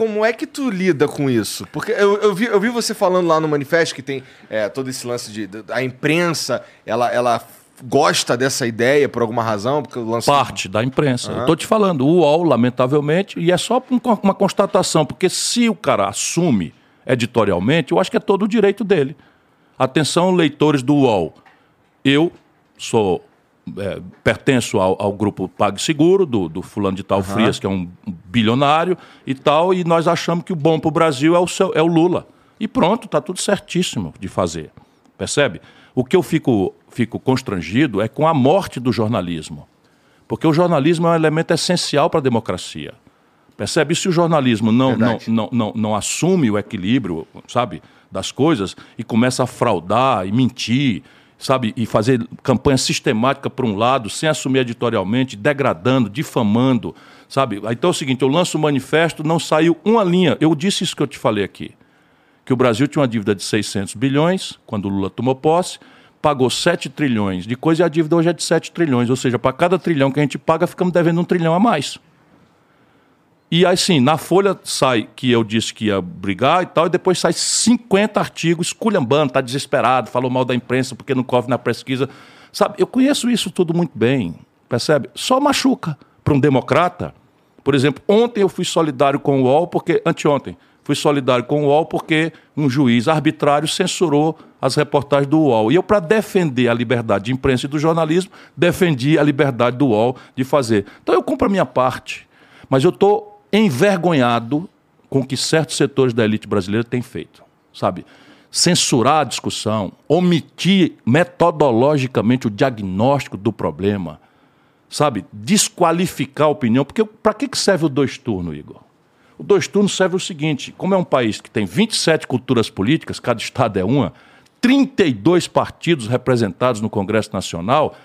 como é que tu lida com isso? Porque eu, eu, vi, eu vi você falando lá no manifesto que tem é, todo esse lance de. A imprensa, ela, ela gosta dessa ideia por alguma razão? Porque lance... Parte da imprensa. Uhum. Eu tô te falando, o UOL, lamentavelmente, e é só uma constatação, porque se o cara assume editorialmente, eu acho que é todo o direito dele. Atenção, leitores do UOL. Eu sou é, pertenço ao, ao, grupo PagSeguro, do, do fulano de tal uhum. Frias, que é um bilionário e tal, e nós achamos que o bom para o Brasil é o, seu, é o Lula. E pronto, está tudo certíssimo de fazer. Percebe? O que eu fico, fico constrangido é com a morte do jornalismo. Porque o jornalismo é um elemento essencial para a democracia. Percebe? E se o jornalismo não, não, não, não, não assume o equilíbrio, sabe, das coisas e começa a fraudar e mentir sabe, e fazer campanha sistemática por um lado, sem assumir editorialmente, degradando, difamando, sabe? Então é o seguinte, eu lanço o um manifesto, não saiu uma linha. Eu disse isso que eu te falei aqui, que o Brasil tinha uma dívida de 600 bilhões, quando o Lula tomou posse, pagou 7 trilhões de coisa e a dívida hoje é de 7 trilhões, ou seja, para cada trilhão que a gente paga, ficamos devendo um trilhão a mais. E assim, na Folha sai que eu disse que ia brigar e tal, e depois sai 50 artigos esculhambando, tá desesperado, falou mal da imprensa porque não corre na pesquisa. Sabe, eu conheço isso tudo muito bem, percebe? Só machuca para um democrata. Por exemplo, ontem eu fui solidário com o UOL, porque, anteontem, fui solidário com o UOL porque um juiz arbitrário censurou as reportagens do UOL. E eu, para defender a liberdade de imprensa e do jornalismo, defendi a liberdade do UOL de fazer. Então eu cumpro a minha parte. Mas eu estou envergonhado com o que certos setores da elite brasileira têm feito, sabe? Censurar a discussão, omitir metodologicamente o diagnóstico do problema, sabe? Desqualificar a opinião, porque para que serve o dois turnos, Igor? O dois turnos serve o seguinte: como é um país que tem 27 culturas políticas, cada estado é uma, 32 partidos representados no Congresso Nacional,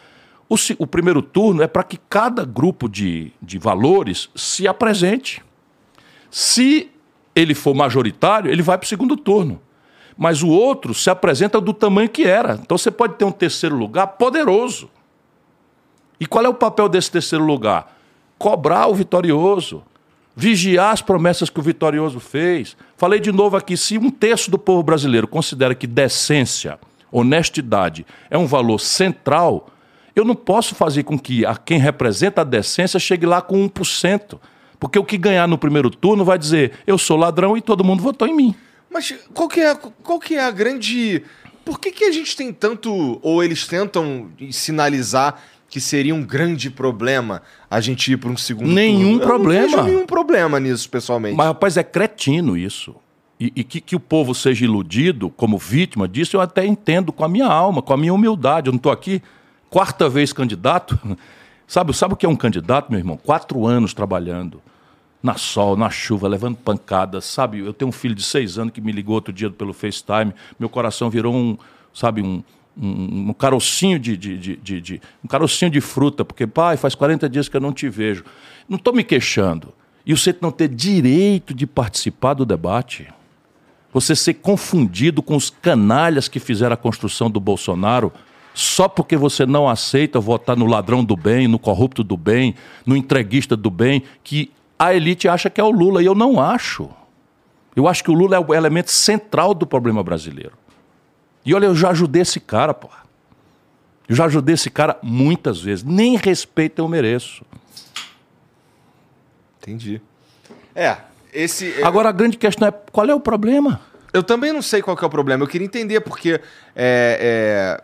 o, o primeiro turno é para que cada grupo de, de valores se apresente. Se ele for majoritário, ele vai para o segundo turno. Mas o outro se apresenta do tamanho que era. Então você pode ter um terceiro lugar poderoso. E qual é o papel desse terceiro lugar? Cobrar o vitorioso, vigiar as promessas que o vitorioso fez. Falei de novo aqui: se um terço do povo brasileiro considera que decência, honestidade é um valor central, eu não posso fazer com que a quem representa a decência chegue lá com 1%. Porque o que ganhar no primeiro turno vai dizer, eu sou ladrão e todo mundo votou em mim. Mas qual que é, qual que é a grande. Por que, que a gente tem tanto. Ou eles tentam sinalizar que seria um grande problema a gente ir para um segundo nenhum turno? problema. Eu não nenhum problema nisso, pessoalmente. Mas, rapaz, é cretino isso. e, e que, que, o povo seja iludido como vítima disso, eu até entendo com a minha alma, com a minha humildade. Eu não estou aqui quarta vez candidato. Sabe, sabe o que é um candidato, meu irmão? Quatro anos trabalhando, na sol, na chuva, levando pancadas, sabe? Eu tenho um filho de seis anos que me ligou outro dia pelo FaceTime, meu coração virou um, sabe, um, um, um carocinho de, de, de, de, um carocinho de fruta, porque, pai, faz 40 dias que eu não te vejo. Não estou me queixando. E você não ter direito de participar do debate você ser confundido com os canalhas que fizeram a construção do Bolsonaro só porque você não aceita votar no ladrão do bem, no corrupto do bem, no entreguista do bem, que a elite acha que é o Lula. E eu não acho. Eu acho que o Lula é o elemento central do problema brasileiro. E olha, eu já ajudei esse cara, porra. Eu já ajudei esse cara muitas vezes. Nem respeito eu mereço. Entendi. É, esse. É- Agora a grande questão é qual é o problema? Eu também não sei qual é o problema. Eu queria entender, porque é, é,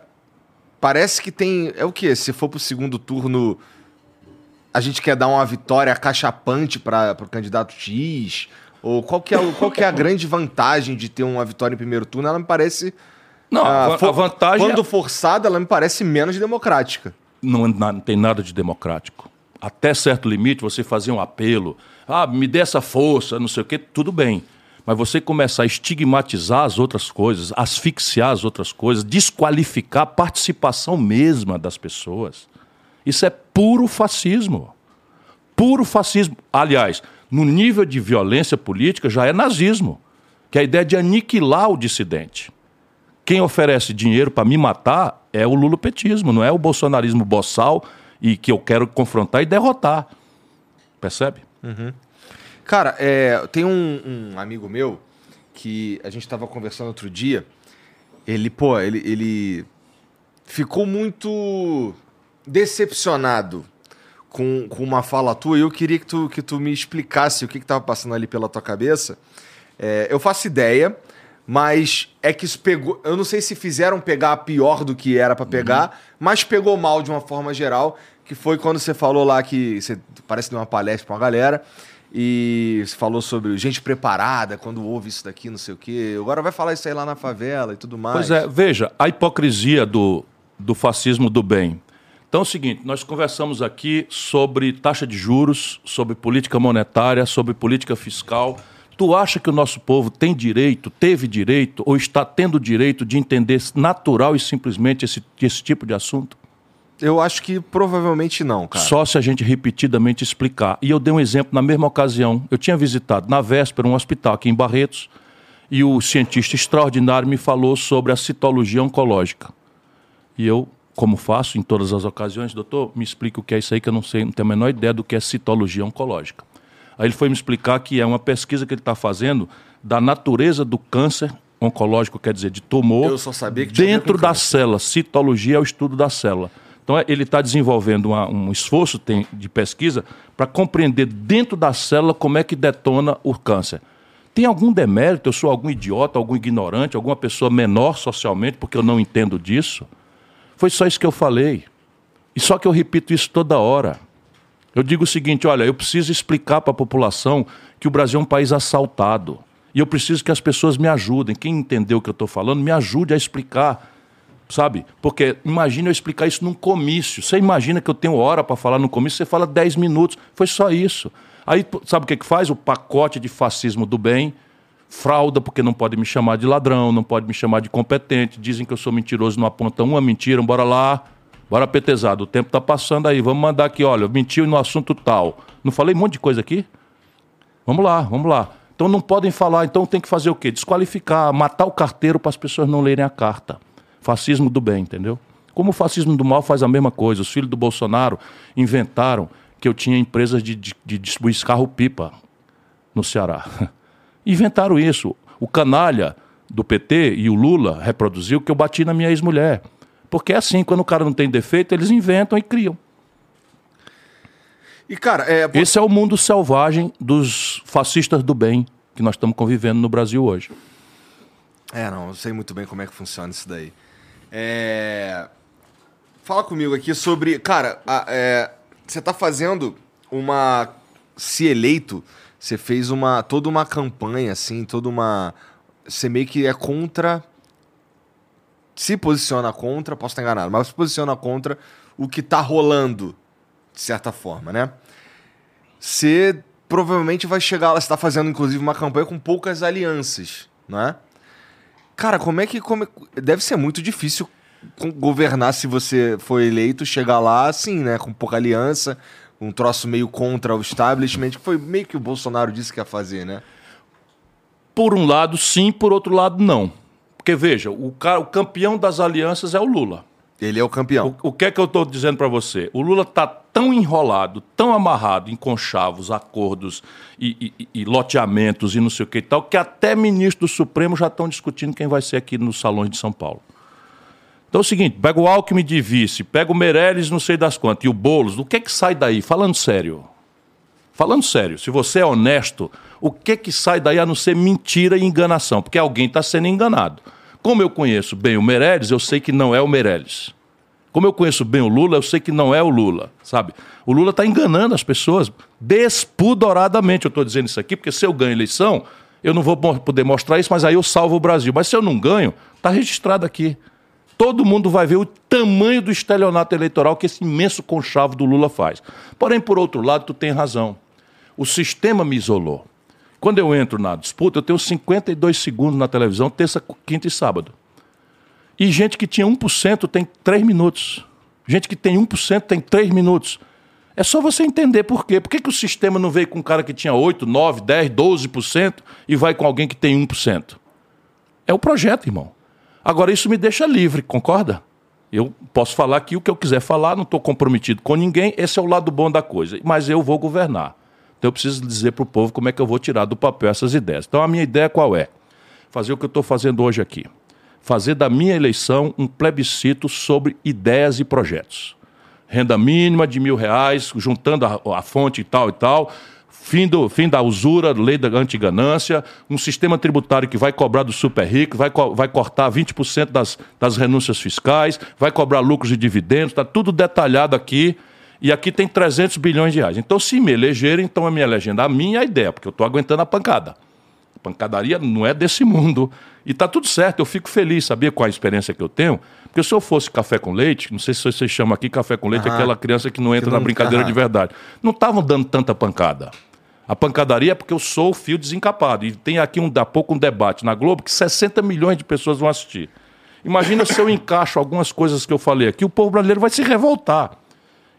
parece que tem. É o quê? Se for pro segundo turno, a gente quer dar uma vitória cachapante para o candidato X? Ou qual que, é, qual que é a grande vantagem de ter uma vitória em primeiro turno? Ela me parece. Não, ah, a, vantagem. Quando é... forçada, ela me parece menos democrática. Não, não tem nada de democrático. Até certo limite, você fazia um apelo ah, me dê essa força, não sei o quê, tudo bem. Mas você começar a estigmatizar as outras coisas, asfixiar as outras coisas, desqualificar a participação mesma das pessoas, isso é puro fascismo. Puro fascismo. Aliás, no nível de violência política já é nazismo, que é a ideia de aniquilar o dissidente. Quem oferece dinheiro para me matar é o lulopetismo, não é o bolsonarismo boçal e que eu quero confrontar e derrotar. Percebe? Uhum. Cara, é, tem um, um, amigo meu que a gente estava conversando outro dia. Ele, pô, ele, ele ficou muito decepcionado com, com uma fala tua e eu queria que tu, que tu me explicasse o que estava passando ali pela tua cabeça. É, eu faço ideia, mas é que isso pegou. Eu não sei se fizeram pegar pior do que era para pegar, uhum. mas pegou mal de uma forma geral que foi quando você falou lá que você parece de uma palestra pra uma galera e falou sobre gente preparada quando ouve isso daqui, não sei o quê. Agora vai falar isso aí lá na favela e tudo mais. Pois é, veja, a hipocrisia do, do fascismo do bem. Então é o seguinte, nós conversamos aqui sobre taxa de juros, sobre política monetária, sobre política fiscal. Tu acha que o nosso povo tem direito, teve direito ou está tendo direito de entender natural e simplesmente esse, esse tipo de assunto? Eu acho que provavelmente não, cara. Só se a gente repetidamente explicar. E eu dei um exemplo na mesma ocasião. Eu tinha visitado na véspera um hospital aqui em Barretos e o cientista extraordinário me falou sobre a citologia oncológica. E eu, como faço em todas as ocasiões, doutor, me explica o que é isso aí que eu não sei, não tenho a menor ideia do que é citologia oncológica. Aí ele foi me explicar que é uma pesquisa que ele está fazendo da natureza do câncer oncológico, quer dizer, de tumor, dentro da célula. Citologia é o estudo da célula. Então, é, ele está desenvolvendo uma, um esforço tem, de pesquisa para compreender dentro da célula como é que detona o câncer. Tem algum demérito? Eu sou algum idiota, algum ignorante, alguma pessoa menor socialmente, porque eu não entendo disso? Foi só isso que eu falei. E só que eu repito isso toda hora. Eu digo o seguinte: olha, eu preciso explicar para a população que o Brasil é um país assaltado. E eu preciso que as pessoas me ajudem. Quem entendeu o que eu estou falando, me ajude a explicar sabe? Porque imagina eu explicar isso num comício. Você imagina que eu tenho hora para falar no comício, você fala 10 minutos. Foi só isso. Aí, sabe o que, que faz? O pacote de fascismo do bem, frauda, porque não pode me chamar de ladrão, não pode me chamar de competente, dizem que eu sou mentiroso, não apontam uma mentira, bora lá, bora petezado, o tempo está passando aí, vamos mandar aqui, olha, mentiu no assunto tal. Não falei um monte de coisa aqui? Vamos lá, vamos lá. Então não podem falar, então tem que fazer o quê? Desqualificar, matar o carteiro para as pessoas não lerem a carta. Fascismo do bem, entendeu? Como o fascismo do mal faz a mesma coisa. Os filhos do Bolsonaro inventaram que eu tinha empresas de, de, de distribuir carro-pipa no Ceará. Inventaram isso. O canalha do PT e o Lula reproduziu que eu bati na minha ex-mulher. Porque é assim, quando o cara não tem defeito, eles inventam e criam. E, cara, é... Esse é o mundo selvagem dos fascistas do bem que nós estamos convivendo no Brasil hoje. É, não, eu sei muito bem como é que funciona isso daí. É... Fala comigo aqui sobre. Cara, a, é... você tá fazendo uma. Se eleito, você fez uma toda uma campanha, assim, toda uma. Você meio que é contra. Se posiciona contra, posso estar enganado, mas se posiciona contra o que tá rolando, de certa forma, né? Você provavelmente vai chegar lá, você tá fazendo inclusive uma campanha com poucas alianças, não é? Cara, como é que. Como é, deve ser muito difícil governar se você for eleito, chegar lá assim, né? Com pouca aliança, um troço meio contra o establishment, que foi meio que o Bolsonaro disse que ia fazer, né? Por um lado, sim, por outro lado, não. Porque veja, o, cara, o campeão das alianças é o Lula. Ele é o campeão. O, o que é que eu estou dizendo para você? O Lula está tão enrolado, tão amarrado em conchavos, acordos e, e, e, loteamentos e não sei o que e tal, que até ministros do Supremo já estão discutindo quem vai ser aqui nos salões de São Paulo. Então é o seguinte, pega o Alckmin de vice, pega o Meirelles, não sei das quantas, e o Boulos, o que é que sai daí? Falando sério. Falando sério, se você é honesto, o que é que sai daí a não ser mentira e enganação? Porque alguém está sendo enganado. Como eu conheço bem o Meirelles, eu sei que não é o Meirelles. Como eu conheço bem o Lula, eu sei que não é o Lula, sabe? O Lula está enganando as pessoas despudoradamente. Eu estou dizendo isso aqui porque se eu ganho eleição, eu não vou poder mostrar isso, mas aí eu salvo o Brasil. Mas se eu não ganho, está registrado aqui todo mundo vai ver o tamanho do estelionato eleitoral que esse imenso conchavo do Lula faz. Porém, por outro lado, tu tem razão. O sistema me isolou. Quando eu entro na disputa, eu tenho 52 segundos na televisão, terça, quinta e sábado. E gente que tinha 1% tem 3 minutos. Gente que tem 1% tem 3 minutos. É só você entender por quê. Por que, que o sistema não veio com um cara que tinha 8, 9, 10, 12% e vai com alguém que tem 1%? É o projeto, irmão. Agora, isso me deixa livre, concorda? Eu posso falar aqui o que eu quiser falar, não estou comprometido com ninguém, esse é o lado bom da coisa. Mas eu vou governar. Então eu preciso dizer para o povo como é que eu vou tirar do papel essas ideias. Então a minha ideia qual é? Fazer o que eu estou fazendo hoje aqui. Fazer da minha eleição um plebiscito sobre ideias e projetos. Renda mínima de mil reais, juntando a, a fonte e tal e tal, fim, do, fim da usura, lei da antiganância, um sistema tributário que vai cobrar do super rico, vai, vai cortar 20% das, das renúncias fiscais, vai cobrar lucros e dividendos, está tudo detalhado aqui. E aqui tem 300 bilhões de reais. Então, se me elegerem, então é minha legenda. A minha ideia, porque eu estou aguentando a pancada. A pancadaria não é desse mundo. E está tudo certo, eu fico feliz, sabia, com a experiência que eu tenho. Porque se eu fosse café com leite, não sei se vocês chamam aqui café com leite, aquela criança que não entra que não... na brincadeira de verdade. Não estavam dando tanta pancada. A pancadaria é porque eu sou o fio desencapado. E tem aqui um, da pouco um debate na Globo que 60 milhões de pessoas vão assistir. Imagina se eu encaixo algumas coisas que eu falei aqui, o povo brasileiro vai se revoltar.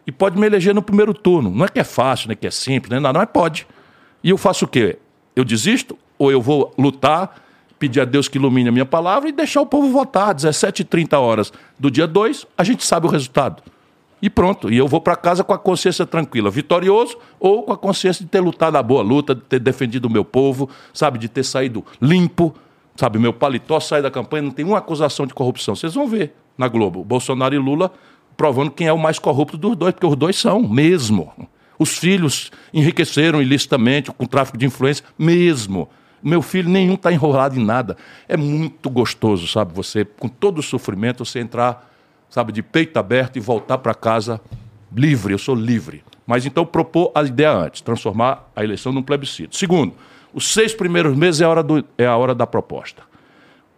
E pode me eleger no primeiro turno. Não é que é fácil, não é que é simples, não é nada, mas pode. E eu faço o quê? Eu desisto? Ou eu vou lutar, pedir a Deus que ilumine a minha palavra e deixar o povo votar. 17h30 horas do dia 2, a gente sabe o resultado e pronto. E eu vou para casa com a consciência tranquila, vitorioso ou com a consciência de ter lutado a boa luta, de ter defendido o meu povo, sabe, de ter saído limpo, sabe, meu paletó sai da campanha, não tem uma acusação de corrupção. Vocês vão ver na Globo, Bolsonaro e Lula provando quem é o mais corrupto dos dois, porque os dois são mesmo. Os filhos enriqueceram ilicitamente com tráfico de influência, mesmo. Meu filho nenhum está enrolado em nada. É muito gostoso, sabe? Você, com todo o sofrimento, você entrar sabe, de peito aberto e voltar para casa livre, eu sou livre. Mas então propor a ideia antes, transformar a eleição num plebiscito. Segundo, os seis primeiros meses é a hora, do, é a hora da proposta.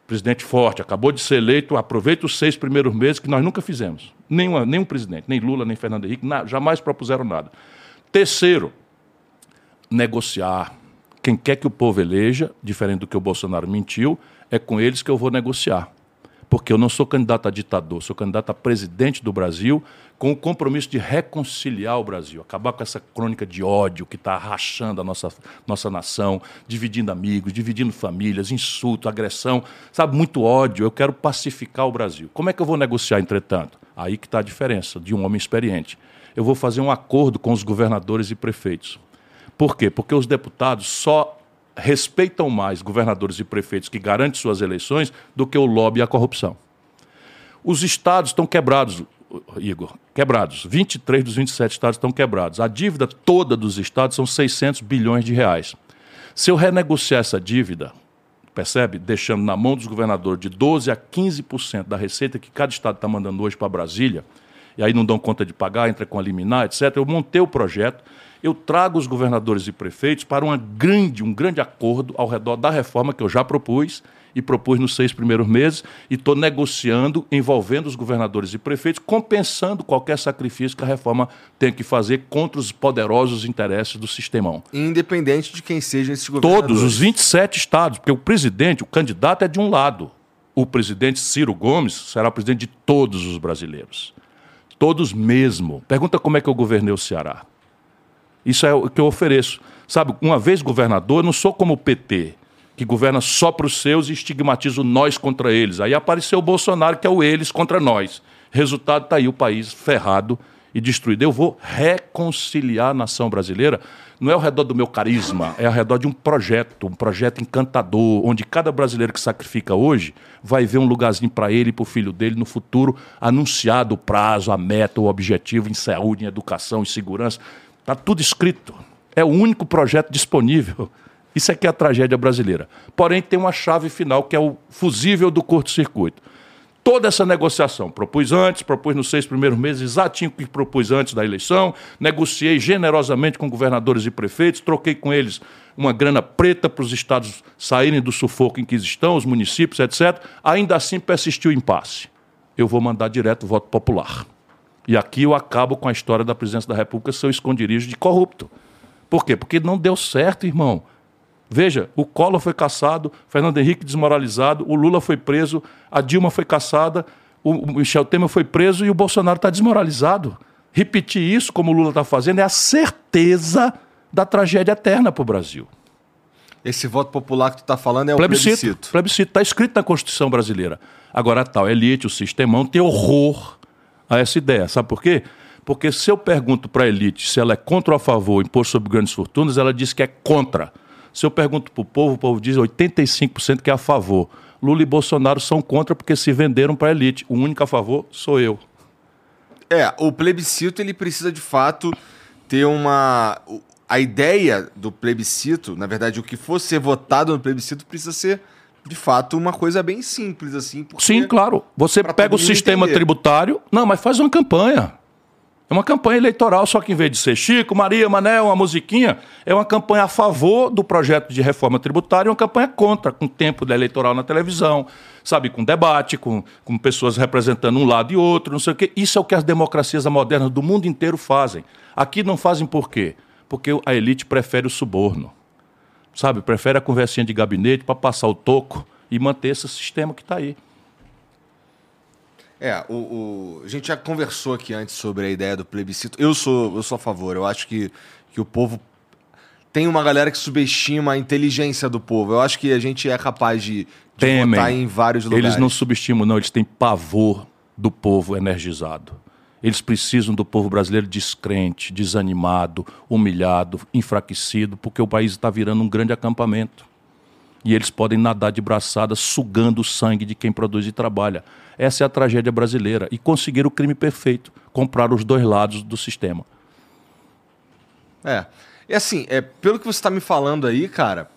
Presidente forte, acabou de ser eleito, aproveita os seis primeiros meses que nós nunca fizemos. Nenhuma, nenhum presidente, nem Lula, nem Fernando Henrique, na, jamais propuseram nada. Terceiro, negociar. Quem quer que o povo eleja, diferente do que o Bolsonaro mentiu, é com eles que eu vou negociar porque eu não sou candidato a ditador, sou candidato a presidente do Brasil, com o compromisso de reconciliar o Brasil, acabar com essa crônica de ódio que está rachando a nossa, nossa nação, dividindo amigos, dividindo famílias, insulto, agressão, sabe, muito ódio. Eu quero pacificar o Brasil. Como é que eu vou negociar, entretanto? Aí que está a diferença de um homem experiente. Eu vou fazer um acordo com os governadores e prefeitos. Por quê? Porque os deputados só respeitam mais governadores e prefeitos que garantem suas eleições do que o lobby e a corrupção. Os estados estão quebrados, Igor, quebrados. 23 dos 27 estados estão quebrados. A dívida toda dos estados são 600 bilhões de reais. Se eu renegociar essa dívida, percebe? Deixando na mão dos governadores de 12% a 15% da receita que cada estado está mandando hoje para Brasília, e aí não dão conta de pagar, entra com a liminar, etc. Eu montei o projeto eu trago os governadores e prefeitos para uma grande, um grande acordo ao redor da reforma que eu já propus e propus nos seis primeiros meses e estou negociando, envolvendo os governadores e prefeitos, compensando qualquer sacrifício que a reforma tem que fazer contra os poderosos interesses do sistemão. Independente de quem seja esse governador. Todos, os 27 estados, porque o presidente, o candidato é de um lado. O presidente Ciro Gomes será o presidente de todos os brasileiros. Todos mesmo. Pergunta como é que eu governei o Ceará. Isso é o que eu ofereço. Sabe, uma vez governador, eu não sou como o PT que governa só para os seus e estigmatiza nós contra eles. Aí apareceu o Bolsonaro, que é o eles contra nós. Resultado está aí o país ferrado e destruído. Eu vou reconciliar a nação brasileira, não é ao redor do meu carisma, é ao redor de um projeto, um projeto encantador, onde cada brasileiro que sacrifica hoje vai ver um lugarzinho para ele e para o filho dele no futuro, anunciado o prazo, a meta, o objetivo em saúde, em educação, em segurança. Está tudo escrito. É o único projeto disponível. Isso aqui é a tragédia brasileira. Porém, tem uma chave final, que é o fusível do curto-circuito. Toda essa negociação, propus antes, propus nos seis primeiros meses, exatinho o que propus antes da eleição, negociei generosamente com governadores e prefeitos, troquei com eles uma grana preta para os estados saírem do sufoco em que estão, os municípios, etc. Ainda assim persistiu o impasse. Eu vou mandar direto o voto popular. E aqui eu acabo com a história da presidência da República, seu esconderijo de corrupto. Por quê? Porque não deu certo, irmão. Veja, o Collor foi caçado, Fernando Henrique desmoralizado, o Lula foi preso, a Dilma foi caçada, o Michel Temer foi preso e o Bolsonaro está desmoralizado. Repetir isso, como o Lula está fazendo, é a certeza da tragédia eterna para o Brasil. Esse voto popular que tu está falando é o plebiscito. Plebiscito, está escrito na Constituição brasileira. Agora, a tal elite, o sistemão, tem horror a essa ideia. Sabe por quê? Porque se eu pergunto para a elite se ela é contra ou a favor do imposto sobre grandes fortunas, ela diz que é contra. Se eu pergunto para o povo, o povo diz 85% que é a favor. Lula e Bolsonaro são contra porque se venderam para a elite. O único a favor sou eu. É, o plebiscito ele precisa de fato ter uma. A ideia do plebiscito, na verdade, o que for ser votado no plebiscito precisa ser de fato uma coisa bem simples assim. Sim, claro. Você pega o sistema entender. tributário, não, mas faz uma campanha. É uma campanha eleitoral, só que em vez de ser Chico, Maria, Mané, uma musiquinha, é uma campanha a favor do projeto de reforma tributária e uma campanha contra, com tempo eleitoral na televisão, sabe, com debate, com, com pessoas representando um lado e outro, não sei o quê. Isso é o que as democracias modernas do mundo inteiro fazem. Aqui não fazem por quê? Porque a elite prefere o suborno. Sabe, prefere a conversinha de gabinete para passar o toco e manter esse sistema que está aí. É, o, o, a gente já conversou aqui antes sobre a ideia do plebiscito. Eu sou, eu sou a favor. Eu acho que, que o povo. Tem uma galera que subestima a inteligência do povo. Eu acho que a gente é capaz de, de votar em vários lugares. Eles não subestimam, não. Eles têm pavor do povo energizado. Eles precisam do povo brasileiro descrente, desanimado, humilhado, enfraquecido, porque o país está virando um grande acampamento. E eles podem nadar de braçada, sugando o sangue de quem produz e trabalha. Essa é a tragédia brasileira. E conseguir o crime perfeito comprar os dois lados do sistema. É. E assim, é, pelo que você está me falando aí, cara,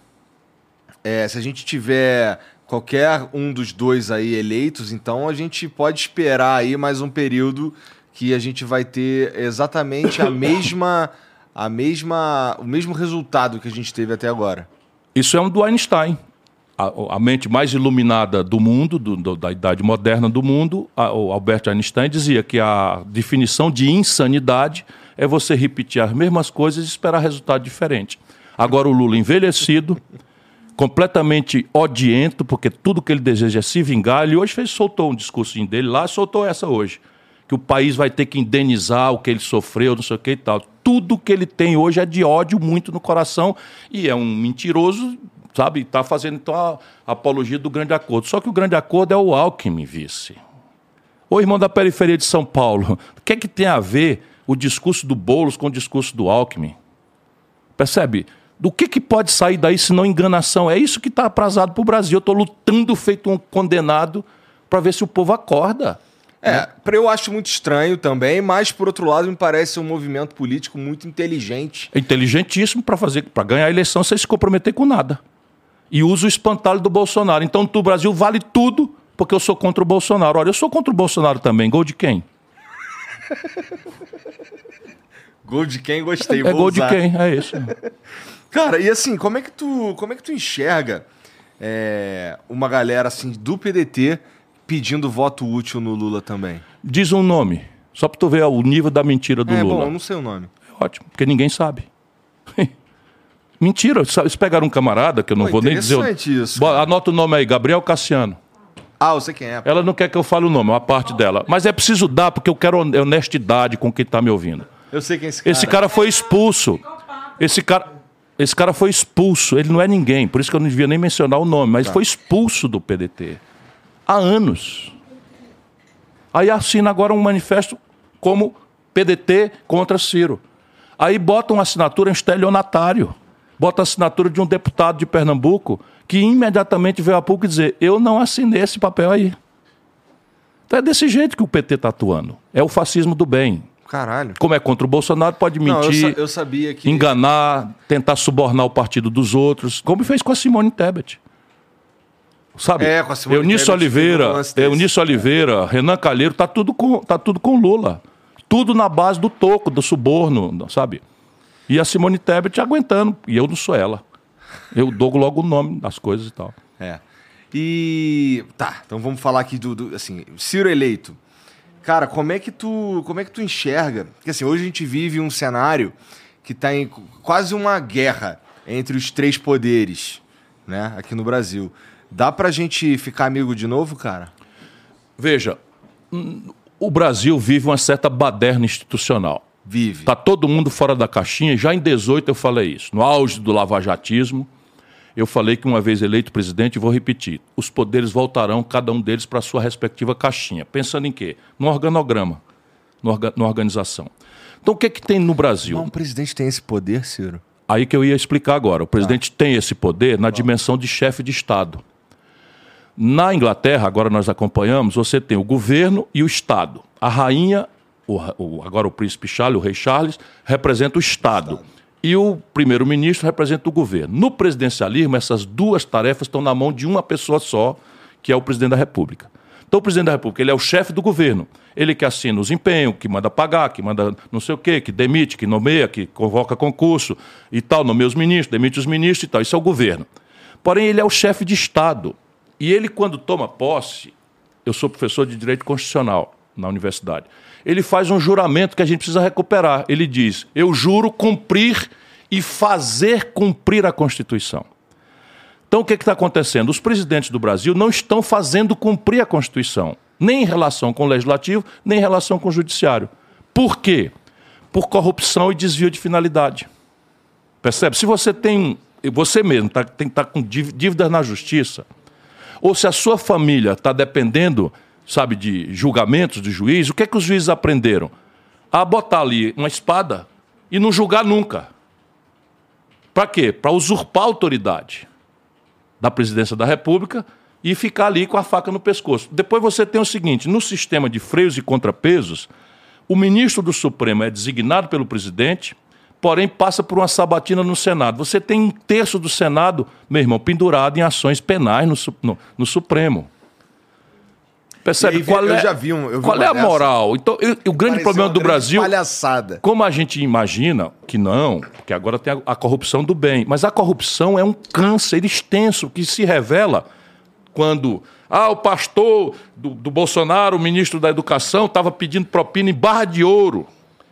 é, se a gente tiver qualquer um dos dois aí eleitos, então a gente pode esperar aí mais um período que a gente vai ter exatamente a mesma, a mesma, o mesmo resultado que a gente teve até agora. Isso é um do Einstein a, a, mente mais iluminada do mundo, do, do, da idade moderna do mundo, a, o Albert Einstein dizia que a definição de insanidade é você repetir as mesmas coisas e esperar resultado diferente. Agora o Lula envelhecido, completamente odiento, porque tudo que ele deseja é se vingar. Ele hoje fez, soltou um discurso dele lá, soltou essa hoje. Que o país vai ter que indenizar o que ele sofreu, não sei o que e tal. Tudo que ele tem hoje é de ódio muito no coração e é um mentiroso sabe, está fazendo então a, apologia do grande acordo. Só que o grande acordo é o Alckmin, vice. Ô irmão da periferia de São Paulo, o que é que tem a ver o discurso do Boulos com o discurso do Alckmin? Percebe? Do que, que pode sair daí se não enganação? É isso que está aprazado para o Brasil. Eu estou lutando feito um condenado para ver se o povo acorda. É, né? eu acho muito estranho também, mas por outro lado me parece um movimento político muito inteligente. É inteligentíssimo para fazer, para ganhar a eleição sem se comprometer com nada e usa o espantalho do Bolsonaro. Então, tu, Brasil, vale tudo porque eu sou contra o Bolsonaro. Olha, eu sou contra o Bolsonaro também. Gol de quem? Gol de quem gostei, É vou gol de usar. quem? É isso. Cara, e assim, como é que tu, como é que tu enxerga é, uma galera assim do PDT pedindo voto útil no Lula também? Diz um nome. Só pra tu ver o nível da mentira do é, bom, Lula. eu não sei o nome. Ótimo, porque ninguém sabe. Mentira, eles pegaram um camarada, que eu não Pô, vou nem dizer. interessante isso, cara. Anota o nome aí, Gabriel Cassiano. Ah, eu sei quem é. Ela não quer que eu fale o nome, uma parte dela. Mas é preciso dar, porque eu quero hon- honestidade com quem tá me ouvindo. Eu sei quem é esse cara. Esse cara foi expulso. Esse cara, esse cara foi expulso. Ele não é ninguém, por isso que eu não devia nem mencionar o nome, mas foi expulso do PDT. Há anos. Aí assina agora um manifesto como PDT contra Ciro. Aí bota uma assinatura, um estelionatário. Bota a assinatura de um deputado de Pernambuco que imediatamente veio a público dizer: Eu não assinei esse papel aí. Então é desse jeito que o PT está atuando. É o fascismo do bem. Caralho. Como é contra o Bolsonaro, pode Não, eu, mentir, sa- eu sabia que. enganar, tentar subornar o partido dos outros, como fez com a Simone Tebet. Sabe? É, com a Simone Eunice Oliveira. Eunice Oliveira, Renan Calheiro, tá tudo com, tá tudo com Lula. Tudo na base do toco, do suborno, sabe? E a Simone Tebet aguentando, e eu não sou ela. Eu dou logo o nome das coisas e tal. É. E. Tá, então vamos falar aqui do, do- assim, Ciro eleito. Cara, como é que tu, como é que tu enxerga? Porque assim, hoje a gente vive um cenário que tá em quase uma guerra entre os três poderes, né, aqui no Brasil. Dá pra gente ficar amigo de novo, cara? Veja, o Brasil vive uma certa baderna institucional. Vive. Tá todo mundo fora da caixinha. Já em 18 eu falei isso. No auge do lavajatismo, eu falei que uma vez eleito presidente, e vou repetir, os poderes voltarão, cada um deles, para sua respectiva caixinha. Pensando em quê? No organograma, no orga- na organização. Então o que, que tem no Brasil? Mas um presidente tem esse poder, Ciro? Aí que eu ia explicar agora. O presidente tem esse poder na dimensão de chefe de Estado. Na Inglaterra, agora nós acompanhamos, você tem o governo e o Estado. A rainha, o o- agora o príncipe Charles, o rei Charles, representa o Estado. E o primeiro-ministro representa o governo. No presidencialismo, essas duas tarefas estão na mão de uma pessoa só, que é o presidente da República. Então, o presidente da República ele é o chefe do governo. Ele que assina os empenhos, que manda pagar, que manda não sei o quê, que demite, que nomeia, que convoca concurso e tal, nomeia os ministros, demite os ministros e tal. Isso é o governo. Porém, ele é o chefe de Estado. E ele, quando toma posse, eu sou professor de Direito Constitucional na universidade, ele faz um juramento que a gente precisa recuperar. Ele diz: Eu juro cumprir e fazer cumprir a Constituição. Então, o que está acontecendo? Os presidentes do Brasil não estão fazendo cumprir a Constituição, nem em relação com o Legislativo, nem em relação com o Judiciário. Por quê? Por corrupção e desvio de finalidade. Percebe? Se você tem. Você mesmo tá, tem que estar com dív- dívidas na justiça, ou se a sua família está dependendo, sabe, de julgamentos de juiz, o que é que os juízes aprenderam? A botar ali uma espada e não julgar nunca. Para quê? Para usurpar a autoridade da presidência da República e ficar ali com a faca no pescoço. Depois você tem o seguinte: no sistema de freios e contrapesos, o ministro do Supremo é designado pelo presidente, porém passa por uma sabatina no Senado. Você tem um terço do Senado, meu irmão, pendurado em ações penais no, no- no Supremo. Percebe? Aí, qual eu é, já vi um- vi qual é a dessa. moral? Então, eu- o grande Pareceu problema do grande Brasil Palhaçada. como a gente imagina que não, porque agora tem a, a corrupção do bem, mas a corrupção é um câncer extenso que se revela quando ah, o pastor do, do Bolsonaro, o ministro da Educação, estava pedindo propina em barra de ouro.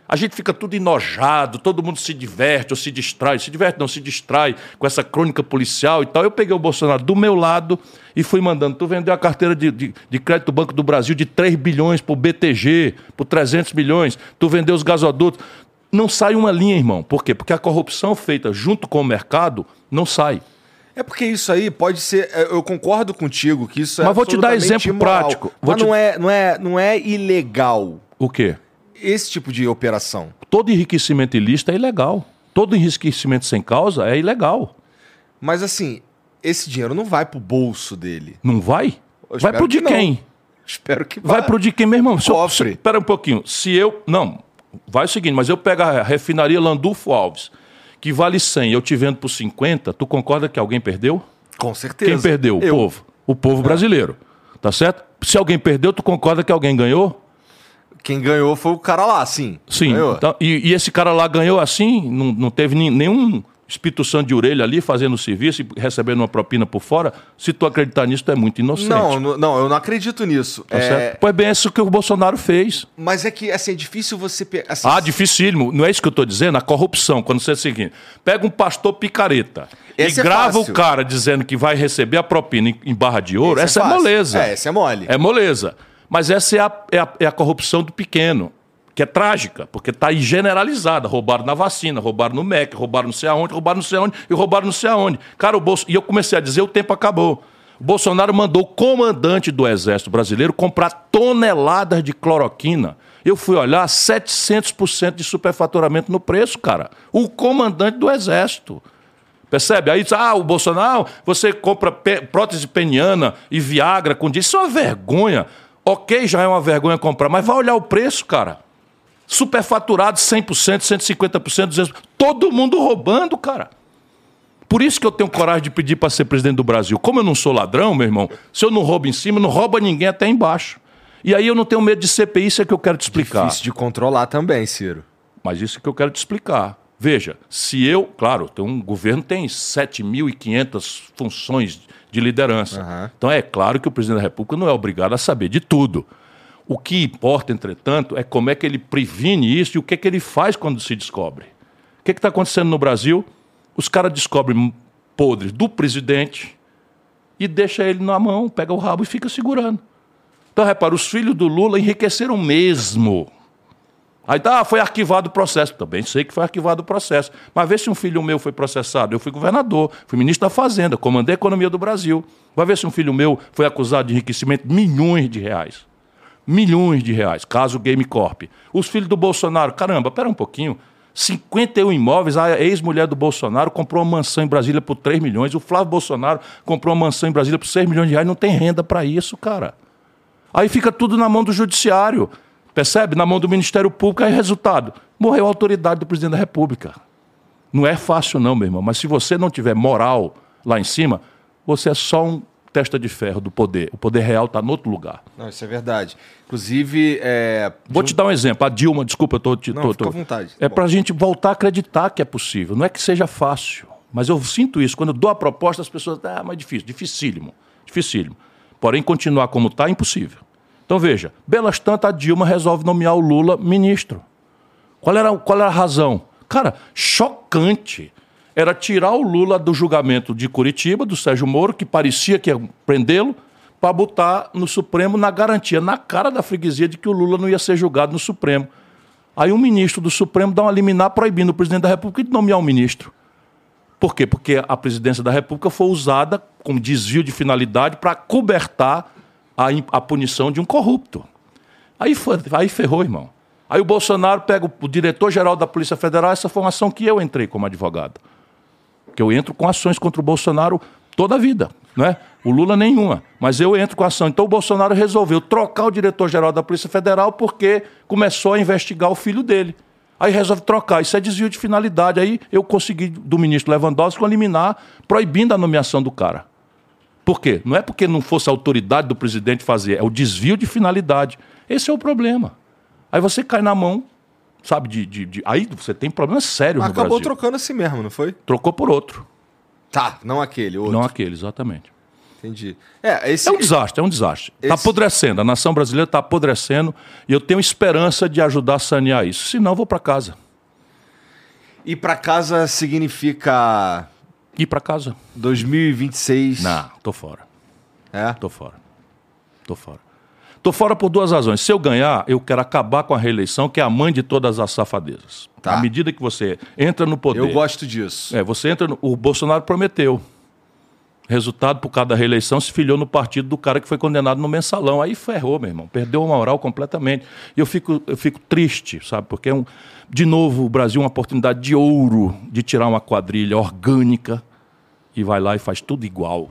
A gente fica tudo enojado, todo mundo se diverte ou se distrai. Se diverte, não, se distrai com essa crônica policial e tal. Eu peguei o Bolsonaro do meu lado e fui mandando. Tu vendeu a carteira de, de, de crédito do Banco do Brasil de 3 bilhões por BTG, por 300 milhões. Tu vendeu os gasodutos. Não sai uma linha, irmão. Por quê? Porque a corrupção feita junto com o mercado não sai. É porque isso aí pode ser. é, Eu concordo contigo que isso é. Mas vou te dar exemplo imoral. prático. Vou Mas te- não, é, não, é, não é ilegal O quê? Esse tipo de operação. Todo enriquecimento ilícito é ilegal. Todo enriquecimento sem causa é ilegal. Mas assim, esse dinheiro não vai pro bolso dele. Não vai? Eu Vai pro de que quem? Espero que Vai vá. pro de quem, meu irmão? Cofre. Espera um pouquinho. Se eu. Não, vai o seguinte, mas eu pego a refinaria Landulfo Alves, que vale 100, eu te vendo por 50, tu concorda que alguém perdeu? Com certeza. Quem perdeu? O Eu. povo. O povo brasileiro. Tá certo? Se alguém perdeu, tu concorda que alguém ganhou? Quem ganhou foi o cara lá, sim. Sim. Então, e, e, esse cara lá ganhou assim, não, não teve nenhum espituação de orelha ali, fazendo o serviço e recebendo uma propina por fora. Se tu acreditar nisso, tu é muito inocente. Não, não, eu não acredito nisso. Tá é... Pois bem, é isso que o Bolsonaro fez. Mas é que, assim, é difícil você... Assim, ah, dificílimo. Não é isso que eu estou dizendo? A corrupção, quando você é o seguinte, pega um pastor picareta Esse e é grava o cara dizendo que vai receber a propina em, barra de ouro, Esse essa é, é moleza. É, essa é mole. É moleza. Mas essa é a, é a, é a corrupção do pequeno que é trágica, porque está aí generalizada. Roubaram na vacina, roubaram no MEC, roubaram não sei aonde, roubaram não sei aonde e roubaram não sei aonde. Cara, o Bolso... E eu comecei a dizer, o tempo acabou. O Bolsonaro mandou o comandante do Exército Brasileiro comprar toneladas de cloroquina. Eu fui olhar, 700% de superfaturamento no preço, cara. O comandante do Exército. Percebe? Aí diz, ah, o Bolsonaro, você compra prótese peniana e Viagra com disso. Isso é uma vergonha. Ok, já é uma vergonha comprar, mas vai olhar o preço, cara superfaturado 100%, 150%, 200%. Todo mundo roubando, cara. Por isso que eu tenho coragem de pedir para ser presidente do Brasil. Como eu não sou ladrão, meu irmão, se eu não roubo em cima, não rouba ninguém até embaixo. E aí eu não tenho medo de CPI, isso é que eu quero te explicar. Difícil de controlar também, Ciro. Mas isso é que eu quero te explicar. Veja, se eu, claro, tem um governo tem 7.500 funções de liderança. Uhum. Então é claro que o presidente da República não é obrigado a saber de tudo. O que importa, entretanto, é como é que ele previne isso e o que é que ele faz quando se descobre. O que é está acontecendo no Brasil? Os caras descobrem podres do presidente e deixa ele na mão, pega o rabo e fica segurando. Então, repara, os filhos do Lula enriqueceram mesmo. Aí tá, foi arquivado o processo. Também sei que foi arquivado o processo. Mas vê se um filho meu foi processado. Eu fui governador, fui ministro da Fazenda, comandei a economia do Brasil. Vai ver se um filho meu foi acusado de enriquecimento milhões de reais milhões de reais, caso Game Corp. Os filhos do Bolsonaro, caramba, pera um pouquinho. 51 imóveis, a ex-mulher do Bolsonaro comprou uma mansão em Brasília por 3 milhões, o Flávio Bolsonaro comprou uma mansão em Brasília por 6 milhões de reais, não tem renda para isso, cara. Aí fica tudo na mão do judiciário, percebe? Na mão do Ministério Público, aí resultado, morreu a autoridade do presidente da República. Não é fácil não, meu irmão, mas se você não tiver moral lá em cima, você é só um testa de ferro do poder. O poder real está em outro lugar. Não, isso é verdade. Inclusive. É... Vou te dar um exemplo. A Dilma, desculpa, eu estou. Não, tô, fica à vontade. É para a gente voltar a acreditar que é possível. Não é que seja fácil. Mas eu sinto isso. Quando eu dou a proposta, as pessoas. Ah, mas difícil. Dificílimo. Dificílimo. Porém, continuar como está é impossível. Então veja: belas tantas, a Dilma resolve nomear o Lula ministro. Qual era, qual era a razão? Cara, chocante era tirar o Lula do julgamento de Curitiba, do Sérgio Moro, que parecia que ia prendê-lo, para botar no Supremo na garantia, na cara da freguesia, de que o Lula não ia ser julgado no Supremo. Aí um ministro do Supremo dá uma liminar proibindo o presidente da República de nomear um ministro. Por quê? Porque a presidência da República foi usada como desvio de finalidade para cobertar a, a, punição de um corrupto. Aí, aí ferrou, irmão. Aí o Bolsonaro pega o, o diretor-geral da Polícia Federal, essa foi uma ação que eu entrei como advogado. Porque eu entro com ações contra o Bolsonaro toda a vida, não é? O Lula nenhuma, mas eu entro com ação. Então o Bolsonaro resolveu trocar o diretor-geral da Polícia Federal porque começou a investigar o filho dele. Aí resolve trocar. Isso é desvio de finalidade. Aí eu consegui, do ministro Lewandowski, eliminar, proibindo a nomeação do cara. Por quê? Não é porque não fosse a autoridade do presidente fazer, é o desvio de finalidade. Esse é o problema. Aí você cai na mão sabe? De, de, de, Aí você tem problemas sérios Mas no acabou Brasil. trocando assim mesmo, não foi? Trocou por outro. Tá, não aquele, outro. Não aquele, exatamente. Entendi. É, esse... é um desastre, é um desastre. Está esse... apodrecendo, a nação brasileira está apodrecendo e eu tenho esperança de ajudar a sanear isso. Senão, eu vou para casa. E para casa significa. Ir para casa. 2026. Não, tô fora. É? Tô fora. Tô fora. Estou fora por duas razões. Se eu ganhar, eu quero acabar com a reeleição, que é a mãe de todas as safadezas. Tá. À medida que você entra no poder. Eu gosto disso. É, você entra. No, o Bolsonaro prometeu. Resultado, por causa da reeleição, se filiou no partido do cara que foi condenado no mensalão. Aí ferrou, meu irmão. Perdeu a moral completamente. E eu fico, eu fico triste, sabe? Porque é um. De novo, o Brasil é uma oportunidade de ouro de tirar uma quadrilha orgânica e vai lá e faz tudo igual.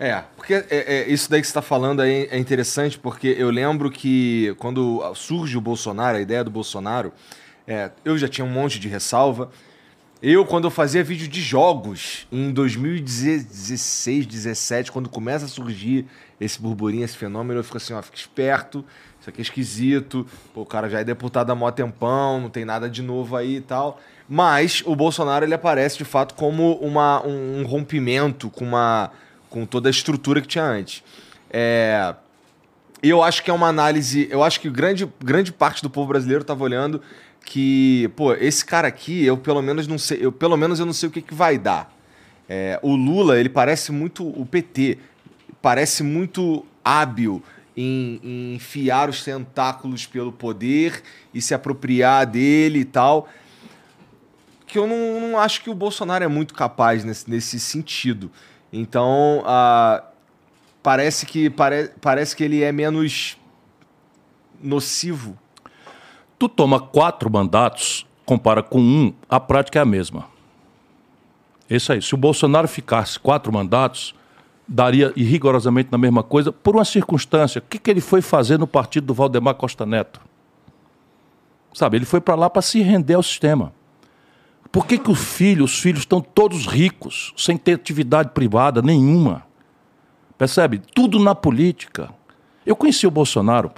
É, porque é, é, isso daí que você está falando aí é interessante, porque eu lembro que quando surge o Bolsonaro, a ideia do Bolsonaro, é, eu já tinha um monte de ressalva. Eu, quando eu fazia vídeo de jogos em 2016, 17, quando começa a surgir esse burburinho, esse fenômeno, eu fico assim, ó, fica esperto, isso aqui é esquisito, pô, o cara já é deputado há mó tempão, não tem nada de novo aí e tal. Mas o Bolsonaro ele aparece de fato como uma, um, rompimento com, uma, com toda a estrutura que tinha antes. É, eu acho que é uma análise. Eu acho que grande, grande parte do povo brasileiro estava olhando que, pô, esse cara aqui, eu pelo menos não sei, eu pelo menos eu não sei o que, que vai dar. É, o Lula, ele parece muito o PT, parece muito hábil em, em enfiar os tentáculos pelo poder e se apropriar dele e tal. Que eu não, não acho que o Bolsonaro é muito capaz nesse, nesse sentido. Então, uh, parece, que, pare, parece que ele é menos nocivo. Tu toma quatro mandatos, compara com um, a prática é a mesma. Isso aí. Se o Bolsonaro ficasse quatro mandatos, daria rigorosamente na mesma coisa, por uma circunstância. O que, que ele foi fazer no partido do Valdemar Costa Neto? Sabe, ele foi para lá para se render ao sistema. Por que, que os filhos, os filhos estão todos ricos, sem ter atividade privada nenhuma? Percebe? Tudo na política. Eu conheci o Bolsonaro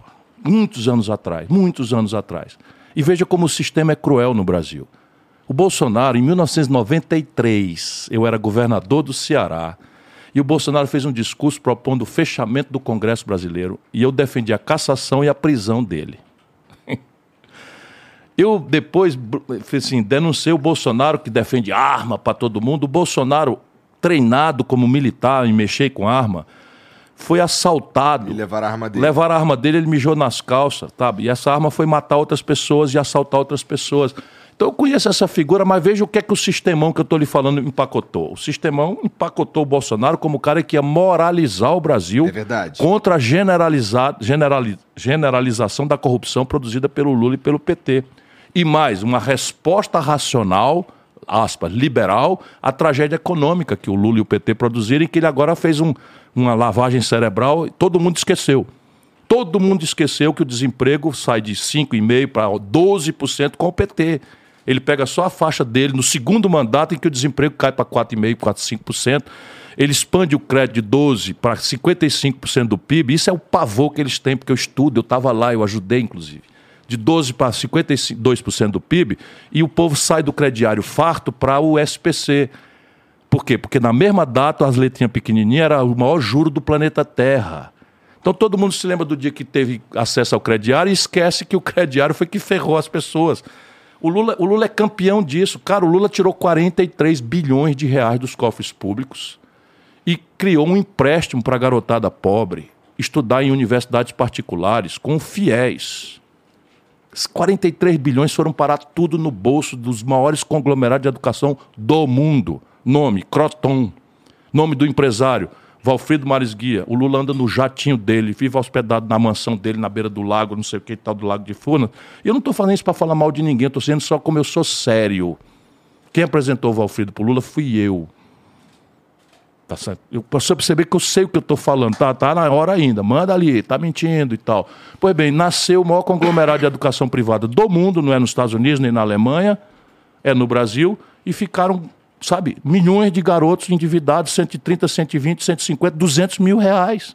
muitos anos atrás, muitos anos atrás. E veja como o sistema é cruel no Brasil. O Bolsonaro, em 1993, eu era governador do Ceará, e o Bolsonaro fez um discurso propondo o fechamento do Congresso brasileiro, e eu defendi a cassação e a prisão dele. Eu depois assim, denunciei o Bolsonaro que defende arma para todo mundo. O Bolsonaro, treinado como militar em mexer com arma, foi assaltado. E levar a arma dele. Levar a arma dele, ele mijou nas calças, sabe? E essa arma foi matar outras pessoas e assaltar outras pessoas. Então eu conheço essa figura, mas veja o que é que o sistemão que eu estou lhe falando empacotou. O sistemão empacotou o Bolsonaro como o cara que ia moralizar o Brasil é contra a generaliza generali generalização da corrupção produzida pelo Lula e pelo PT. E mais, uma resposta racional, aspas, liberal, à tragédia econômica que o Lula e o PT produziram e que ele agora fez um, uma lavagem cerebral e todo mundo esqueceu. Todo mundo esqueceu que o desemprego sai de 5,5% para 12% com o PT ele pega só a faixa dele no segundo mandato em que o desemprego cai para 4,5%, 4,5%. Ele expande o crédito de 12% para 55% do PIB. Isso é o pavor que eles têm, porque eu estudo, eu estava lá, eu ajudei, inclusive. De 12% para 52% do PIB, e o povo sai do crediário farto para o SPC. Por quê? Porque na mesma data, as letrinhas pequenininhas era o maior juro do planeta Terra. Então todo mundo se lembra do dia que teve acesso ao crediário e esquece que o crediário foi que ferrou as pessoas. O Lula, o Lula é campeão disso. Cara, o Lula tirou 43 bilhões de reais dos cofres públicos e criou um empréstimo para a garotada pobre estudar em universidades particulares com fiéis. 43 bilhões foram parar tudo no bolso dos maiores conglomerados de educação do mundo. Nome, Croton. Nome do empresário, Valfrido Maris Guia, o Lula anda no jatinho dele, vive hospedado na mansão dele, na beira do lago, não sei o que tal, do Lago de Furnas. E eu não estou falando isso para falar mal de ninguém, estou dizendo só como eu sou sério. Quem apresentou o Valfrido para o Lula fui eu. Tá certo? Eu posso perceber que eu sei o que eu estou falando, tá, tá na hora ainda, manda ali, tá mentindo e tal. Pois bem, nasceu o maior conglomerado de educação privada do mundo, não é nos Estados Unidos nem na Alemanha, é no Brasil, e ficaram sabe, milhões de garotos endividados, 130, 120, 150, 200 mil reais.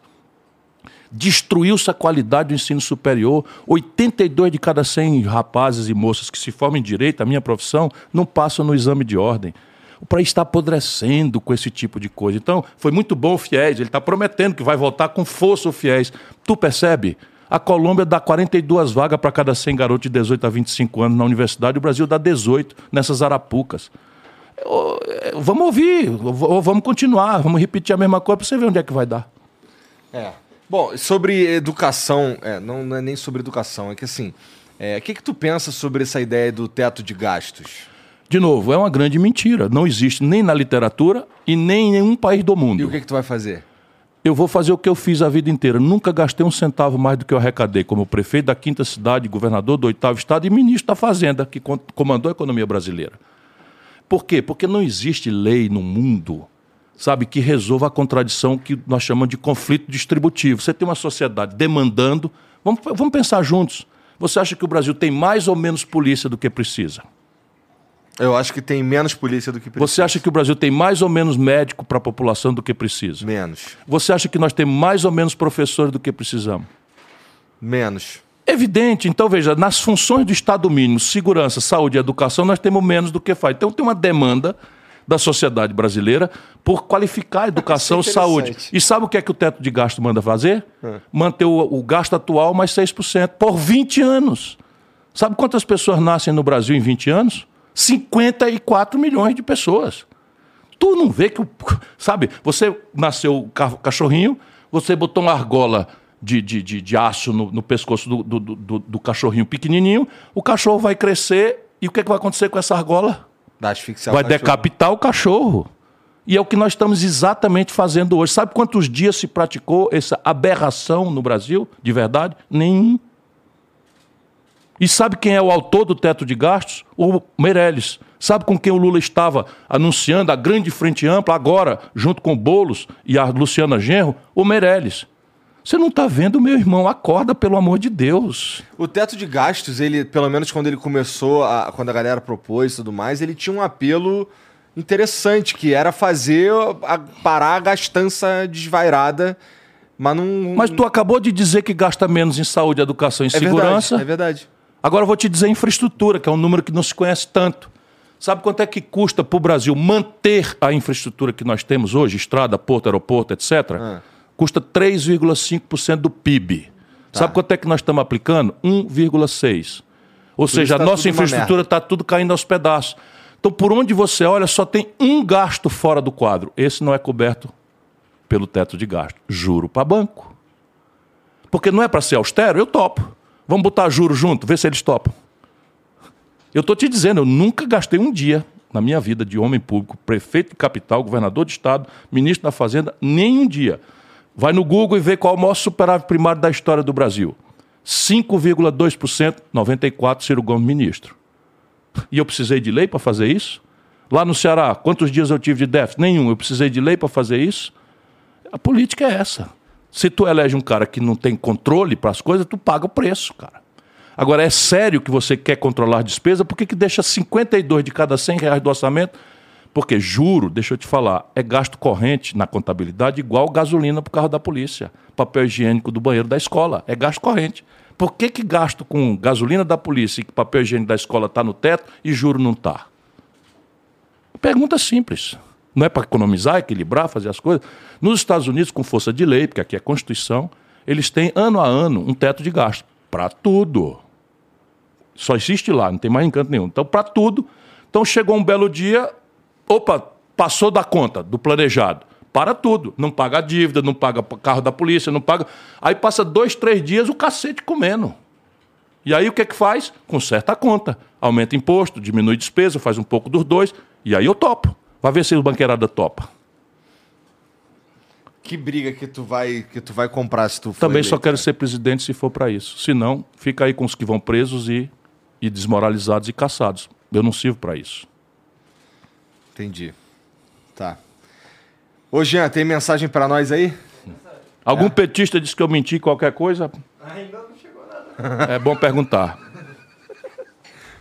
Destruiu-se a qualidade do ensino superior. 82 de cada 100 rapazes e moças que se formam em direito, a minha profissão, não passam no exame de ordem. O país está apodrecendo com esse tipo de coisa. Então, foi muito bom o FIES, ele está prometendo que vai voltar com força o FIES. Tu percebe? A Colômbia dá 42 vagas para cada 100 garotos de 18 a 25 anos na universidade, o Brasil dá 18 nessas arapucas. É, vamos ouvir, vamos continuar, vamos repetir a mesma coisa para você ver onde é que vai dar. É. Bom, sobre educação, é, não, não, é nem sobre educação, é que assim, é, o que, que tu pensa sobre essa ideia do teto de gastos? De novo, é uma grande mentira. Não existe nem na literatura e nem em nenhum país do mundo. E o que, que tu vai fazer? Eu vou fazer o que eu fiz a vida inteira. Nunca gastei um centavo mais do que eu arrecadei como prefeito da quinta cidade, governador do oitavo estado e ministro da Fazenda, que comandou a economia brasileira. Por quê? Porque não existe lei no mundo, sabe, que resolva a contradição que nós chamamos de conflito distributivo. Você tem uma sociedade demandando. Vamos, vamos pensar juntos. Você acha que o Brasil tem mais ou menos polícia do que precisa? Eu acho que tem menos polícia do que precisa. Você acha que o Brasil tem mais ou menos médico para a população do que precisa? Menos. Você acha que nós temos mais ou menos professores do que precisamos? Menos. Evidente, então veja, nas funções do Estado mínimo, segurança, saúde e educação, nós temos menos do que faz. Então tem uma demanda da sociedade brasileira por qualificar a educação e saúde. E sabe o que é que o teto de gasto manda fazer? Hum. Manter o, o gasto atual mais 6% por 20 anos. Sabe quantas pessoas nascem no Brasil em 20 anos? 54 milhões de pessoas. Tu não vê que o. Sabe, você nasceu cachorrinho, você botou uma argola de, de, de, de aço no, no pescoço do, do, do, do, cachorrinho pequenininho, o cachorro vai crescer e o que, é que vai acontecer com essa argola? Vai o decapitar o cachorro. E é o que nós estamos exatamente fazendo hoje. Sabe quantos dias se praticou essa aberração no Brasil, de verdade? Nenhum. E sabe quem é o autor do teto de gastos? O Meirelles. Sabe com quem o Lula estava anunciando a grande frente ampla agora, junto com o Boulos e a Luciana Genro? O Meirelles. Você não está vendo, meu irmão? Acorda, pelo amor de Deus. O teto de gastos, ele, pelo menos quando ele começou, a, quando a galera propôs e tudo mais, ele tinha um apelo interessante, que era fazer a, parar a gastança desvairada. Mas não. Mas tu acabou de dizer que gasta menos em saúde, educação e é segurança. Verdade, é verdade. Agora eu vou te dizer infraestrutura, que é um número que não se conhece tanto. Sabe quanto é que custa para o Brasil manter a infraestrutura que nós temos hoje, estrada, porto, aeroporto, etc? Ah custa 3,5% do PIB. Tá. Sabe quanto é que nós estamos aplicando? 1,6%. Ou seja, a tá nossa infraestrutura está tudo caindo aos pedaços. Então, por onde você olha, só tem um gasto fora do quadro. Esse não é coberto pelo teto de gasto. Juro para banco. Porque não é para ser austero, eu topo. Vamos botar juro junto, ver se eles topam. Eu estou te dizendo, eu nunca gastei um dia na minha vida de homem público, prefeito de capital, governador de estado, ministro da Fazenda, nem um dia Vai no Google e vê qual é o maior superávit primário da história do Brasil. 5,2%, 94 Ciro Gomes ministro. E eu precisei de lei para fazer isso? Lá no Ceará, quantos dias eu tive de déficit? Nenhum. Eu precisei de lei para fazer isso? A política é essa. Se tu elege um cara que não tem controle para as coisas, tu paga o preço, cara. Agora, é sério que você quer controlar a despesa? Por que, que deixa 52 de cada 100 reais do orçamento porque juro, deixa eu te falar, é gasto corrente na contabilidade igual gasolina para o carro da polícia, papel higiênico do banheiro da escola, é gasto corrente. Por que, que gasto com gasolina da polícia e papel higiênico da escola está no teto e juro não está? Pergunta simples. Não é para economizar, equilibrar, fazer as coisas. Nos Estados Unidos, com força de lei, porque aqui é Constituição, eles têm ano a ano um teto de gasto. Para tudo. Só existe lá, não tem mais encanto nenhum. Então, para tudo. Então, chegou um belo dia, Opa, passou da conta, do planejado. Para tudo. Não paga a dívida, não paga carro da polícia, não paga. Aí passa dois, três dias o cacete comendo. E aí o que é que faz? Conserta a conta. Aumenta imposto, diminui despesa, faz um pouco dos dois. E aí eu topo. Vai ver se o banqueirada topa. Que briga que tu vai que tu vai comprar se tu for Também eleito, só quero ser presidente se for para isso. Se não, fica aí com os que vão presos e, e desmoralizados e caçados. Eu não sirvo para isso. Entendi. Tá. Ô, Jean, tem mensagem para nós aí? Algum é. petista disse que eu menti qualquer coisa? Ainda não chegou nada. É bom perguntar.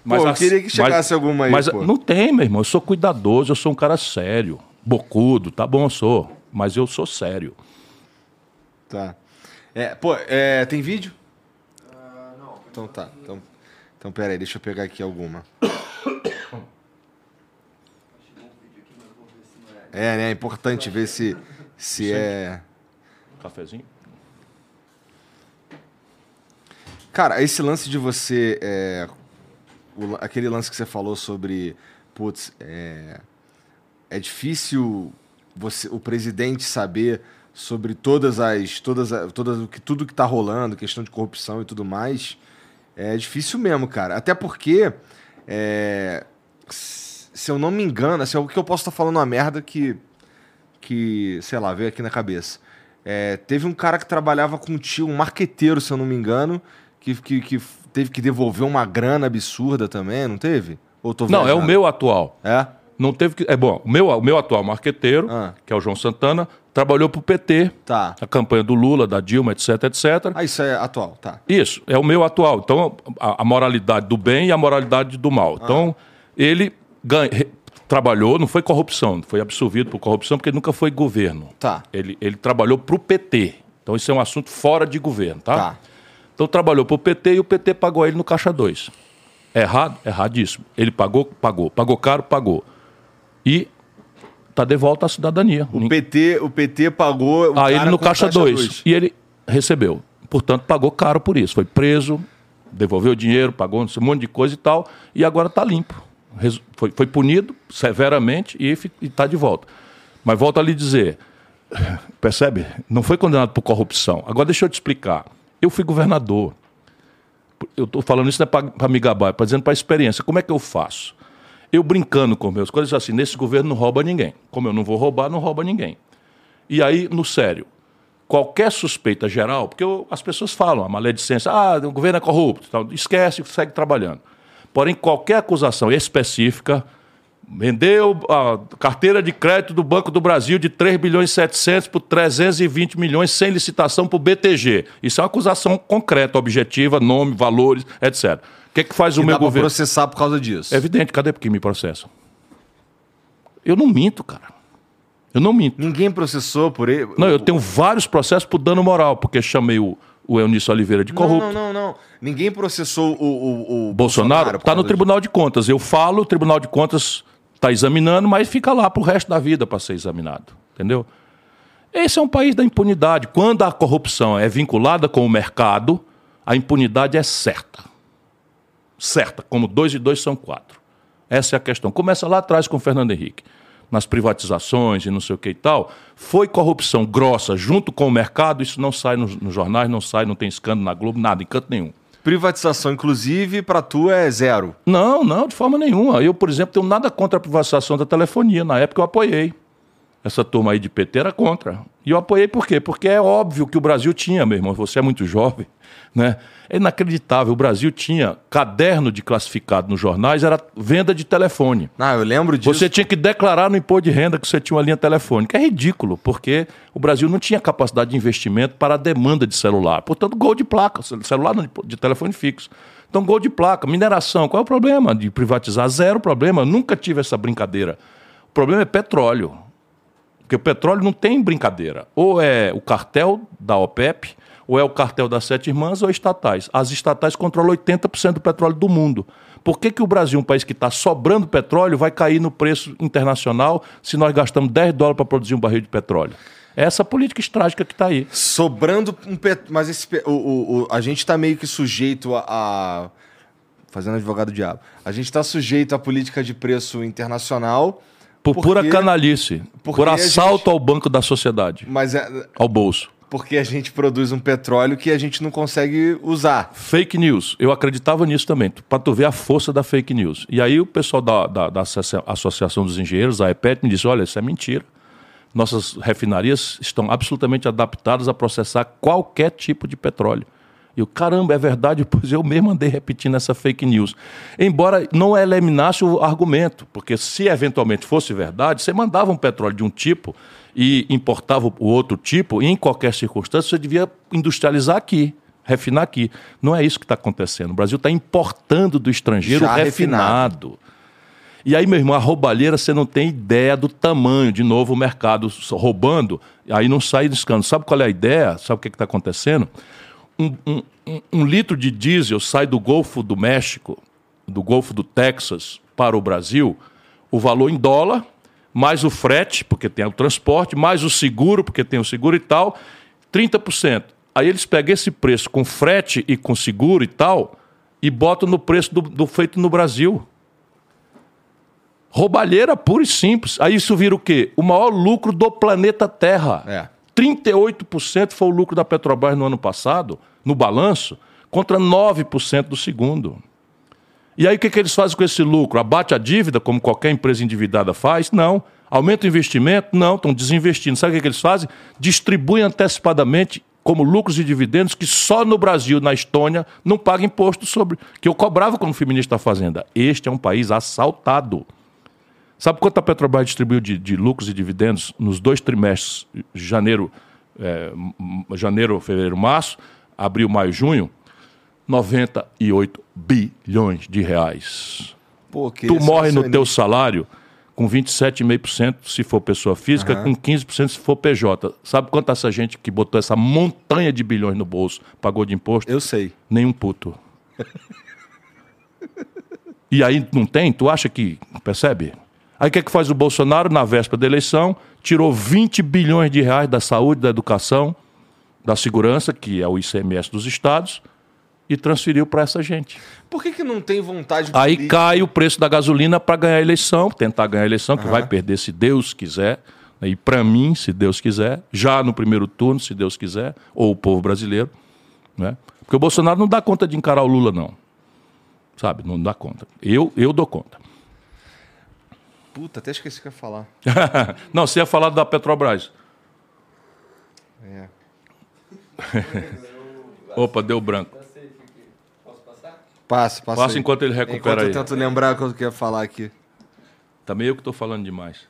Mas pô, eu queria que chegasse mas, alguma aí. Mas pô. não tem, meu irmão. Eu sou cuidadoso, eu sou um cara sério. Bocudo, tá bom, eu sou. Mas eu sou sério. Tá. É, pô, é, tem vídeo? Uh, não. Então tá. Então, então pera aí, deixa eu pegar aqui alguma. É, né? É importante ver se, se é. Cafezinho? Cara, esse lance de você. É, o, aquele lance que você falou sobre. Putz, é, é difícil você, o presidente saber sobre todas as. Todas, todas, tudo que está rolando, questão de corrupção e tudo mais. É difícil mesmo, cara. Até porque. É, se eu não me engano, assim, o que eu posso estar falando uma merda que, que sei lá, veio aqui na cabeça. É, teve um cara que trabalhava com um tio, um marqueteiro, se eu não me engano, que, que, que teve que devolver uma grana absurda também, não teve? Ou tô não, é o meu atual. É? Não teve que. É bom, o meu, o meu atual marqueteiro, ah. que é o João Santana, trabalhou para o PT. Tá. A campanha do Lula, da Dilma, etc, etc. Ah, isso é atual, tá. Isso, é o meu atual. Então, a, a moralidade do bem e a moralidade do mal. Ah. Então, ele ganha, trabalhou, não foi corrupção, foi absolvido por corrupção porque nunca foi governo. Tá. Ele, ele trabalhou para o PT. Então isso é um assunto fora de governo, tá? Tá. Então trabalhou para o PT e o PT pagou ele no Caixa 2. Errado? Erradíssimo. Ele pagou? Pagou. Pagou caro? Pagou. E está de volta à cidadania. O PT, o PT pagou o a ele no Caixa 2. E ele recebeu. Portanto, pagou caro por isso. Foi preso, devolveu o dinheiro, pagou um monte de coisa e tal, e agora está limpo. Foi, foi, punido severamente e está de volta. Mas volto a lhe dizer, percebe? Não foi condenado por corrupção. Agora deixa eu te explicar. Eu fui governador. Eu estou falando isso não é para me gabar, é para dizendo para a experiência. Como é que eu faço? Eu brincando com meus coisas assim, nesse governo não rouba ninguém. Como eu não vou roubar, não rouba ninguém. E aí, no sério, qualquer suspeita geral, porque eu, as pessoas falam, a maledicência, ah, o governo é corrupto, tal, esquece e segue trabalhando. Porém, qualquer acusação específica, vendeu a carteira de crédito do Banco do Brasil de 3 bilhões e 700 por 320 milhões sem licitação para o BTG. Isso é uma acusação concreta, objetiva, nome, valores, etc. O que, é que faz que o meu governo? processar por causa disso. É evidente, cadê porque me processam? Eu não minto, cara. Eu não minto. Ninguém processou por ele. Não, eu tenho vários processos por dano moral, porque chamei o, o Eunício Oliveira de corrupto. Não, não, não, não. Ninguém processou o, o, o Bolsonaro. Está no Tribunal de Contas. Eu falo, o Tribunal de Contas está examinando, mas fica lá para o resto da vida para ser examinado. Entendeu? Esse é um país da impunidade. Quando a corrupção é vinculada com o mercado, a impunidade é certa. Certa, como dois e dois são quatro. Essa é a questão. Começa lá atrás com o Fernando Henrique nas privatizações e não sei o que e tal, foi corrupção grossa junto com o mercado, isso não sai nos, nos jornais, não sai, não tem escândalo na Globo, nada, em canto nenhum. Privatização, inclusive, para tu é zero? Não, não, de forma nenhuma. Eu, por exemplo, tenho nada contra a privatização da telefonia. Na época eu apoiei. Essa turma aí de PT era contra. E eu apoiei por quê? Porque é óbvio que o Brasil tinha, meu irmão, você é muito jovem, né? É inacreditável. O Brasil tinha caderno de classificado nos jornais, era venda de telefone. Ah, eu lembro disso. Você tinha que declarar no imposto de renda que você tinha uma linha telefônica. É ridículo, porque o Brasil não tinha capacidade de investimento para a demanda de celular. Portanto, gol de placa, celular de telefone fixo. Então, gol de placa, mineração. Qual é o problema de privatizar? Zero problema. Eu nunca tive essa brincadeira. O problema é petróleo. Porque o petróleo não tem brincadeira. Ou é o cartel da OPEP, ou é o cartel das sete irmãs, ou estatais. As estatais controlam 80% do petróleo do mundo. Por que, que o Brasil, um país que está sobrando petróleo, vai cair no preço internacional se nós gastamos 10 dólares para produzir um barril de petróleo? É essa política estrágica que está aí. Sobrando um petróleo. Mas esse, o, o, o, a gente está meio que sujeito a, a. Fazendo advogado diabo. A gente está sujeito à política de preço internacional por porque, pura canalice. Por assalto gente... ao banco da sociedade. Mas é... Ao bolso. Porque a gente produz um petróleo que a gente não consegue usar. Fake news. Eu acreditava nisso também, para tu ver a força da fake news. E aí o pessoal da, da, da Associação dos Engenheiros, a EPET, me disse: olha, isso é mentira. Nossas refinarias estão absolutamente adaptadas a processar qualquer tipo de petróleo. E o caramba, é verdade, pois eu mesmo andei repetindo essa fake news. Embora não eliminasse o argumento, porque se eventualmente fosse verdade, você mandava um petróleo de um tipo e importava o outro tipo, e em qualquer circunstância você devia industrializar aqui, refinar aqui. Não é isso que está acontecendo. O Brasil está importando do estrangeiro Já refinado. refinado. E aí, meu irmão, a roubalheira, você não tem ideia do tamanho. De novo, o mercado roubando, aí não sai do escândalo. Sabe qual é a ideia? Sabe o que está acontecendo? Um, um, um litro de diesel sai do Golfo do México, do Golfo do Texas, para o Brasil, o valor em dólar, mais o frete, porque tem o transporte, mais o seguro, porque tem o seguro e tal, 30%. Aí eles pegam esse preço com frete e com seguro e tal, e botam no preço do, do feito no Brasil. Roubalheira pura e simples. Aí isso vira o quê? O maior lucro do planeta Terra. É. 38% foi o lucro da Petrobras no ano passado, no balanço, contra 9% do segundo. E aí o que, que eles fazem com esse lucro? Abate a dívida, como qualquer empresa endividada faz? Não. Aumenta o investimento? Não, estão desinvestindo. Sabe o que, que eles fazem? Distribuem antecipadamente como lucros e dividendos que só no Brasil, na Estônia, não paga imposto sobre. que eu cobrava como fui ministro da Fazenda. Este é um país assaltado. Sabe quanto a Petrobras distribuiu de, de lucros e dividendos nos dois trimestres, janeiro, é, janeiro, fevereiro, março, abril, maio, junho? 98 bilhões de reais. Pô, tu morre no teu salário com 27,5% se for pessoa física, com 15% se for PJ. Sabe quanto essa gente que botou essa montanha de bilhões no bolso pagou de imposto? Eu sei. Nenhum puto. e aí não tem? Tu acha que. Percebe? Aí o que, é que faz o Bolsonaro na véspera da eleição? Tirou 20 bilhões de reais da saúde, da educação, da segurança, que é o ICMS dos estados, e transferiu para essa gente. Por que, que não tem vontade Aí política? cai o preço da gasolina para ganhar a eleição, tentar ganhar a eleição, que vai perder se Deus quiser. né? E para mim, se Deus quiser, já no primeiro turno, se Deus quiser, ou o povo brasileiro. Né? Porque o Bolsonaro não dá conta de encarar o Lula, não. Sabe? Não dá conta. Eu, eu dou conta. Puta, até esqueci o que eu ia falar. não, você ia falar da Petrobras. É. Opa, deu branco. Passa, passa. Passa enquanto ele recupera Enquanto eu aí. tento lembrar o que eu ia falar aqui. Também eu que estou falando demais.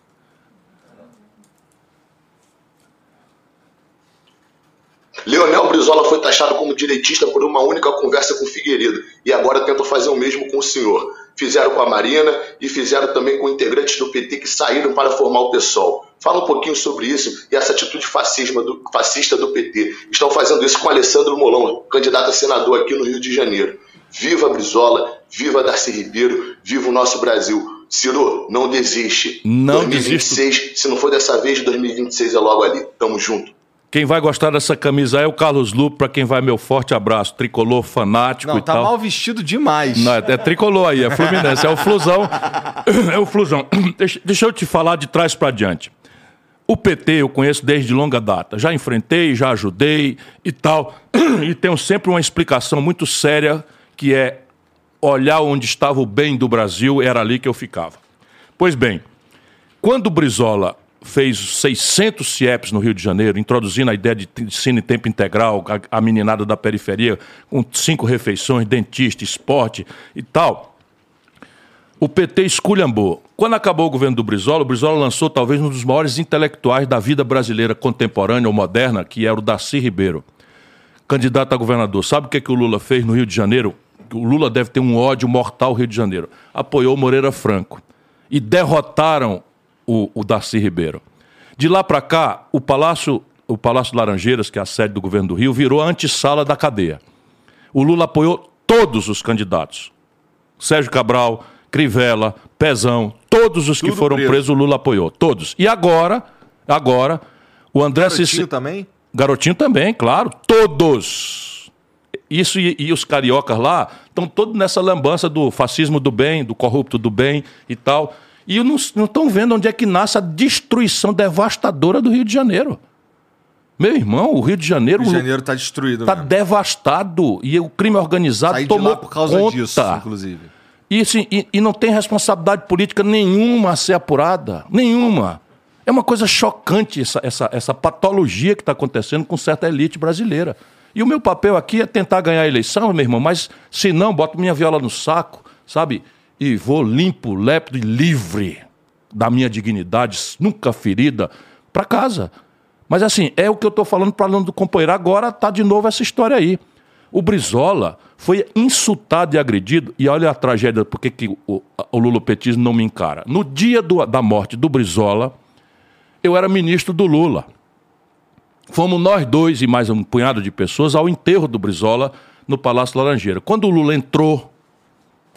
Leonel Brizola foi taxado como direitista por uma única conversa com Figueiredo e agora tentam fazer o mesmo com o senhor. Fizeram com a Marina e fizeram também com integrantes do PT que saíram para formar o PSOL. Fala um pouquinho sobre isso e essa atitude fascismo do- fascista do PT. Estão fazendo isso com Alessandro Molon, candidato a senador aqui no Rio de Janeiro. Viva Brizola, viva Darcy Ribeiro, viva o nosso Brasil. Ciro, não desiste. Não 2026, se não for dessa vez, 2026 é logo ali. Tamo junto. Quem vai gostar dessa camisa é o Carlos Lupo, para quem vai meu forte abraço. Tricolor fanático Não, e tá tal. mal vestido demais. Não, é, é tricolor aí, é Fluminense, é o Flusão. É o Flusão. Deixa, deixa eu te falar de trás para diante. O PT eu conheço desde longa data. Já enfrentei, já ajudei e tal. E tenho sempre uma explicação muito séria que é olhar onde estava o bem do Brasil, era ali que eu ficava. Pois bem, quando o Brizola fez 600 CIEPs no Rio de Janeiro, introduzindo a ideia de ensino em tempo integral, a, a meninada da periferia, com cinco refeições, dentista, esporte e tal, o PT esculhambou. Quando acabou o governo do Brizola, o Brizola lançou talvez um dos maiores intelectuais da vida brasileira contemporânea ou moderna, que era o Darcy Ribeiro, candidato a governador. Sabe o que, que o Lula fez no Rio de Janeiro? O Lula deve ter um ódio mortal ao Rio de Janeiro. Apoiou Moreira Franco. E derrotaram o, o Darcy Ribeiro. De lá para cá, o Palácio, o Palácio Laranjeiras, que é a sede do governo do Rio, virou a antessala da cadeia. O Lula apoiou todos os candidatos. Sérgio Cabral, Crivella, Pezão, todos os que Tudo foram preso. presos, o Lula apoiou. Todos. E agora, agora, o André Garotinho também? Garotinho também, claro. Todos. Isso e, e os cariocas lá estão todos nessa lambança do fascismo do bem, do corrupto do bem e tal. E não estão vendo onde é que nasce a destruição devastadora do Rio de Janeiro. Meu irmão, o Rio de Janeiro Rio de Janeiro tá destruído. está devastado e o crime organizado Saí de tomou lá por causa conta. disso, inclusive. E, assim, e, e não tem responsabilidade política nenhuma a ser apurada. Nenhuma. É uma coisa chocante essa, essa, essa patologia que está acontecendo com certa elite brasileira. E o meu papel aqui é tentar ganhar a eleição, meu irmão, mas se não, boto minha viola no saco, sabe? E vou limpo, lépido e livre da minha dignidade, nunca ferida, para casa. Mas assim, é o que eu estou falando para o do companheiro. Agora tá de novo essa história aí. O Brizola foi insultado e agredido, e olha a tragédia, porque que o, o lulopetismo não me encara. No dia do- da morte do Brizola, eu era ministro do Lula. Fomos nós dois e mais um punhado de pessoas ao enterro do Brizola no Palácio Laranjeira. Quando o Lula entrou,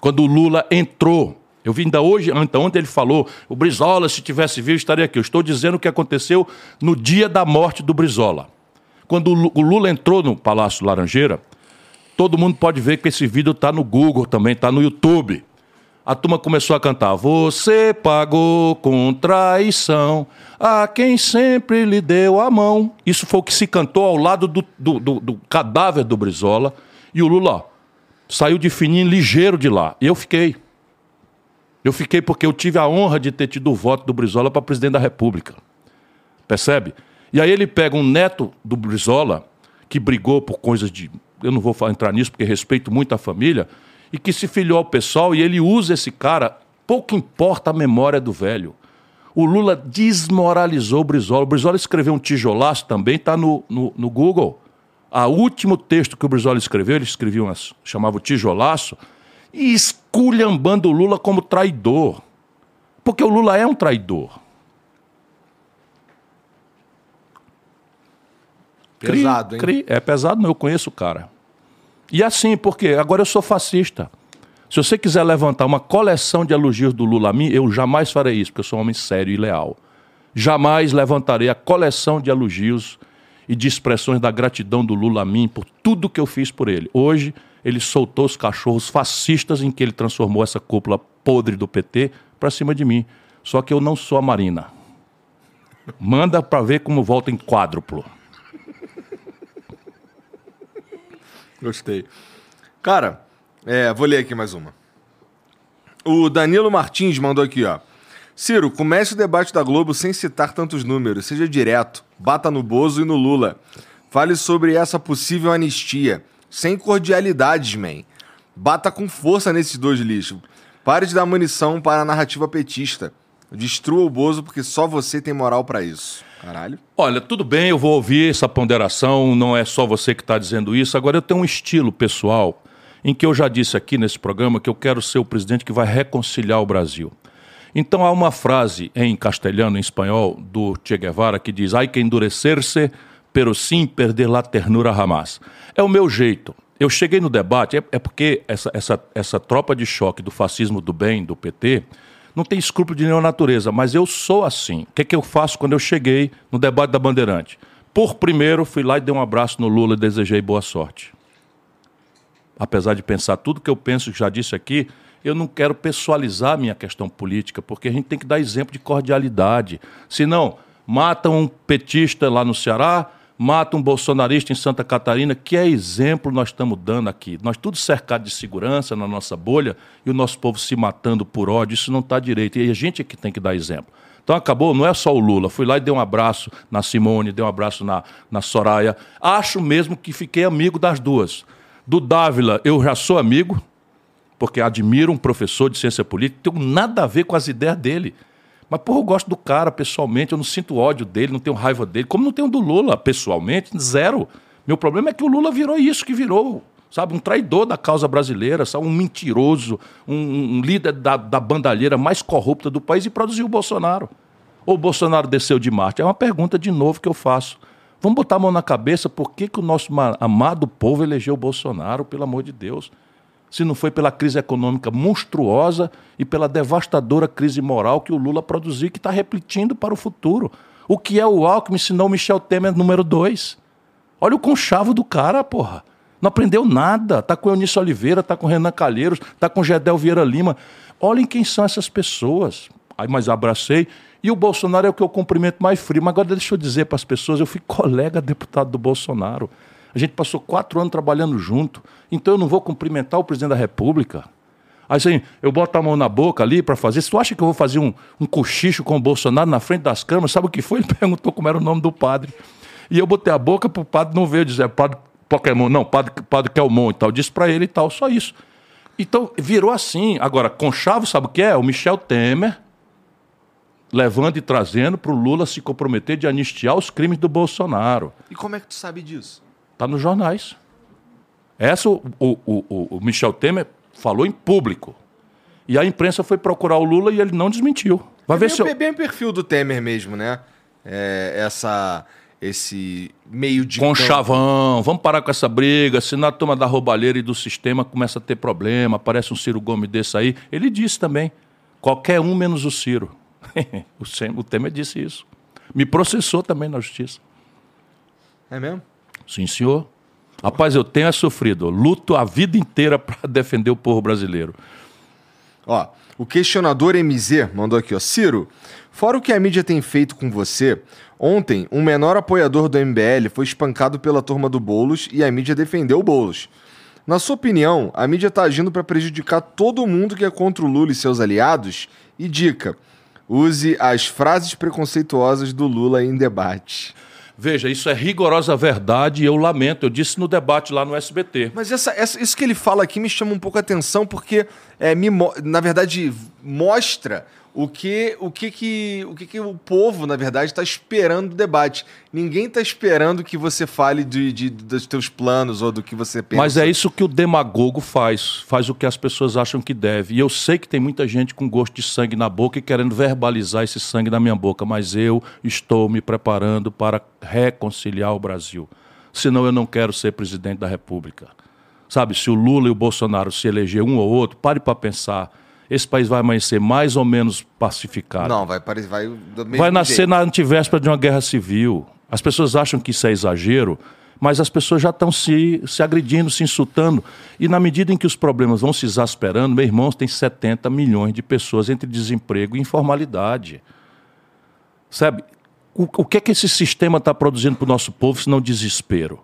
quando o Lula entrou, eu vi ainda hoje, então ontem ele falou, o Brizola, se tivesse vivo, estaria aqui. Eu estou dizendo o que aconteceu no dia da morte do Brizola. Quando o Lu- o Lula entrou no Palácio Laranjeira, todo mundo pode ver que esse vídeo está no Google também, está no YouTube. A turma começou a cantar: Você pagou com traição a quem sempre lhe deu a mão. Isso foi o que se cantou ao lado do, do- do- do cadáver do Brizola. E o Lula ó, saiu de fininho, ligeiro de lá. E eu fiquei. Eu fiquei porque eu tive a honra de ter tido o voto do Brizola para presidente da República. Percebe? E aí ele pega um neto do Brizola, que brigou por coisas de. Eu não vou entrar nisso porque respeito muito a família, e que se filiou ao pessoal, e ele usa esse cara. Pouco importa a memória do velho. O Lula desmoralizou o Brizola. O Brizola escreveu um tijolaço também, está no, no, no Google. O último texto que o Brizola escreveu, ele escrevia umas, chamava o tijolaço, e esculhambando o Lula como traidor. Porque o Lula é um traidor. Pesado, hein? Cri, é pesado, não. Eu conheço o cara. E assim, porque agora eu sou fascista. Se você quiser levantar uma coleção de elogios do Lula a mim, eu jamais farei isso, porque eu sou um homem sério e leal. Jamais levantarei a coleção de elogios e de expressões da gratidão do Lula a mim por tudo que eu fiz por ele. Hoje, ele soltou os cachorros fascistas em que ele transformou essa cúpula podre do PT para cima de mim. Só que eu não sou a Marina. Manda para ver como volta em quádruplo. Gostei. Cara, é, vou ler aqui mais uma. O Danilo Martins mandou aqui, ó. Ciro, comece o debate da Globo sem citar tantos números. Seja direto. Bata no Bozo e no Lula. Fale sobre essa possível anistia. Sem cordialidades, man. Bata com força nesses dois lixos. Pare de dar munição para a narrativa petista. Destrua o Bozo porque só você tem moral para isso. Caralho. Olha, tudo bem, eu vou ouvir essa ponderação, não é só você que está dizendo isso. Agora, eu tenho um estilo pessoal em que eu já disse aqui nesse programa que eu quero ser o presidente que vai reconciliar o Brasil. Então, há uma frase em castelhano, em espanhol, do Che Guevara que diz: Hay que endurecer-se, pero sim perder la ternura jamás. É o meu jeito. Eu cheguei no debate, é, é porque essa, essa, essa tropa de choque do fascismo do bem, do PT, não tem escrúpulo de nenhuma natureza, mas eu sou assim. O que, é que eu faço quando eu cheguei no debate da Bandeirante? Por primeiro, fui lá e dei um abraço no Lula e desejei boa sorte. Apesar de pensar tudo que eu penso, já disse aqui, eu não quero pessoalizar a minha questão política, porque a gente tem que dar exemplo de cordialidade. Senão, matam um petista lá no Ceará, mata um bolsonarista em Santa Catarina, que é exemplo nós estamos dando aqui. Nós tudo cercado de segurança na nossa bolha e o nosso povo se matando por ódio, isso não está direito. E a gente é que tem que dar exemplo. Então acabou, não é só o Lula. Fui lá e dei um abraço na Simone, dei um abraço na, na Soraya. Acho mesmo que fiquei amigo das duas. Do Dávila, eu já sou amigo, porque admiro um professor de ciência política, tenho nada a ver com as ideias dele. Mas, porra, eu gosto do cara pessoalmente, eu não sinto ódio dele, não tenho raiva dele. Como não tenho do Lula pessoalmente, zero. Meu problema é que o Lula virou isso que virou, sabe? Um traidor da causa brasileira, sabe? um mentiroso, um, um líder da, da bandalheira mais corrupta do país e produziu o Bolsonaro. Ou o Bolsonaro desceu de Marte? É uma pergunta de novo que eu faço. Vamos botar a mão na cabeça, por que, que o nosso amado povo elegeu o Bolsonaro, pelo amor de Deus? Se não foi pela crise econômica monstruosa e pela devastadora crise moral que o Lula produziu, que está repetindo para o futuro. O que é o Alckmin se não Michel Temer número dois? Olha o conchavo do cara, porra. Não aprendeu nada. Tá com Eunice Oliveira, tá com Renan Calheiros, tá com Gedel Vieira Lima. Olhem quem são essas pessoas. Aí, mas abracei. E o Bolsonaro é o que eu cumprimento mais frio. Mas agora deixa eu dizer para as pessoas, eu fui colega deputado do Bolsonaro. A gente passou quatro anos trabalhando junto. Então eu não vou cumprimentar o presidente da República. Aí assim, eu boto a mão na boca ali para fazer. Se tu acha que eu vou fazer um, um cochicho com o Bolsonaro na frente das câmeras, sabe o que foi? Ele perguntou como era o nome do padre. E eu botei a boca para o padre não ver, dizer, padre Pokémon, não, padre, padre Kelmon e tal. Disse para ele e tal, só isso. Então virou assim. Agora, Conchavo, sabe o que é? O Michel Temer levando e trazendo para o Lula se comprometer de anistiar os crimes do Bolsonaro. E como é que tu sabe disso? Está nos jornais. Essa o, o, o, o, Michel Temer falou em público. E a imprensa foi procurar o Lula e ele não desmentiu. Vai é ver bem, se eu... bem o perfil do Temer mesmo, né? É, essa, esse meio de. Com chavão, vamos parar com essa briga. Se na turma da roubalheira e do sistema começa a ter problema, aparece um Ciro Gomes desse aí. Ele disse também: qualquer um menos o Ciro. o Temer disse isso. Me processou também na justiça. É mesmo? Sim, senhor. Rapaz, eu tenho sofrido. Luto a vida inteira para defender o povo brasileiro. Ó, o questionador MZ mandou aqui, ó. Ciro, fora o que a mídia tem feito com você, ontem um menor apoiador do MBL foi espancado pela turma do Bolos e a mídia defendeu o Bolos. Na sua opinião, a mídia está agindo para prejudicar todo mundo que é contra o Lula e seus aliados? E dica: use as frases preconceituosas do Lula em debate. Veja, isso é rigorosa verdade e eu lamento. Eu disse no debate lá no SBT. Mas essa, essa, isso que ele fala aqui me chama um pouco a atenção, porque, é, me, na verdade, mostra o que o que, que, o, que, que o povo, na verdade, está esperando do debate. Ninguém está esperando que você fale de, de, dos teus planos ou do que você pensa. Mas é isso que o demagogo faz. Faz o que as pessoas acham que deve. E eu sei que tem muita gente com gosto de sangue na boca e querendo verbalizar esse sangue na minha boca. Mas eu estou me preparando para reconciliar o Brasil. Senão eu não quero ser presidente da República. Sabe, se o Lula e o Bolsonaro se eleger um ou outro, pare para pensar esse país vai amanhecer mais ou menos pacificado. Não, vai parecer. Vai, vai nascer jeito. na antivéspera de uma guerra civil. As pessoas acham que isso é exagero, mas as pessoas já estão se, se agredindo, se insultando. E na medida em que os problemas vão se exasperando, meu irmão, tem 70 milhões de pessoas entre desemprego e informalidade. Sabe? O, o que é que esse sistema está produzindo para o nosso povo, se não desespero?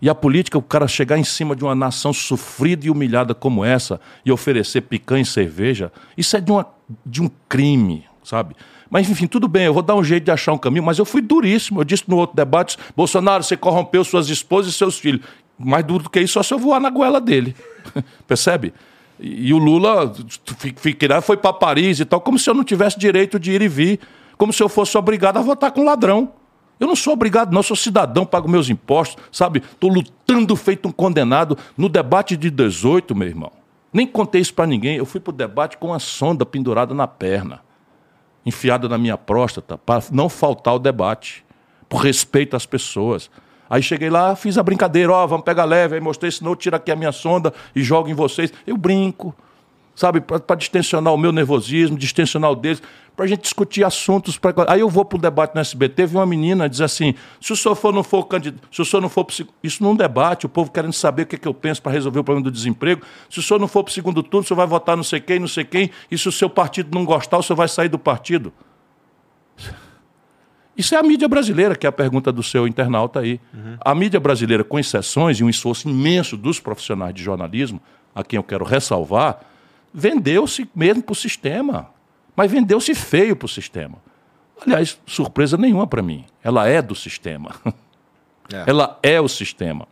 E a política, o cara chegar em cima de uma nação sofrida e humilhada como essa e oferecer picanha e cerveja, isso é de, uma, de um crime, sabe? Mas enfim, tudo bem, eu vou dar um jeito de achar um caminho, mas eu fui duríssimo. Eu disse no outro debate: Bolsonaro, você corrompeu suas esposas e seus filhos. Mais duro do que isso, só se eu voar na goela dele. Percebe? E, o Lula foi para Paris e tal, como se eu não tivesse direito de ir e vir, como se eu fosse obrigado a votar com ladrão. Eu não sou obrigado, não, sou cidadão, pago meus impostos, sabe? Estou lutando feito um condenado. No debate de 18, meu irmão, nem contei isso para ninguém. Eu fui para o debate com a sonda pendurada na perna, enfiada na minha próstata, para não faltar o debate, por respeito às pessoas. Aí cheguei lá, fiz a brincadeira, ó, oh, vamos pegar leve, aí mostrei, senão eu tiro aqui a minha sonda e jogo em vocês. Eu brinco, sabe, para distensionar o meu nervosismo, distensionar o deles, para a gente discutir assuntos. Pra... Aí eu vou para o debate no SBT, teve uma menina diz assim: se o senhor for, não for candidato, se o senhor não for isso não é debate, o povo querendo saber o que, é que eu penso para resolver o problema do desemprego. Se o senhor não for para o segundo turno, o senhor vai votar não sei quem, não sei quem, e se o seu partido não gostar, o senhor vai sair do partido. Isso é a mídia brasileira, que é a pergunta do seu internauta aí. Uhum. A mídia brasileira, com exceções e um esforço imenso dos profissionais de jornalismo, a quem eu quero ressalvar, vendeu-se mesmo para o sistema. Mas vendeu-se feio para o sistema. Aliás, surpresa nenhuma para mim. Ela é do sistema. É. Ela é o sistema.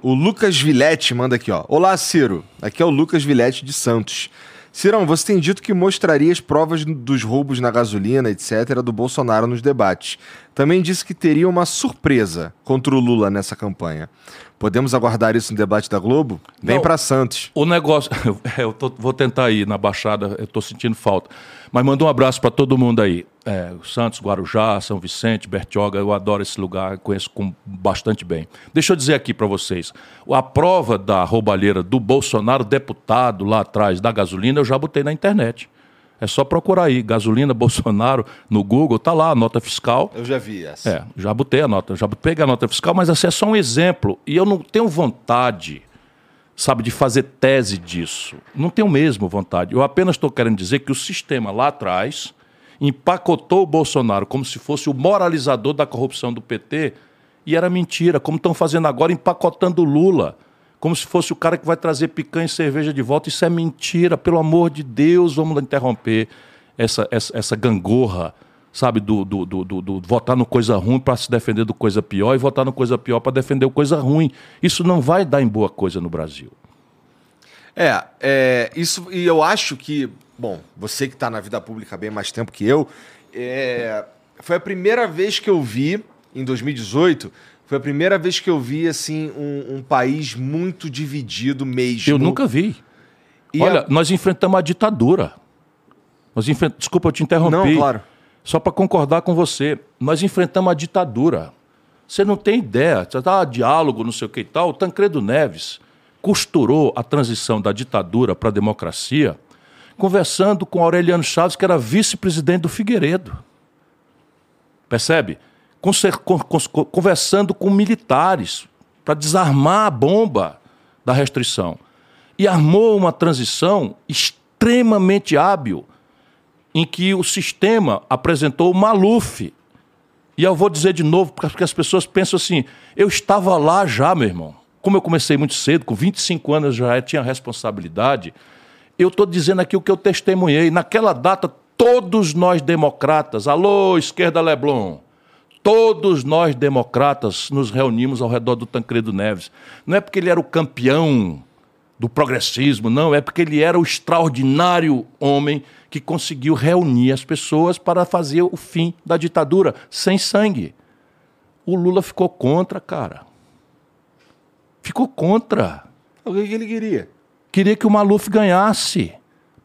O Lucas Vilete manda aqui, ó. Olá, Ciro. Aqui é o Lucas Vilete de Santos. Cirão, você tem dito que mostraria as provas dos roubos na gasolina, etc., do Bolsonaro nos debates. Também disse que teria uma surpresa contra o Lula nessa campanha. Podemos aguardar isso no debate da Globo? Vem para Santos. O negócio. eu tô, vou tentar ir na Baixada, eu estou sentindo falta. Mas manda um abraço para todo mundo aí. É, Santos, Guarujá, São Vicente, Bertioga, eu adoro esse lugar, conheço com, bastante bem. Deixa eu dizer aqui para vocês: a prova da roubalheira do Bolsonaro, deputado lá atrás da gasolina, eu já botei na internet. É só procurar aí, gasolina Bolsonaro no Google, tá lá a nota fiscal. Eu já vi essa. É, já botei a nota, já peguei a nota fiscal, mas essa é só um exemplo. E eu não tenho vontade sabe, de fazer tese disso. Não tenho mesmo vontade. Eu apenas estou querendo dizer que o sistema lá atrás empacotou o Bolsonaro como se fosse o moralizador da corrupção do PT e era mentira, como estão fazendo agora empacotando o Lula, como se fosse o cara que vai trazer picanha e cerveja de volta. Isso é mentira, pelo amor de Deus, vamos interromper essa, essa, essa gangorra sabe, do, do, do, do, votar no coisa ruim para se defender do coisa pior e votar no coisa pior para defender o coisa ruim. Isso não vai dar em boa coisa no Brasil. É, é isso, e eu acho que, bom, você que está na vida pública bem mais tempo que eu, é, foi a primeira vez que eu vi, em 2018, foi a primeira vez que eu vi, assim, um, um país muito dividido mesmo. Eu nunca vi. E Olha, a... nós enfrentamos a ditadura. Nós enfrent... Desculpa, eu te interrompi. Não, claro. Só para concordar com você, nós enfrentamos a ditadura. Você não tem ideia. Tá diálogo, não sei o que e tal. O Tancredo Neves costurou a transição da ditadura para a democracia conversando com Aureliano Chaves, que era vice-presidente do Figueiredo. Percebe? Conversando com militares para desarmar a bomba da restrição. E armou uma transição extremamente hábil em que o sistema apresentou o Maluf. E eu vou dizer de novo, porque as pessoas pensam assim: eu estava lá já, meu irmão. Como eu comecei muito cedo, com 25 anos já tinha responsabilidade, eu estou dizendo aqui o que eu testemunhei. Naquela data, todos nós democratas, alô, esquerda Leblon, todos nós democratas nos reunimos ao redor do Tancredo Neves. Não é porque ele era o campeão do progressismo, não, é porque ele era o extraordinário homem que conseguiu reunir as pessoas para fazer o fim da ditadura sem sangue. O Lula ficou contra, cara. Ficou contra. O que ele queria? Queria que o Maluf ganhasse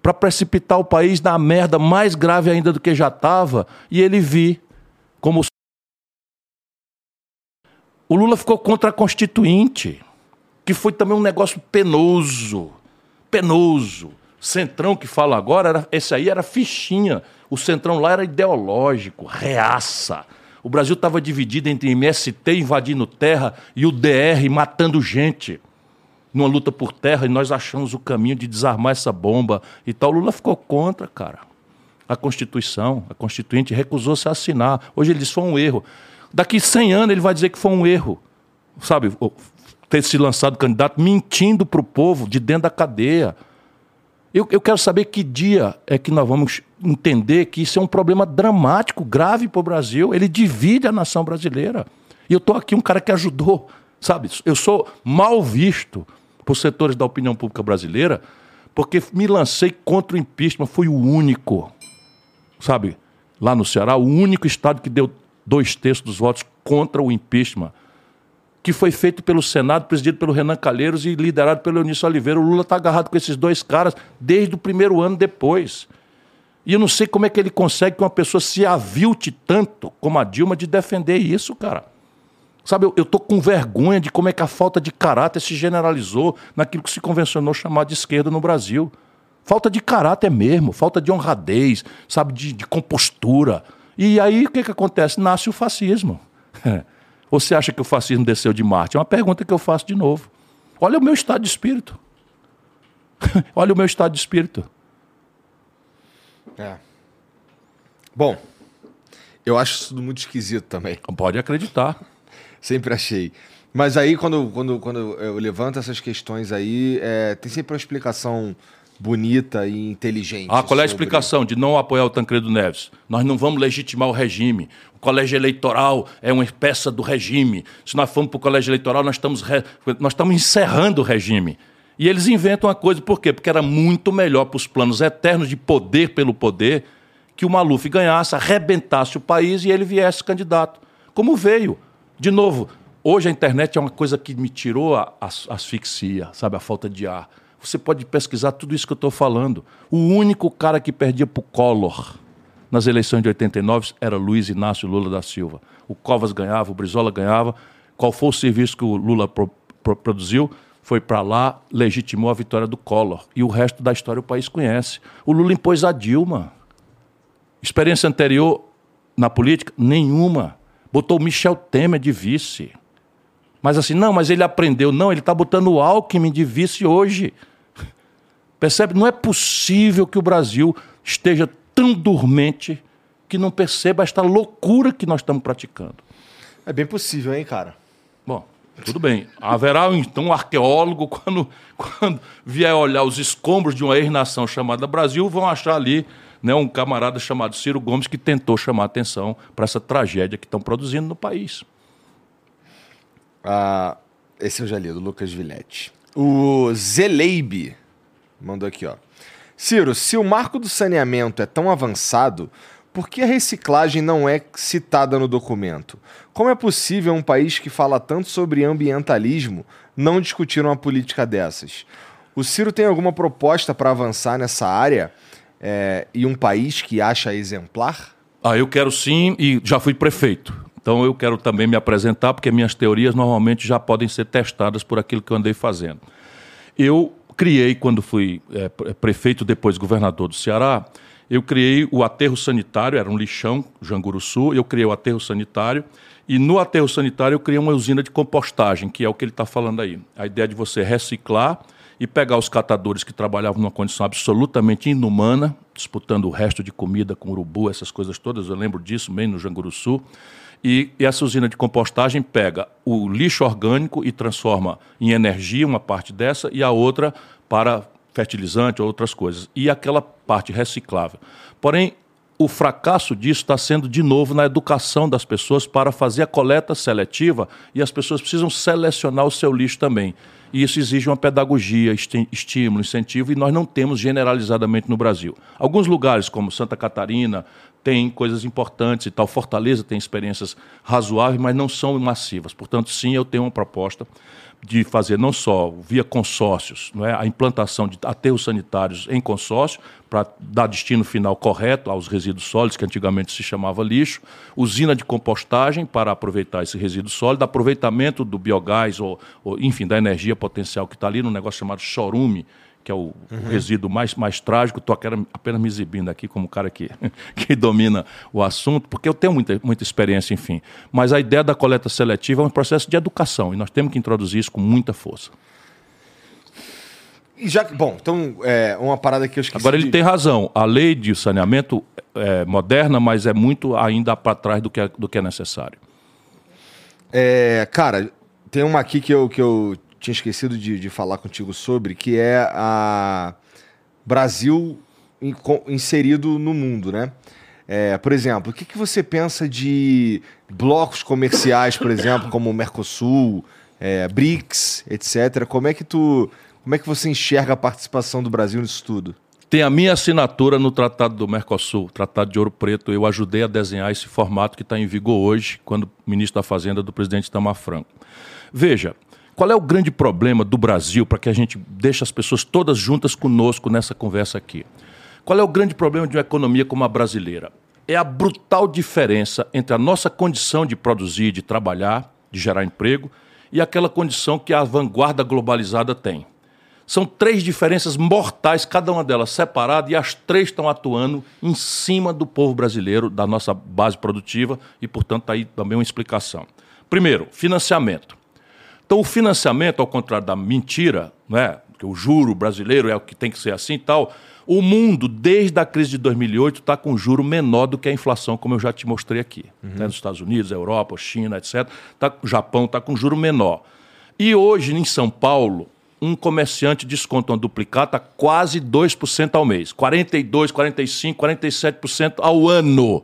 para precipitar o país na merda mais grave ainda do que já estava, e ele vi como o Lula ficou contra a Constituinte, que foi também um negócio penoso. Penoso. Centrão que fala agora, era, esse aí era fichinha. O Centrão lá era ideológico, reaça. O Brasil estava dividido entre MST invadindo terra e o DR matando gente. Numa luta por terra, e nós achamos o caminho de desarmar essa bomba e tal. O Lula ficou contra, cara. A Constituição, a Constituinte recusou-se a assinar. Hoje ele diz que foi um erro. Daqui 100 anos ele vai dizer que foi um erro, sabe? Ter se lançado candidato mentindo para o povo de dentro da cadeia. Eu, eu quero saber que dia é que nós vamos entender que isso é um problema dramático, grave para o Brasil. Ele divide a nação brasileira. E eu estou aqui um cara que ajudou, sabe? Eu sou mal visto por setores da opinião pública brasileira porque me lancei contra o impeachment. Fui o único, sabe? Lá no Ceará, o único estado que deu dois terços dos votos contra o impeachment, que foi feito pelo Senado, presidido pelo Renan Calheiros e liderado pelo Eunício Oliveira. O Lula está agarrado com esses dois caras desde o primeiro ano depois. E eu não sei como é que ele consegue que uma pessoa se avilte tanto como a Dilma de defender isso, cara. Sabe, eu, estou com vergonha de como é que a falta de caráter se generalizou naquilo que se convencionou chamar de esquerda no Brasil. Falta de caráter mesmo, falta de honradez, sabe, de, de compostura. E aí o que, que acontece? Nasce o fascismo. Ou você acha que o fascismo desceu de Marte? É uma pergunta que eu faço de novo. Olha o meu estado de espírito. Olha o meu estado de espírito. É. Bom, eu acho isso tudo muito esquisito também. Pode acreditar. Sempre achei. Mas aí, quando, quando, quando eu levanto essas questões aí, é, tem sempre uma explicação bonita e inteligente. Ah, qual é a explicação de não apoiar o Tancredo Neves? Nós não vamos legitimar o regime. O colégio eleitoral é uma peça do regime. Se nós formos para o colégio eleitoral, nós estamos, re... nós estamos encerrando o regime. E eles inventam uma coisa, por quê? Porque era muito melhor para os planos eternos de poder pelo poder que o Maluf ganhasse, arrebentasse o país e ele viesse candidato. Como veio. De novo, hoje a internet é uma coisa que me tirou a, a asfixia, sabe, a falta de ar. Você pode pesquisar tudo isso que eu estou falando. O único cara que perdia para o Collor nas eleições de 89 era Luiz Inácio Lula da Silva. O Covas ganhava, o Brizola ganhava. Qual foi o serviço que o Lula pro, pro, produziu? Foi para lá, legitimou a vitória do Collor. E o resto da história o país conhece. O Lula impôs a Dilma. Experiência anterior na política? Nenhuma. Botou Michel Temer de vice. Mas assim, não, mas ele aprendeu. Não, ele está botando o Alckmin de vice hoje. Percebe? Não é possível que o Brasil esteja tão dormente que não perceba esta loucura que nós estamos praticando. É bem possível, hein, cara? Bom, tudo bem. Haverá então um arqueólogo, quando, quando vier olhar os escombros de uma ex-nação chamada Brasil, vão achar ali né, um camarada chamado Ciro Gomes que tentou chamar atenção para essa tragédia que estão produzindo no país. Ah, esse eu já li, do Lucas Villetti. O Zeleibe mandou aqui, ó. Ciro, se o marco do saneamento é tão avançado, por que a reciclagem não é citada no documento? Como é possível um país que fala tanto sobre ambientalismo não discutir uma política dessas? O Ciro tem alguma proposta para avançar nessa área é, e um país que acha exemplar? Ah, eu quero sim e já fui prefeito. Então eu quero também me apresentar, porque minhas teorias normalmente já podem ser testadas por aquilo que eu andei fazendo. Eu criei, quando fui é, prefeito, depois governador do Ceará, eu criei o aterro sanitário, era um lixão, Janguruçu, eu criei o aterro sanitário, e no aterro sanitário eu criei uma usina de compostagem, que é o que ele está falando aí. A ideia de você reciclar e pegar os catadores que trabalhavam numa condição absolutamente inumana, disputando o resto de comida com urubu, essas coisas todas, eu lembro disso, bem no Janguruçu, e, e essa usina de compostagem pega o lixo orgânico e transforma em energia uma parte dessa e a outra para fertilizante ou outras coisas. E aquela parte reciclável. Porém, o fracasso disso está sendo, de novo, na educação das pessoas para fazer a coleta seletiva e as pessoas precisam selecionar o seu lixo também. E isso exige uma pedagogia, estímulo, incentivo, e nós não temos generalizadamente no Brasil. Alguns lugares, como Santa Catarina, tem coisas importantes e tal. Fortaleza tem experiências razoáveis, mas não são massivas. Portanto, sim, eu tenho uma proposta de fazer não só via consórcios, não é, a implantação de aterros sanitários em consórcio, para dar destino final correto aos resíduos sólidos, que antigamente se chamava lixo, usina de compostagem para aproveitar esse resíduo sólido, aproveitamento do biogás, ou, ou enfim, da energia potencial que está ali, num negócio chamado chorume, que é o, uhum. o resíduo mais, mais trágico. Estou apenas me exibindo aqui como cara que, que domina o assunto, porque eu tenho muita, muita experiência, enfim. Mas a ideia da coleta seletiva é um processo de educação e nós temos que introduzir isso com muita força. E já, bom, então, é uma parada que eu esqueci. Agora, ele de... tem razão. A lei de saneamento é moderna, mas é muito ainda para trás do que é, do que é necessário. É, cara, tem uma aqui que eu, que eu tinha esquecido de, de falar contigo sobre, que é a Brasil in, inserido no mundo, né? É, por exemplo, o que, que você pensa de blocos comerciais, por exemplo, como o Mercosul, é, BRICS, etc. Como é que tu, como é que você enxerga a participação do Brasil nisso tudo? Tem a minha assinatura no Tratado do Mercosul, Tratado de Ouro Preto. Eu ajudei a desenhar esse formato que está em vigor hoje, quando ministro da Fazenda do presidente Itamar Franco. Veja, qual é o grande problema do Brasil para que a gente deixe as pessoas todas juntas conosco nessa conversa aqui? Qual é o grande problema de uma economia como a brasileira? É a brutal diferença entre a nossa condição de produzir, de trabalhar, de gerar emprego e aquela condição que a vanguarda globalizada tem. São três diferenças mortais, cada uma delas separada, e as três estão atuando em cima do povo brasileiro, da nossa base produtiva, e, portanto, está aí também uma explicação. Primeiro, financiamento. Então, o financiamento, ao contrário da mentira, né, que o juro brasileiro é o que tem que ser assim e tal, o mundo, desde a crise de 2008, está com juro menor do que a inflação, como eu já te mostrei aqui. Uhum. Né, nos Estados Unidos, Europa, China, etc. Tá, o Japão está com juro menor. E hoje, em São Paulo, um comerciante desconta uma duplicata quase 2% ao mês. 42%, 45%, 47% ao ano.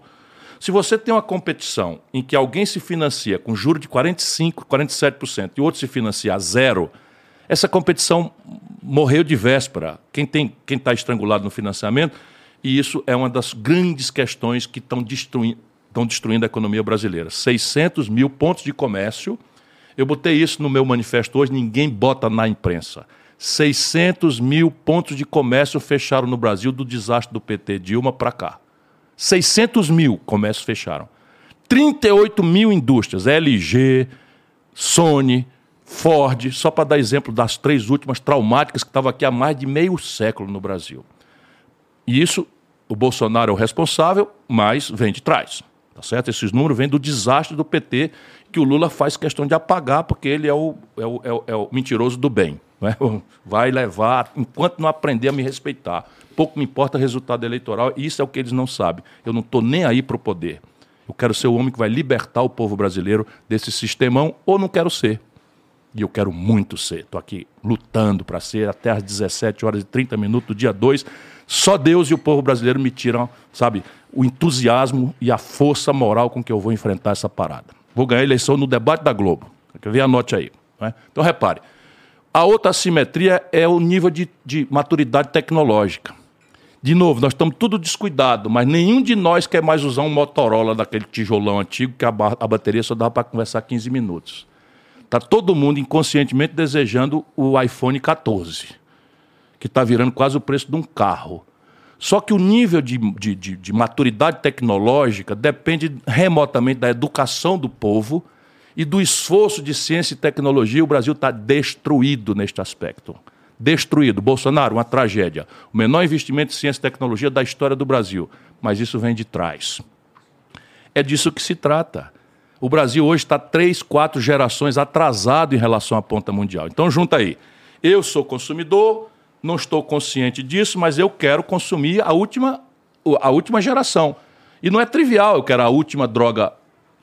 Se você tem uma competição em que alguém se financia com juro de 45%, 47% e outro se financia a zero, essa competição morreu de véspera. Quem quem está estrangulado no financiamento, e isso é uma das grandes questões que estão destruindo, destruindo a economia brasileira. 600 mil pontos de comércio. Eu botei isso no meu manifesto hoje, ninguém bota na imprensa. 600 mil pontos de comércio fecharam no Brasil do desastre do PT Dilma para cá. 600 mil comércios fecharam. 38 mil indústrias, LG, Sony, Ford, só para dar exemplo das três últimas traumáticas que estavam aqui há mais de meio século no Brasil. E isso, o Bolsonaro é o responsável, mas vem de trás. Tá certo? Esses números vêm do desastre do PT, que o Lula faz questão de apagar, porque ele é o, é o, é o, é o mentiroso do bem. Né? Vai levar, enquanto não aprender a me respeitar. Pouco me importa o resultado eleitoral, e isso é o que eles não sabem. Eu não estou nem aí para o poder. Eu quero ser o homem que vai libertar o povo brasileiro desse sistemão, ou não quero ser. E eu quero muito ser. Estou aqui lutando para ser até às 17 horas e 30 minutos do dia 2. Só Deus e o povo brasileiro me tiram, sabe, o entusiasmo e a força moral com que eu vou enfrentar essa parada. Vou ganhar a eleição no debate da Globo. Quer ver? Anote aí. Né? Então, repare. A outra assimetria é o nível de, de maturidade tecnológica. De novo, nós estamos tudo descuidado, mas nenhum de nós quer mais usar um Motorola daquele tijolão antigo que a, a bateria só dá para conversar 15 minutos. Está todo mundo inconscientemente desejando o iPhone 14, que está virando quase o preço de um carro. Só que o nível de, de, de, de maturidade tecnológica depende remotamente da educação do povo e do esforço de ciência e tecnologia. O Brasil está destruído neste aspecto destruído. Bolsonaro, uma tragédia. O menor investimento em ciência e tecnologia da história do Brasil. Mas isso vem de trás. É disso que se trata. O Brasil hoje está três, quatro gerações atrasado em relação à ponta mundial. Então, junta aí. Eu sou consumidor, não estou consciente disso, mas eu quero consumir a última, a última geração. E não é trivial, eu quero a última droga,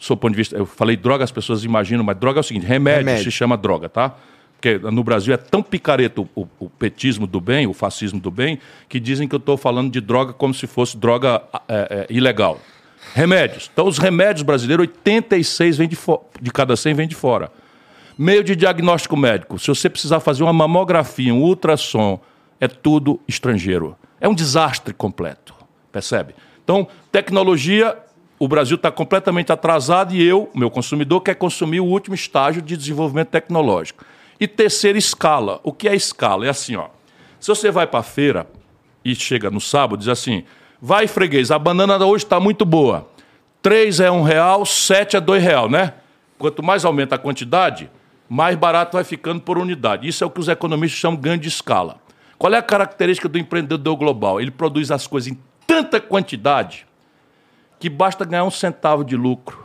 do ponto de vista. Eu falei droga, as pessoas imaginam, mas droga é o seguinte: remédio, remédio. se chama droga, tá? Porque no Brasil é tão picareta o, o, petismo do bem, o fascismo do bem, que dizem que eu estou falando de droga como se fosse droga é, é, ilegal. Remédios. Então, os remédios brasileiros, 86 vem de, de cada 100 vem de fora. Meio de diagnóstico médico. Se você precisar fazer uma mamografia, um ultrassom, é tudo estrangeiro. É um desastre completo. Percebe? Então, tecnologia, o Brasil está completamente atrasado e eu, meu consumidor, quer consumir o último estágio de desenvolvimento tecnológico. E terceira escala. O que é escala? É assim, ó. Se você vai para a feira e chega no sábado, diz assim: vai, freguês, a banana hoje está muito boa. Três é um real, sete é dois real, né? Quanto mais aumenta a quantidade, mais barato vai ficando por unidade. Isso é o que os economistas chamam de grande escala. Qual é a característica do empreendedor global? Ele produz as coisas em tanta quantidade que basta ganhar um centavo de lucro.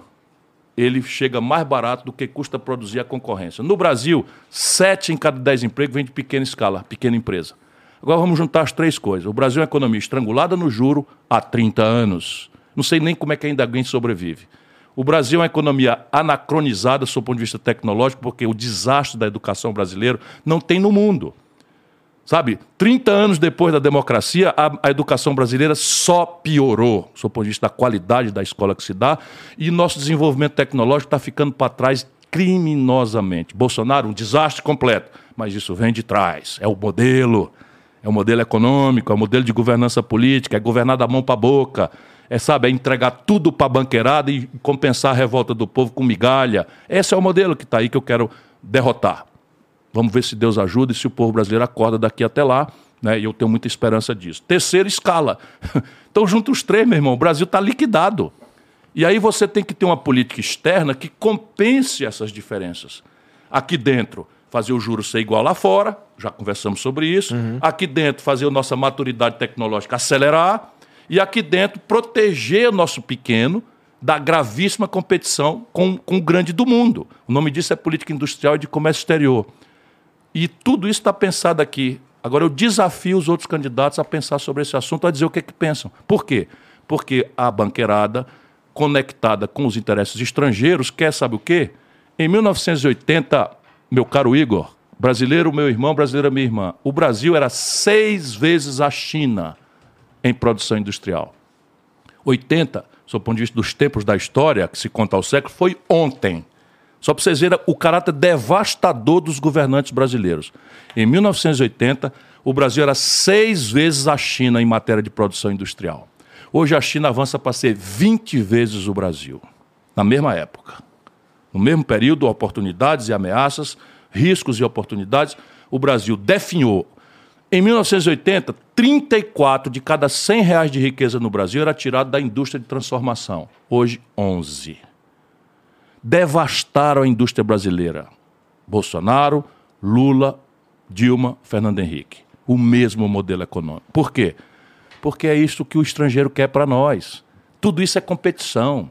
Ele chega mais barato do que custa produzir a concorrência. No Brasil, sete em cada dez empregos vem de pequena escala, pequena empresa. Agora vamos juntar as três coisas. O Brasil é uma economia estrangulada no juro há 30 anos. Não sei nem como é que ainda alguém sobrevive. O Brasil é uma economia anacronizada do ponto de vista tecnológico, porque o desastre da educação brasileira não tem no mundo. Sabe, 30 anos depois da democracia, a, a, educação brasileira só piorou, do ponto de vista da qualidade da escola que se dá, e nosso desenvolvimento tecnológico está ficando para trás criminosamente. Bolsonaro, um desastre completo, mas isso vem de trás, é o modelo, é o modelo econômico, é o modelo de governança política, é governar da mão para a boca, é, sabe, é entregar tudo para a banqueirada e compensar a revolta do povo com migalha. Esse é o modelo que está aí que eu quero derrotar. Vamos ver se Deus ajuda e se o povo brasileiro acorda daqui até lá. Né? E eu tenho muita esperança disso. Terceira escala. então, junto os três, meu irmão, o Brasil está liquidado. E aí você tem que ter uma política externa que compense essas diferenças. Aqui dentro, fazer o juro ser igual lá fora, já conversamos sobre isso. Uhum. Aqui dentro, fazer a nossa maturidade tecnológica acelerar. E aqui dentro, proteger o nosso pequeno da gravíssima competição com, com o grande do mundo. O nome disso é política industrial e de comércio exterior. E tudo isso está pensado aqui. Agora eu desafio os outros candidatos a pensar sobre esse assunto, a dizer o que, é que pensam. Por quê? Porque a banqueirada, conectada com os interesses estrangeiros, quer sabe o quê? Em 1980, meu caro Igor, brasileiro, meu irmão, brasileira, minha irmã, o Brasil era seis vezes a China em produção industrial. 80, do ponto de vista dos tempos da história, que se conta ao século, foi ontem. Só para vocês verem o caráter devastador dos governantes brasileiros. Em 1980, o Brasil era seis vezes a China em matéria de produção industrial. Hoje a China avança para ser 20 vezes o Brasil, na mesma época. No mesmo período, oportunidades e ameaças, riscos e oportunidades, o Brasil definhou. Em 1980, 34 de cada 100 reais de riqueza no Brasil era tirado da indústria de transformação. Hoje, 11 devastaram a indústria brasileira. Bolsonaro, Lula, Dilma, Fernando Henrique. O mesmo modelo econômico. Por quê? Porque é isso que o estrangeiro quer para nós. Tudo isso é competição.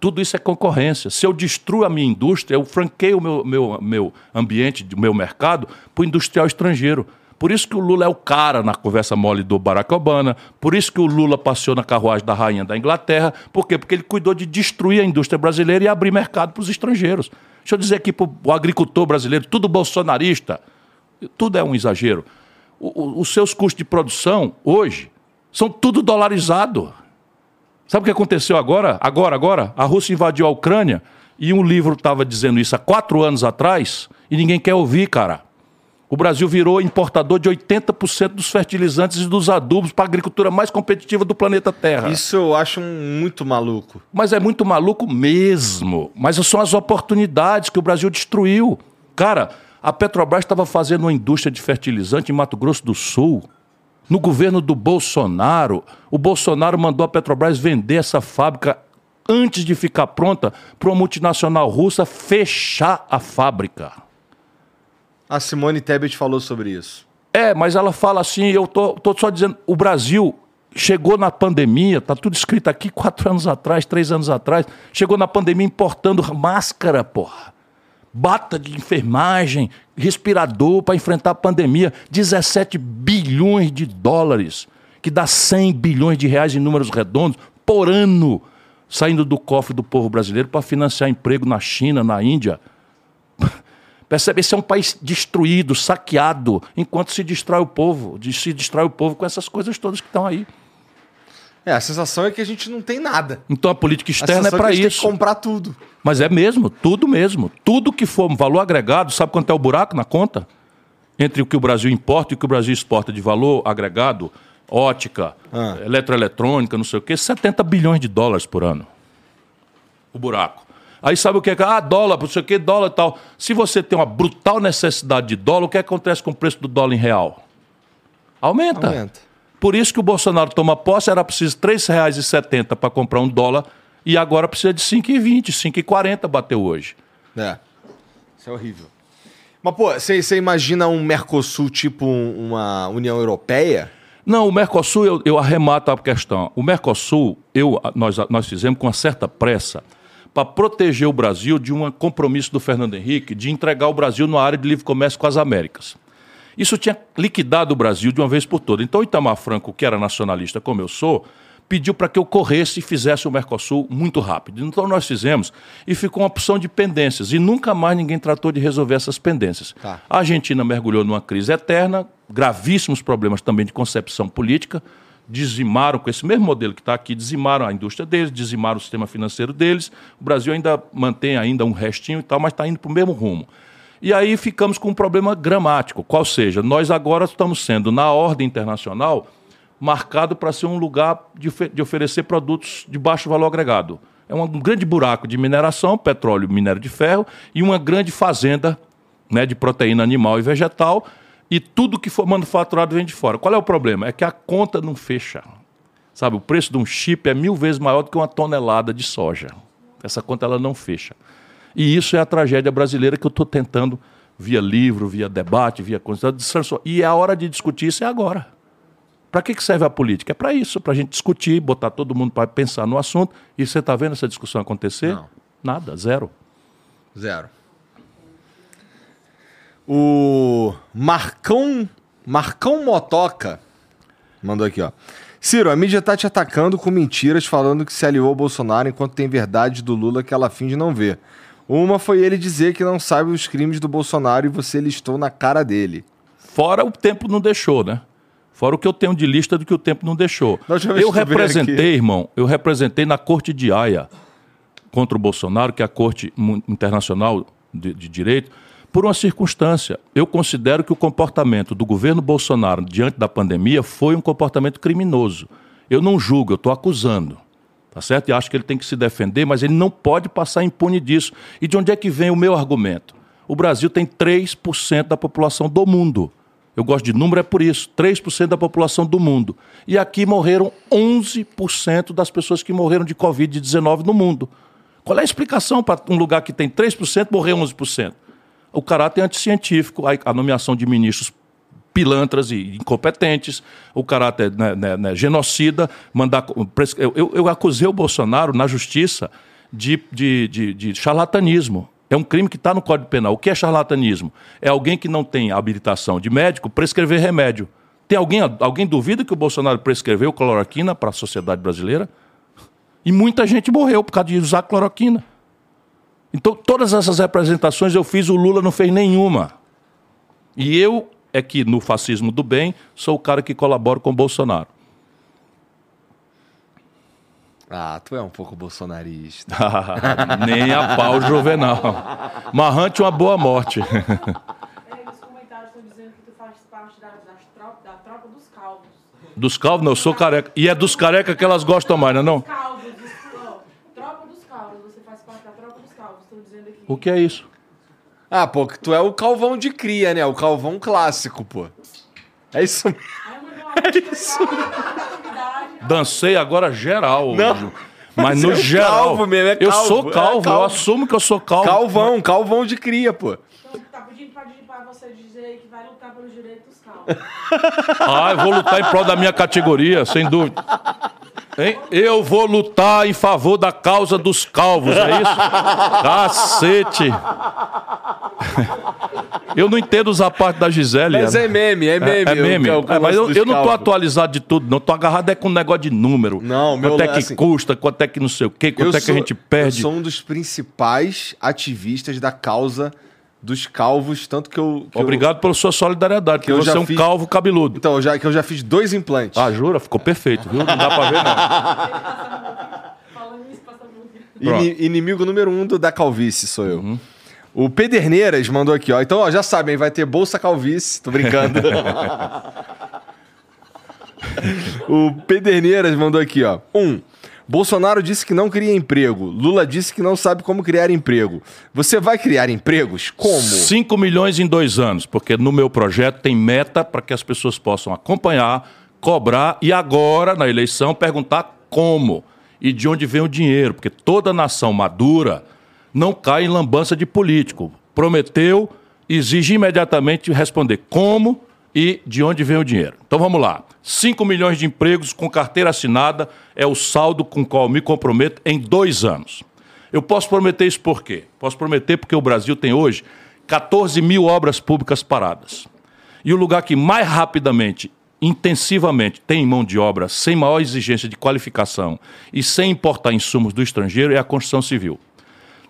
Tudo isso é concorrência. Se eu destruo a minha indústria, eu franqueio o meu, meu, meu ambiente, o meu mercado para o industrial estrangeiro. Por isso que o Lula é o cara na conversa mole do Barack Obama, por isso que o Lula passeou na carruagem da rainha da Inglaterra. Por quê? Porque ele cuidou de destruir a indústria brasileira e abrir mercado para os estrangeiros. Deixa eu dizer aqui para o agricultor brasileiro, tudo bolsonarista, tudo é um exagero. O, o, os seus custos de produção, hoje, são tudo dolarizado. Sabe o que aconteceu agora? Agora, agora, a Rússia invadiu a Ucrânia e um livro estava dizendo isso há quatro anos atrás e ninguém quer ouvir, cara. O Brasil virou importador de 80% dos fertilizantes e dos adubos para a agricultura mais competitiva do planeta Terra. Isso eu acho muito maluco. Mas é muito maluco mesmo. Mas são as oportunidades que o Brasil destruiu. Cara, a Petrobras estava fazendo uma indústria de fertilizante em Mato Grosso do Sul. No governo do Bolsonaro, o Bolsonaro mandou a Petrobras vender essa fábrica antes de ficar pronta para uma multinacional russa fechar a fábrica. A Simone Tebet falou sobre isso. É, mas ela fala assim, eu tô, tô só dizendo, o Brasil chegou na pandemia, tá tudo escrito aqui quatro anos atrás, três anos atrás, chegou na pandemia importando máscara, porra. Bata de enfermagem, respirador para enfrentar a pandemia, 17 bilhões de dólares, que dá 100 bilhões de reais em números redondos por ano, saindo do cofre do povo brasileiro para financiar emprego na China, na Índia. Percebe? Esse é um país destruído, saqueado, enquanto se destrói o povo, se destrói o povo com essas coisas todas que estão aí. É, a sensação é que a gente não tem nada. Então a política A externa é sensação para que a gente isso. Tem que comprar tudo. Mas é mesmo, tudo mesmo. Tudo que for um valor agregado, sabe quanto é o buraco na conta? Entre o que o Brasil importa e o que o Brasil exporta de valor agregado, ótica, Ah. eletroeletrônica, não sei o quê, 70 bilhões de dólares por ano. O buraco. Aí sabe o que é? Ah, dólar, não sei o quê, dólar e tal. Se você tem uma brutal necessidade de dólar, o que acontece com o preço do dólar em real? Aumenta. Aumenta. Por isso que o Bolsonaro toma posse, era preciso R$ 3,70 para comprar um dólar e agora precisa de 5,20, 5,40 bateu hoje. É. Isso é horrível. Mas, pô, você imagina um Mercosul tipo um- uma União Europeia? Não, o Mercosul, eu, eu arremato a questão. O Mercosul, eu, nós, nós fizemos com uma certa pressa para proteger o Brasil de um compromisso do Fernando Henrique de entregar o Brasil na área de livre comércio com as Américas. Isso tinha liquidado o Brasil de uma vez por todas. Então, o Itamar Franco, que era nacionalista como eu sou, pediu para que eu corresse e fizesse o Mercosul muito rápido. Então, nós fizemos e ficou uma opção de pendências. E nunca mais ninguém tratou de resolver essas pendências. Tá. A Argentina mergulhou numa crise eterna, gravíssimos problemas também de concepção política, dizimaram com esse mesmo modelo que está aqui, dizimaram a indústria deles, dizimaram o sistema financeiro deles. O Brasil ainda mantém ainda um restinho e tal, mas está indo para o mesmo rumo. E aí ficamos com um problema gramático, qual seja, nós agora estamos sendo, na ordem internacional, marcado para ser um lugar de, de oferecer produtos de baixo valor agregado. É um grande buraco de mineração, petróleo, minério de ferro, e uma grande fazenda né, de proteína animal e vegetal, e tudo que for manufaturado vem de fora. Qual é o problema? É que a conta não fecha. Sabe, o preço de um chip é mil vezes maior do que uma tonelada de soja. Essa conta ela não fecha. E isso é a tragédia brasileira que eu estou tentando, via livro, via debate, via coisa. E a hora de discutir isso é agora. Para que que serve a política? É para isso, para a gente discutir, botar todo mundo para pensar no assunto. E você está vendo essa discussão acontecer? Não. Nada, zero. Zero. O Marcão, Marcão Motoca mandou aqui, ó. Ciro, a mídia tá te atacando com mentiras falando que se aliou ao Bolsonaro enquanto tem verdade do Lula que ela finge não ver. Uma foi ele dizer que não sabe os crimes do Bolsonaro e você listou na cara dele. Fora o tempo não deixou, né? Fora o que eu tenho de lista do que o tempo não deixou. Eu representei, irmão, eu representei na Corte de Haia contra o Bolsonaro, que é a Corte Internacional de, de Direito, por uma circunstância. Eu considero que o comportamento do governo Bolsonaro diante da pandemia foi um comportamento criminoso. Eu não julgo, eu estou acusando. Tá certo? E acho que ele tem que se defender, mas ele não pode passar impune disso. E de onde é que vem o meu argumento? O Brasil tem 3% da população do mundo. Eu gosto de número, é por isso. 3% da população do mundo. E aqui morreram 11% das pessoas que morreram de Covid-19 no mundo. Qual é a explicação para um lugar que tem 3% morrer 11%? O caráter anticientífico, a, nomeação de ministros pilantras e incompetentes, o caráter né, né, né, genocida, mandar. eu, eu acusei o Bolsonaro na justiça de, de, de, de charlatanismo. É um crime que está no Código Penal. O que é charlatanismo? É alguém que não tem habilitação de médico prescrever remédio. Tem alguém, alguém duvida que o Bolsonaro prescreveu cloroquina para a sociedade brasileira? E muita gente morreu por causa de usar cloroquina. Então, todas essas representações eu fiz, o Lula não fez nenhuma. E eu é que, no fascismo do bem, sou o cara que colabora com o Bolsonaro. Ah, tu é um pouco bolsonarista. Nem a pau juvenal. Marrante uma boa morte. É, os comentários estão dizendo que tu faz parte da, das tropa, da tropa dos calvos. Dos calvos, não, eu sou careca. E é dos careca que elas gostam mais, não é não? Calvos, dos, ó, tropa dos calvos, você faz parte da tropa dos calvos, estão dizendo aqui. O que é isso? Ah, pô, que tu é o calvão de cria, né? O calvão clássico, pô. É isso mesmo. Eu é isso. Dancei agora geral. Não. Mas Você no é geral. calvo mesmo, é eu calvo, sou é calvo, eu calvo. assumo que eu sou calvo. Calvão, calvão de cria, pô. Então, tá pedindo pra, pra você dizer que vai lutar pelos direitos dos calvos. Ah, eu vou lutar em prol da minha categoria, sem dúvida. Hein? Eu vou lutar em favor da causa dos calvos, é isso? Cacete! Eu não entendo usar parte da Gisele. Mas é meme, é meme. É, meme. o- o É, mas eu, negócio dos eu não tô atualizado de tudo, não. Tô agarrado é com um negócio de número. Não, meu Quanto é que assim, custa, quanto é que não sei o quê, quanto Eu é que a sou- gente perde. Eu sou um dos principais ativistas da causa dos calvos, tanto que eu. que eu- Obrigado pela sua solidariedade, porque eu você já é um fiz- calvo cabeludo. então, eu já, que eu já fiz dois implantes. Ah, jura? Ficou perfeito, viu? Não dá pra ver, não. Falando isso, passa muito. Ini- inimigo número um do, da calvície sou eu. Uhum. O Pederneiras mandou aqui, ó. Então, ó, já sabem, vai ter Bolsa Calvície. Tô brincando. o Pederneiras mandou aqui, ó. Um. Bolsonaro disse que não cria emprego. Lula disse que não sabe como criar emprego. Você vai criar empregos? Como? 5 milhões em dois anos, porque no meu projeto tem meta para que as pessoas possam acompanhar, cobrar e agora, na eleição, perguntar como e de onde vem o dinheiro, porque toda nação madura não cai em lambança de político. Prometeu, exige imediatamente responder como e de onde vem o dinheiro. Então vamos lá. 5 milhões de empregos com carteira assinada é o saldo com o qual me comprometo em dois anos. Eu posso prometer isso por quê? Posso prometer porque o Brasil tem hoje 14 mil obras públicas paradas. E o lugar que mais rapidamente, intensivamente, tem mão de obra sem maior exigência de qualificação e sem importar insumos do estrangeiro é a construção civil.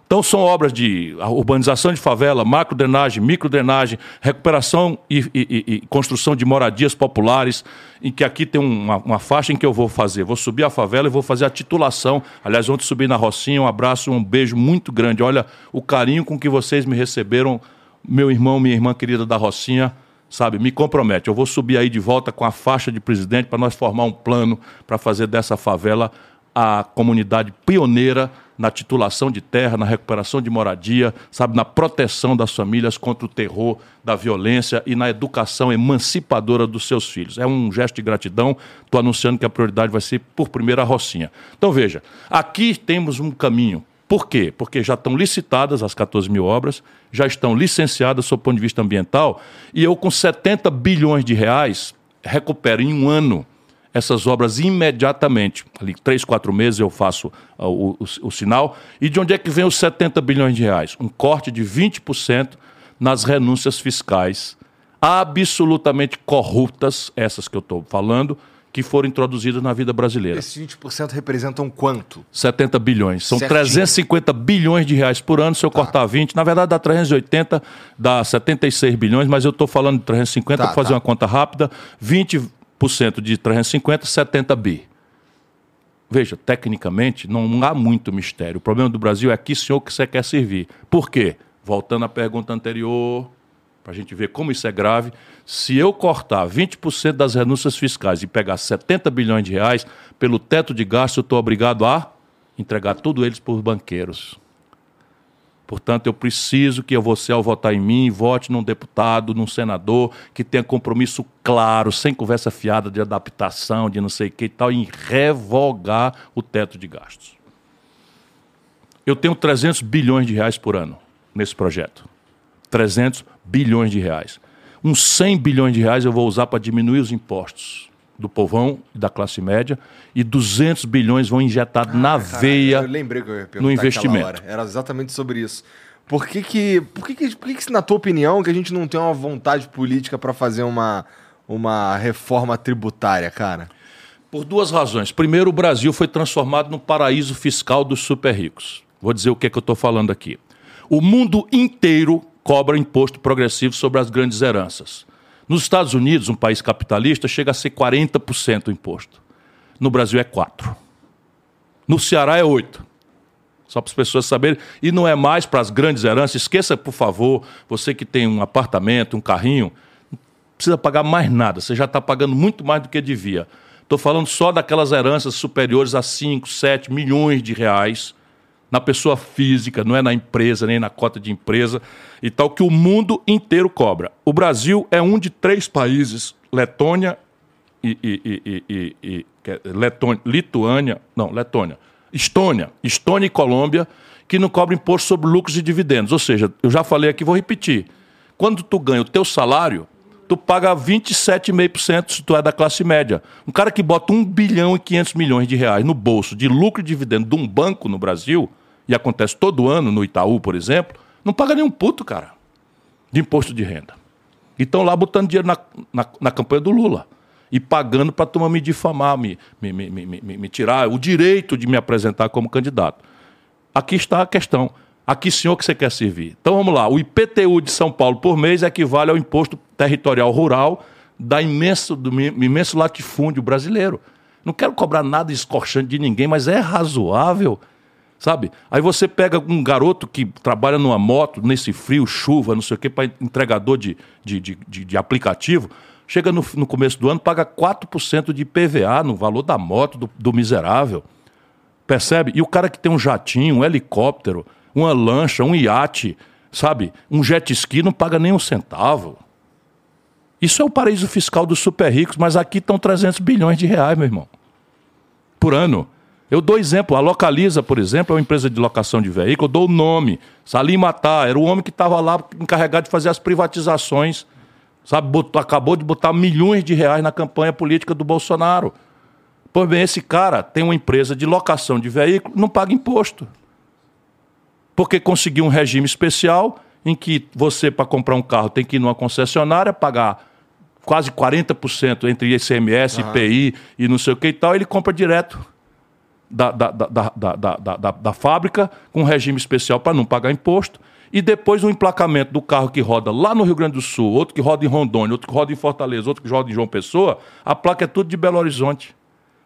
Então são obras de urbanização de favela, macrodrenagem, microdrenagem, recuperação e, e- e- construção de moradias populares, em que aqui tem uma, uma faixa em que eu vou fazer. Vou subir a favela e vou fazer a titulação. Aliás, ontem subi na Rocinha, um abraço, um beijo muito grande. Olha o carinho com que vocês me receberam, meu irmão, minha irmã querida da Rocinha, sabe? Me compromete. Eu vou subir aí de volta com a faixa de presidente para nós formar um plano para fazer dessa favela a comunidade pioneira na titulação de terra, na recuperação de moradia, sabe, na proteção das famílias contra o terror da violência e na educação emancipadora dos seus filhos. É um gesto de gratidão. Estou anunciando que a prioridade vai ser por primeiro a Rocinha. Então veja, aqui temos um caminho. Por quê? Porque já estão licitadas as 14 mil obras, já estão licenciadas sob o ponto de vista ambiental, e eu, com 70 bilhões de reais, recupero em um ano essas obras imediatamente. Ali, três, quatro meses eu faço ah, o, o- o sinal. E de onde é que vem os 70 bilhões de reais? Um corte de 20% nas renúncias fiscais absolutamente corruptas, essas que eu estou falando, que foram introduzidas na vida brasileira. Esses 20% representam quanto? 70 bilhões. São Certinho. 350 bilhões de reais por ano. Se eu cortar 20, na verdade dá 380, dá 76 bilhões, mas eu estou falando de 350 Tá, para fazer tá. uma conta rápida. 20% de 350, 70 bi. Veja, tecnicamente não há muito mistério. O problema do Brasil é que senhor que você quer servir. Por quê? Voltando à pergunta anterior, para a gente ver como isso é grave. Se eu cortar 20% das renúncias fiscais e pegar 70 bilhões de reais, pelo teto de gasto, eu estou obrigado a entregar tudo eles para os banqueiros. Portanto, eu preciso que você, ao votar em mim, vote num deputado, num senador, que tenha compromisso claro, sem conversa fiada de adaptação, de não sei o que e tal, em revogar o teto de gastos. Eu tenho 300 bilhões de reais por ano nesse projeto. 300 bilhões de reais. Uns 100 bilhões de reais eu vou usar para diminuir os impostos do povão e da classe média e 200 bilhões vão injetar na veia Eu lembrei que eu ia perguntar no investimento. Era exatamente sobre isso. Por que que, por que, que, por que, que, na tua opinião, que a gente não tem uma vontade política para fazer uma, uma reforma tributária, cara? Por duas razões. Primeiro, o Brasil foi transformado num paraíso fiscal dos super ricos. Vou dizer o que, é que eu estou falando aqui. O mundo inteiro cobra imposto progressivo sobre as grandes heranças. Nos Estados Unidos, um país capitalista, chega a ser 40% o imposto. No Brasil é 4%. No Ceará é 8%. Só para as pessoas saberem. E não é mais para as grandes heranças. Esqueça, por favor, você que tem um apartamento, um carrinho, não precisa pagar mais nada. Você já está pagando muito mais do que devia. Estou falando só daquelas heranças superiores a 5, 7 milhões de reais na pessoa física, não é na empresa, nem na cota de empresa e tal, que o mundo inteiro cobra. O Brasil é um de três países, Letônia e, e- e- e- é Letônia, Lituânia, não, Letônia, Estônia, Estônia e Colômbia, que não cobram imposto sobre lucros e dividendos. Ou seja, eu já falei aqui, vou repetir. Quando tu ganha o teu salário, tu paga 27,5% se tu é da classe média. Um cara que bota 1 bilhão e 500 milhões de reais no bolso de lucro e dividendo de um banco no Brasil, e acontece todo ano no Itaú, por exemplo, não paga nem um puto, cara, de imposto de renda. E estão lá botando dinheiro na, na, na campanha do Lula. E pagando para a turma me difamar, me, me, me, me, me- me tirar o direito de me apresentar como candidato. Aqui está a questão. A que senhor que você quer servir? Então vamos lá. O IPTU de São Paulo por mês equivale ao imposto territorial rural da imenso, do imenso latifúndio brasileiro. Não quero cobrar nada escorchante de ninguém, mas é razoável, sabe? Aí você pega um garoto que trabalha numa moto, nesse frio, chuva, não sei o quê, para entregador de, de, de, de, aplicativo, chega no, no, começo do ano, paga 4% de PVA no valor da moto do, do miserável. Percebe? E o cara que tem um jatinho, um helicóptero, uma lancha, um iate, sabe? Um jet ski não paga nem um centavo. Isso é o paraíso fiscal dos super ricos, mas aqui estão 300 bilhões de reais, meu irmão. Por ano. Eu dou exemplo. A Localiza, por exemplo, é uma empresa de locação de veículo. Eu dou o nome. Salim Matar era o homem que estava lá encarregado de fazer as privatizações. Sabe, botou, acabou de botar milhões de reais na campanha política do Bolsonaro. Pois bem, esse cara tem uma empresa de locação de veículo, não paga imposto porque conseguiu um regime especial em que você, para comprar um carro, tem que ir numa concessionária, pagar quase 40% entre ICMS, uhum. IPI e não sei o que e tal, ele compra direto da, da, da, da, da, fábrica, com regime especial para não pagar imposto. E depois o emplacamento do carro que roda lá no Rio Grande do Sul, outro que roda em Rondônia, outro que roda em Fortaleza, outro que roda em João Pessoa, a placa é tudo de Belo Horizonte.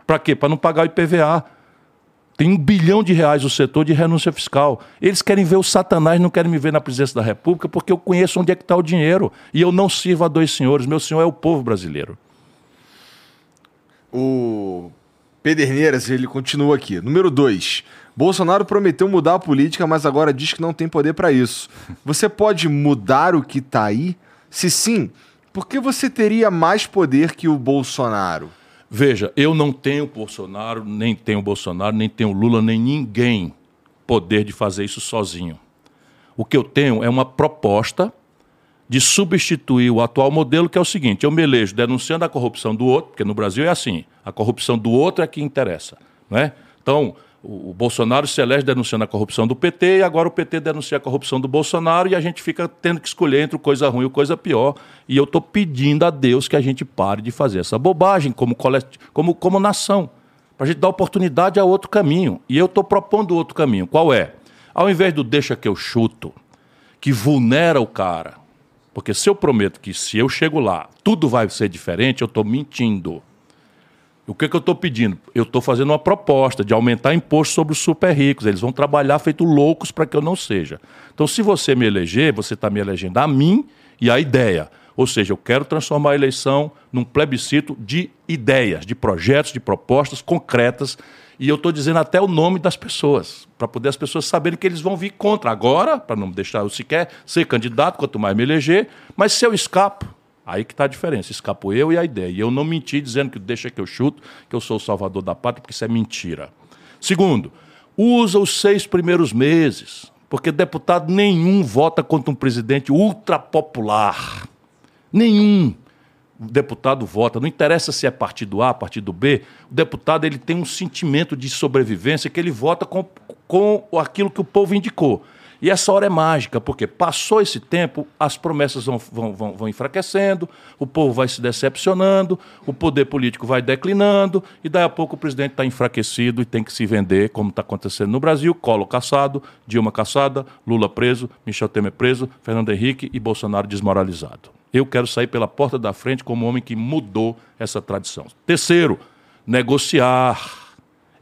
Para quê? Para não pagar o IPVA. Tem um bilhão de reais o setor de renúncia fiscal. Eles querem ver o Satanás, não querem me ver na presidência da República, porque eu conheço onde é que está o dinheiro. E eu não sirvo a dois senhores. Meu senhor é o povo brasileiro. O Pederneiras, ele continua aqui. Número 2. Bolsonaro prometeu mudar a política, mas agora diz que não tem poder para isso. Você pode mudar o que está aí? Se sim, por que você teria mais poder que o Bolsonaro? Veja, eu não tenho Bolsonaro, nem tenho Bolsonaro, nem tenho Lula, nem ninguém poder de fazer isso sozinho. O que eu tenho é uma proposta de substituir o atual modelo, que é o seguinte: eu me elejo denunciando a corrupção do outro, porque no Brasil é assim, a corrupção do outro é que interessa. Não é? Então, o Bolsonaro se elege denunciando a corrupção do PT e agora o PT denuncia a corrupção do Bolsonaro e a gente fica tendo que escolher entre coisa ruim e coisa pior. E eu estou pedindo a Deus que a gente pare de fazer essa bobagem como, como, como nação, para a gente dar oportunidade a outro caminho. E eu estou propondo outro caminho. Qual é? Ao invés do deixa que eu chuto, que vulnera o cara, porque se eu prometo que se eu chego lá tudo vai ser diferente, eu estou mentindo. O que, que eu estou pedindo? Eu estou fazendo uma proposta de aumentar imposto sobre os super ricos. Eles vão trabalhar feito loucos para que eu não seja. Então, se você me eleger, você está me elegendo a mim e a ideia. Ou seja, eu quero transformar a eleição num plebiscito de ideias, de projetos, de propostas concretas. E eu estou dizendo até o nome das pessoas, para poder as pessoas saberem que eles vão vir contra agora, para não deixar eu sequer ser candidato, quanto mais me eleger. Mas se eu escapo, Aí que está a diferença. Escapou eu e a ideia. E eu não menti dizendo que deixa que eu chuto, que eu sou o salvador da pátria, porque isso é mentira. Segundo, usa os seis primeiros meses, porque deputado nenhum vota contra um presidente ultrapopular. Nenhum deputado vota. Não interessa se é partido A, partido B. O deputado ele tem um sentimento de sobrevivência que ele vota com, com aquilo que o povo indicou. E essa hora é mágica, porque passou esse tempo, as promessas vão, vão, vão, vão enfraquecendo, o povo vai se decepcionando, o poder político vai declinando, e daí a pouco o presidente está enfraquecido e tem que se vender, como está acontecendo no Brasil: Colo caçado, Dilma caçada, Lula preso, Michel Temer preso, Fernando Henrique e Bolsonaro desmoralizado. Eu quero sair pela porta da frente como homem que mudou essa tradição. Terceiro, negociar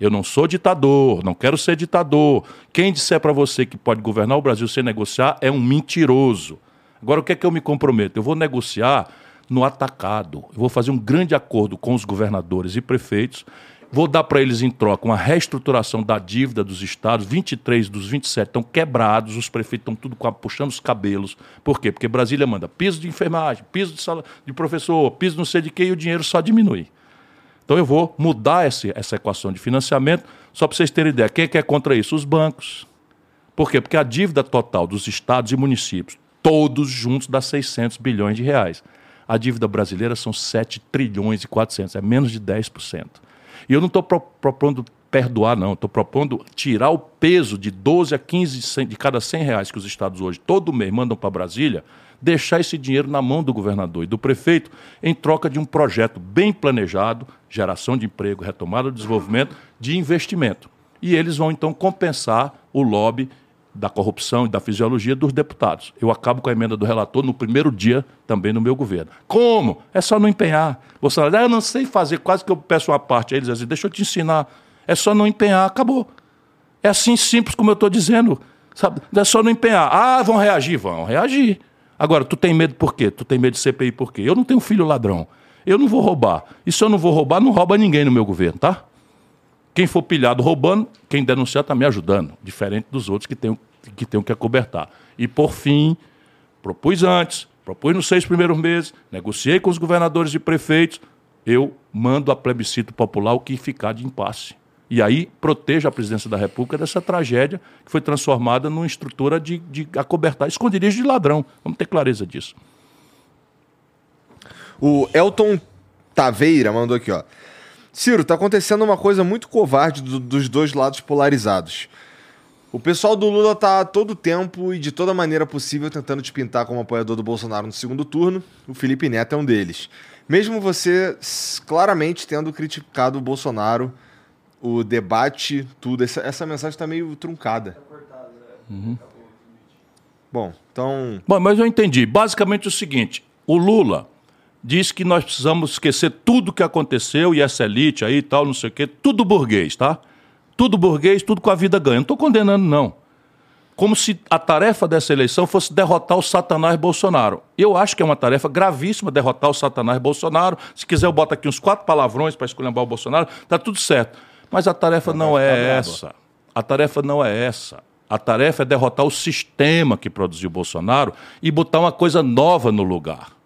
eu não sou ditador, não quero ser ditador. Quem disser para você que pode governar o Brasil sem negociar é um mentiroso. Agora, o que é que eu me comprometo? Eu vou negociar no atacado. Eu vou fazer um grande acordo com os governadores e prefeitos. Vou dar para eles em troca uma reestruturação da dívida dos estados. 23 dos 27 estão quebrados, os prefeitos estão tudo puxando os cabelos. Por quê? Porque Brasília manda piso de enfermagem, piso de, sala, de professor, piso não sei de quê e o dinheiro só diminui. Então eu vou mudar esse, essa equação de financiamento, só para vocês terem ideia. Quem é que é contra isso? Os bancos. Por quê? Porque a dívida total dos estados e municípios, todos juntos, dá 600 bilhões de reais. A dívida brasileira são 7 trilhões e 400, é menos de 10%. E eu não estou pro, propondo perdoar, não. Estou propondo tirar o peso de 12 a 15 de cada 100 reais que os estados hoje, todo mês, mandam para Brasília, deixar esse dinheiro na mão do governador e do prefeito em troca de um projeto bem planejado, geração de emprego, retomada do desenvolvimento, de investimento. E eles vão então compensar o lobby da corrupção e da fisiologia dos deputados. Eu acabo com a emenda do relator no primeiro dia também no meu governo. Como? É só não empenhar. Bolsonaro, ah, eu não sei fazer, quase que eu peço uma parte. Aí eles dizem, deixa eu te ensinar. É só não empenhar, acabou. É assim simples como eu estou dizendo. Sabe? É só não empenhar. Ah, vão reagir? Vão reagir. Agora, tu tem medo por quê? Tu tem medo de CPI por quê? Eu não tenho filho ladrão. Eu não vou roubar. E se eu não vou roubar, não rouba ninguém no meu governo, tá? Quem for pilhado roubando, quem denunciar está me ajudando, diferente dos outros que têm que, tem que acobertar. E, por fim, propus antes, propus nos seis primeiros meses, negociei com os governadores e prefeitos, eu mando a plebiscito popular o que ficar de impasse. E aí proteja a presidência da República dessa tragédia que foi transformada numa estrutura de, de acobertar esconderijo de ladrão. Vamos ter clareza disso. O Elton Taveira mandou aqui, ó. Ciro, tá acontecendo uma coisa muito covarde do, dos dois lados polarizados. O pessoal do Lula tá todo tempo e de toda maneira possível tentando te pintar como apoiador do Bolsonaro no segundo turno. O Felipe Neto é um deles. Mesmo você claramente tendo criticado o Bolsonaro, o debate, tudo, essa, essa mensagem tá meio truncada. Tá cortado, né? Uhum. Bom, então. Bom, mas eu entendi. Basicamente o seguinte: o Lula diz que nós precisamos esquecer tudo que aconteceu e essa elite aí e tal, não sei o quê, tudo burguês, tá? Tudo burguês, tudo com a vida ganha. Não estou condenando, não. Como se a tarefa dessa eleição fosse derrotar o Satanás Bolsonaro. Eu acho que é uma tarefa gravíssima derrotar o Satanás Bolsonaro. Se quiser, eu boto aqui uns quatro palavrões para escolher o Bolsonaro, tá tudo certo. Mas a tarefa não é essa. A tarefa não é essa. A tarefa é derrotar o sistema que produziu Bolsonaro e botar uma coisa nova no lugar.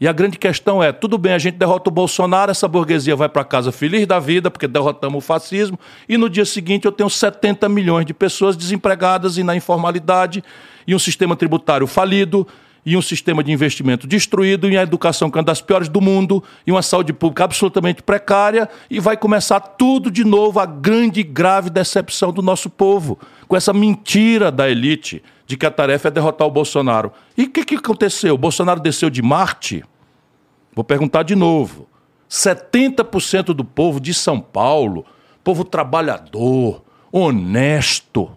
E a grande questão é: tudo bem, a gente derrota o Bolsonaro, essa burguesia vai para casa feliz da vida, porque derrotamos o fascismo, e no dia seguinte eu tenho 70 milhões de pessoas desempregadas e na informalidade, e um sistema tributário falido, e um sistema de investimento destruído, e a educação que é uma das piores do mundo, e uma saúde pública absolutamente precária, e vai começar tudo de novo, a grande e grave decepção do nosso povo, com essa mentira da elite de que a tarefa é derrotar o Bolsonaro. E o que, que aconteceu? O Bolsonaro desceu de Marte? Vou perguntar de novo. 70% do povo de São Paulo, povo trabalhador, honesto,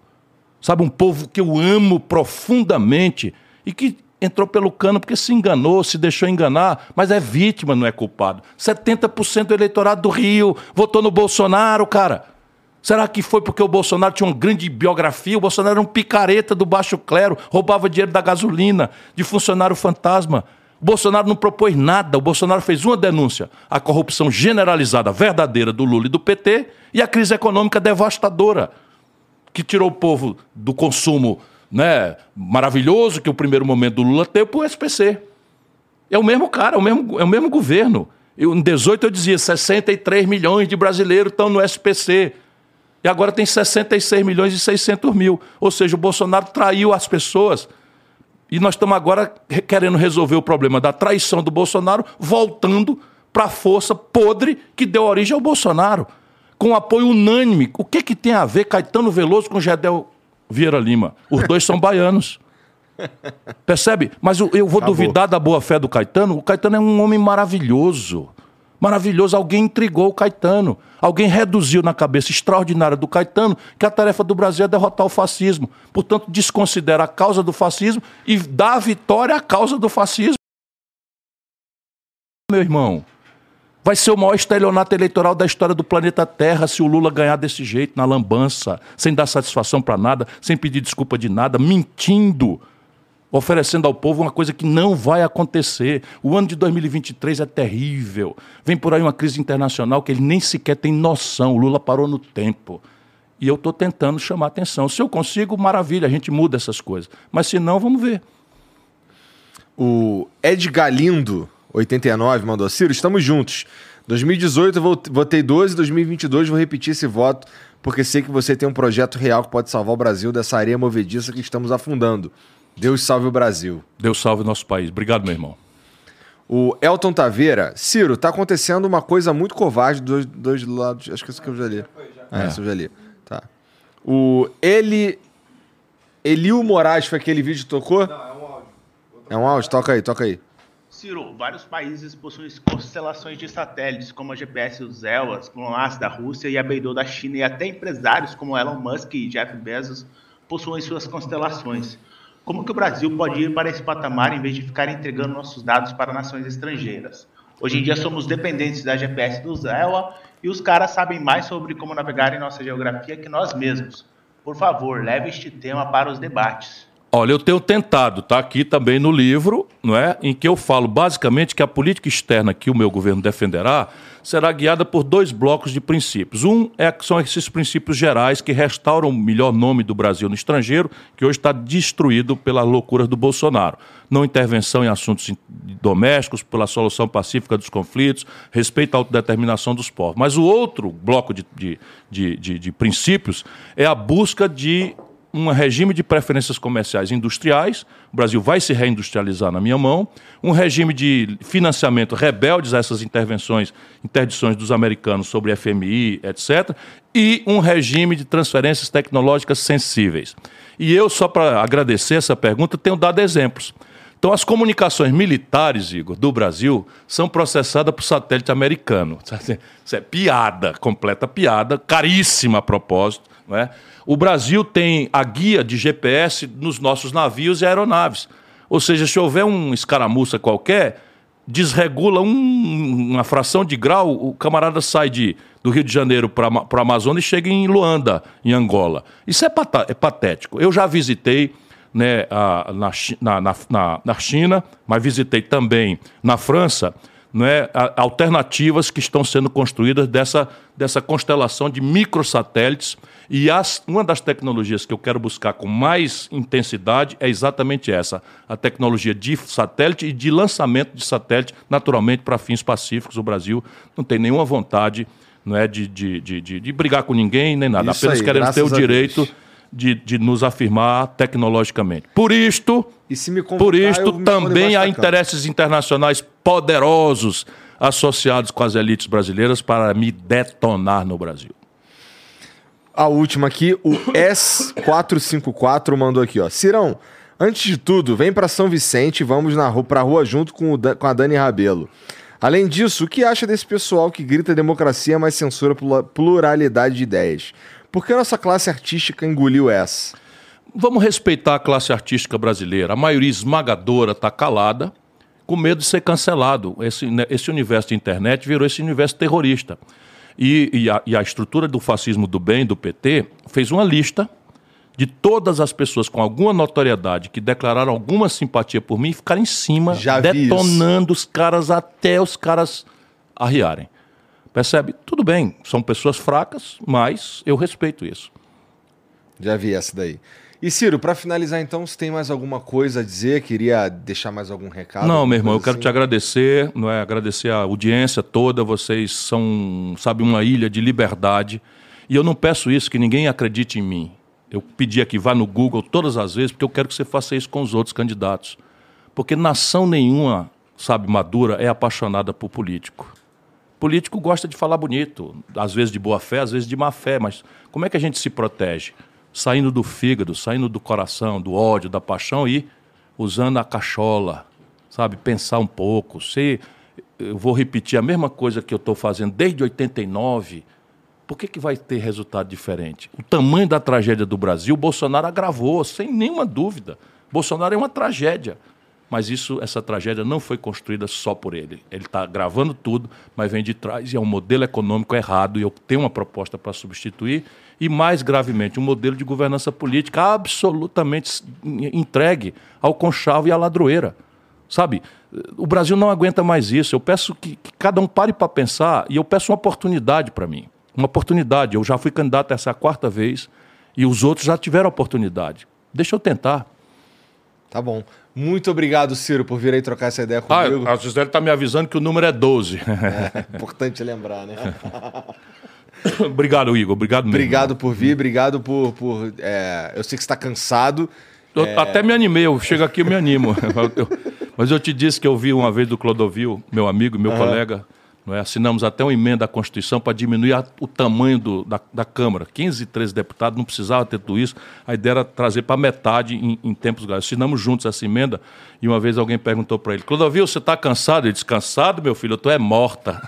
sabe, um povo que eu amo profundamente e que entrou pelo cano porque se enganou, se deixou enganar, mas é vítima, não é culpado. 70% do eleitorado do Rio votou no Bolsonaro, cara. Será que foi porque o Bolsonaro tinha uma grande biografia? O Bolsonaro era um picareta do baixo clero, roubava dinheiro da gasolina, de funcionário fantasma. O Bolsonaro não propôs nada, o Bolsonaro fez uma denúncia: a corrupção generalizada, verdadeira do Lula e do PT e a crise econômica devastadora, que tirou o povo do consumo né, maravilhoso que o primeiro momento do Lula teve para o SPC. É o mesmo cara, é o mesmo, é o mesmo governo. Eu, em 18 eu dizia 63 milhões de brasileiros estão no SPC. E agora tem 66 milhões e 600 mil. Ou seja, o Bolsonaro traiu as pessoas. E nós estamos agora querendo resolver o problema da traição do Bolsonaro, voltando para a força podre que deu origem ao Bolsonaro, com apoio unânime. O que, que tem a ver Caetano Veloso com Gedel Vieira Lima? Os dois são baianos. Percebe? Mas eu, vou Acabou. duvidar da boa fé do Caetano. O Caetano é um homem maravilhoso. Maravilhoso. Alguém intrigou o Caetano. Alguém reduziu na cabeça extraordinária do Caetano que a tarefa do Brasil é derrotar o fascismo. Portanto, desconsidera a causa do fascismo e dá a vitória à causa do fascismo. Meu irmão, vai ser o maior estelionato eleitoral da história do planeta Terra se o Lula ganhar desse jeito, na lambança, sem dar satisfação para nada, sem pedir desculpa de nada, mentindo oferecendo ao povo uma coisa que não vai acontecer. O ano de 2023 é terrível. Vem por aí uma crise internacional que ele nem sequer tem noção. O Lula parou no tempo. E eu estou tentando chamar atenção. Se eu consigo, maravilha, a gente muda essas coisas. Mas se não, vamos ver. O Ed Galindo, 89, mandou: Ciro, estamos juntos. 2018 eu votei 12, 2022 vou repetir esse voto, porque sei que você tem um projeto real que pode salvar o Brasil dessa areia movediça que estamos afundando. Deus salve o Brasil. Deus salve o nosso país. Obrigado, meu irmão. O Elton Taveira, Ciro, tá acontecendo uma coisa muito covarde dos dois lados. Acho que isso que eu já li. Já foi, já. É, isso eu já li. Tá. O ele. Elio Moraes foi aquele vídeo que tocou? Não, é um áudio. É um áudio? Toca aí, toca aí. Ciro, vários países possuem constelações de satélites, como a GPS o ZELAS, GLONASS da Rússia e a Beidou da China, e até empresários como Elon Musk e Jeff Bezos possuem suas constelações. Como que o Brasil pode ir para esse patamar em vez de ficar entregando nossos dados para nações estrangeiras? Hoje em dia somos dependentes da GPS do ZEWA e os caras sabem mais sobre como navegar em nossa geografia que nós mesmos. Por favor, leve este tema para os debates. Olha, eu tenho tentado, tá aqui também no livro, não é, em que eu falo basicamente que a política externa que o meu governo defenderá será guiada por dois blocos de princípios. Um é são esses princípios gerais que restauram o melhor nome do Brasil no estrangeiro, que hoje está destruído pela loucura do Bolsonaro. Não intervenção em assuntos domésticos, pela solução pacífica dos conflitos, respeito à autodeterminação dos povos. Mas o outro bloco de, de, de, de, de princípios é a busca de um regime de preferências comerciais industriais, o Brasil vai se reindustrializar na minha mão, um regime de financiamento rebeldes a essas intervenções, interdições dos americanos sobre FMI, etc., e um regime de transferências tecnológicas sensíveis. E eu, só para agradecer essa pergunta, tenho dado exemplos. Então, as comunicações militares, Igor, do Brasil, são processadas por satélite americano. Isso é piada, completa piada, caríssima a propósito. Não é? O Brasil tem a guia de GPS nos nossos navios e aeronaves. Ou seja, se houver um escaramuça qualquer, desregula um, uma fração de grau, o camarada sai de, do Rio de Janeiro para a Amazônia e chega em Luanda, em Angola. Isso é, é patético. Eu já visitei né, a, na, na, na, na China, mas visitei também na França né, alternativas que estão sendo construídas dessa, dessa constelação de microsatélites e as, uma das tecnologias que eu quero buscar com mais intensidade é exatamente essa: a tecnologia de satélite e de lançamento de satélite, naturalmente, para fins pacíficos. O Brasil não tem nenhuma vontade não é, de, de, de, de, de brigar com ninguém nem nada. Isso Apenas aí, queremos ter o direito de, de nos afirmar tecnologicamente. Por isto, por isto também há interesses internacionais poderosos associados com as elites brasileiras para me detonar no Brasil. A última aqui, o S454 mandou aqui, ó. Cirão, antes de tudo, vem para São Vicente e vamos na rua, pra rua junto com, o, com a Dani Rabelo. Além disso, o que acha desse pessoal que grita democracia, mas censura pluralidade de ideias? Por que a nossa classe artística engoliu essa? Vamos respeitar a classe artística brasileira. A maioria esmagadora está calada, com medo de ser cancelado. Esse, né, esse universo de internet virou esse universo terrorista. E, e, a, e a estrutura do fascismo do bem, do PT, fez uma lista de todas as pessoas com alguma notoriedade que declararam alguma simpatia por mim e ficaram em cima, Já detonando os caras até os caras arriarem. Percebe? Tudo bem, são pessoas fracas, mas eu respeito isso. Já vi essa daí. E Ciro, para finalizar então, se tem mais alguma coisa a dizer, queria deixar mais algum recado? Não, meu irmão, eu quero assim? te agradecer, não é, agradecer a audiência toda, vocês são, sabe, uma ilha de liberdade. E eu não peço isso que ninguém acredite em mim. Eu pedi aqui vá no Google todas as vezes, porque eu quero que você faça isso com os outros candidatos. Porque nação nenhuma, sabe, madura é apaixonada por político. Político gosta de falar bonito, às vezes de boa fé, às vezes de má fé, mas como é que a gente se protege? Saindo do fígado, saindo do coração, do ódio, da paixão e usando a cachola, sabe? Pensar um pouco. Se eu vou repetir a mesma coisa que eu estou fazendo desde 89, por que, que vai ter resultado diferente? O tamanho da tragédia do Brasil, Bolsonaro agravou, sem nenhuma dúvida. Bolsonaro é uma tragédia. Mas isso, essa tragédia não foi construída só por ele. Ele está gravando tudo, mas vem de trás e é um modelo econômico errado. E eu tenho uma proposta para substituir e, mais gravemente, um modelo de governança política absolutamente entregue ao conchavo e à ladroeira. Sabe? O Brasil não aguenta mais isso. Eu peço que, que cada um pare para pensar e eu peço uma oportunidade para mim. Uma oportunidade. Eu já fui candidato essa quarta vez e os outros já tiveram oportunidade. Deixa eu tentar. Tá bom. Muito obrigado, Ciro, por vir aí trocar essa ideia ah, comigo. Ah, a Gisele está me avisando que o número é 12. É, importante lembrar, né? obrigado, Igor. Obrigado mesmo. Obrigado por vir, obrigado por. por é, eu sei que você está cansado. Eu é... até me animei, eu chego aqui e me animo. Mas eu te disse que eu vi uma vez do Clodovil, meu amigo, meu uhum. colega. É? Assinamos até uma emenda à Constituição para diminuir a, o tamanho do, da, da, Câmara. 15 e 13 deputados, não precisava ter tudo isso. A ideia era trazer para metade em, em tempos graves. Assinamos juntos essa emenda e uma vez alguém perguntou para ele: Clodovil, você está cansado? Ele disse: Cansado, meu filho, eu estou é morta.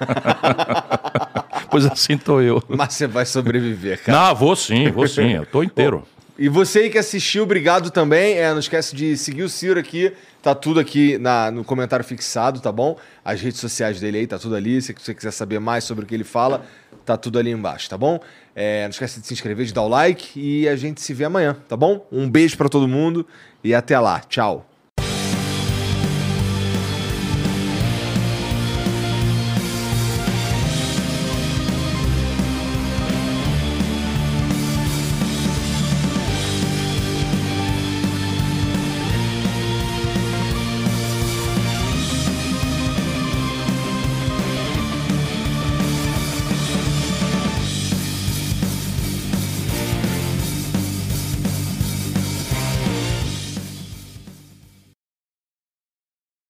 pois assim estou eu. Mas você vai sobreviver, cara. Não, vou sim, vou sim, eu estou inteiro. E você aí que assistiu, obrigado também. É, não esquece de seguir o Ciro aqui. Tá tudo aqui na, no comentário fixado, tá bom? As redes sociais dele aí, tá tudo ali. Se você quiser saber mais sobre o que ele fala, tá tudo ali embaixo, tá bom? É, não esquece de se inscrever, de dar o like e a gente se vê amanhã, tá bom? Um beijo para todo mundo e até lá. Tchau.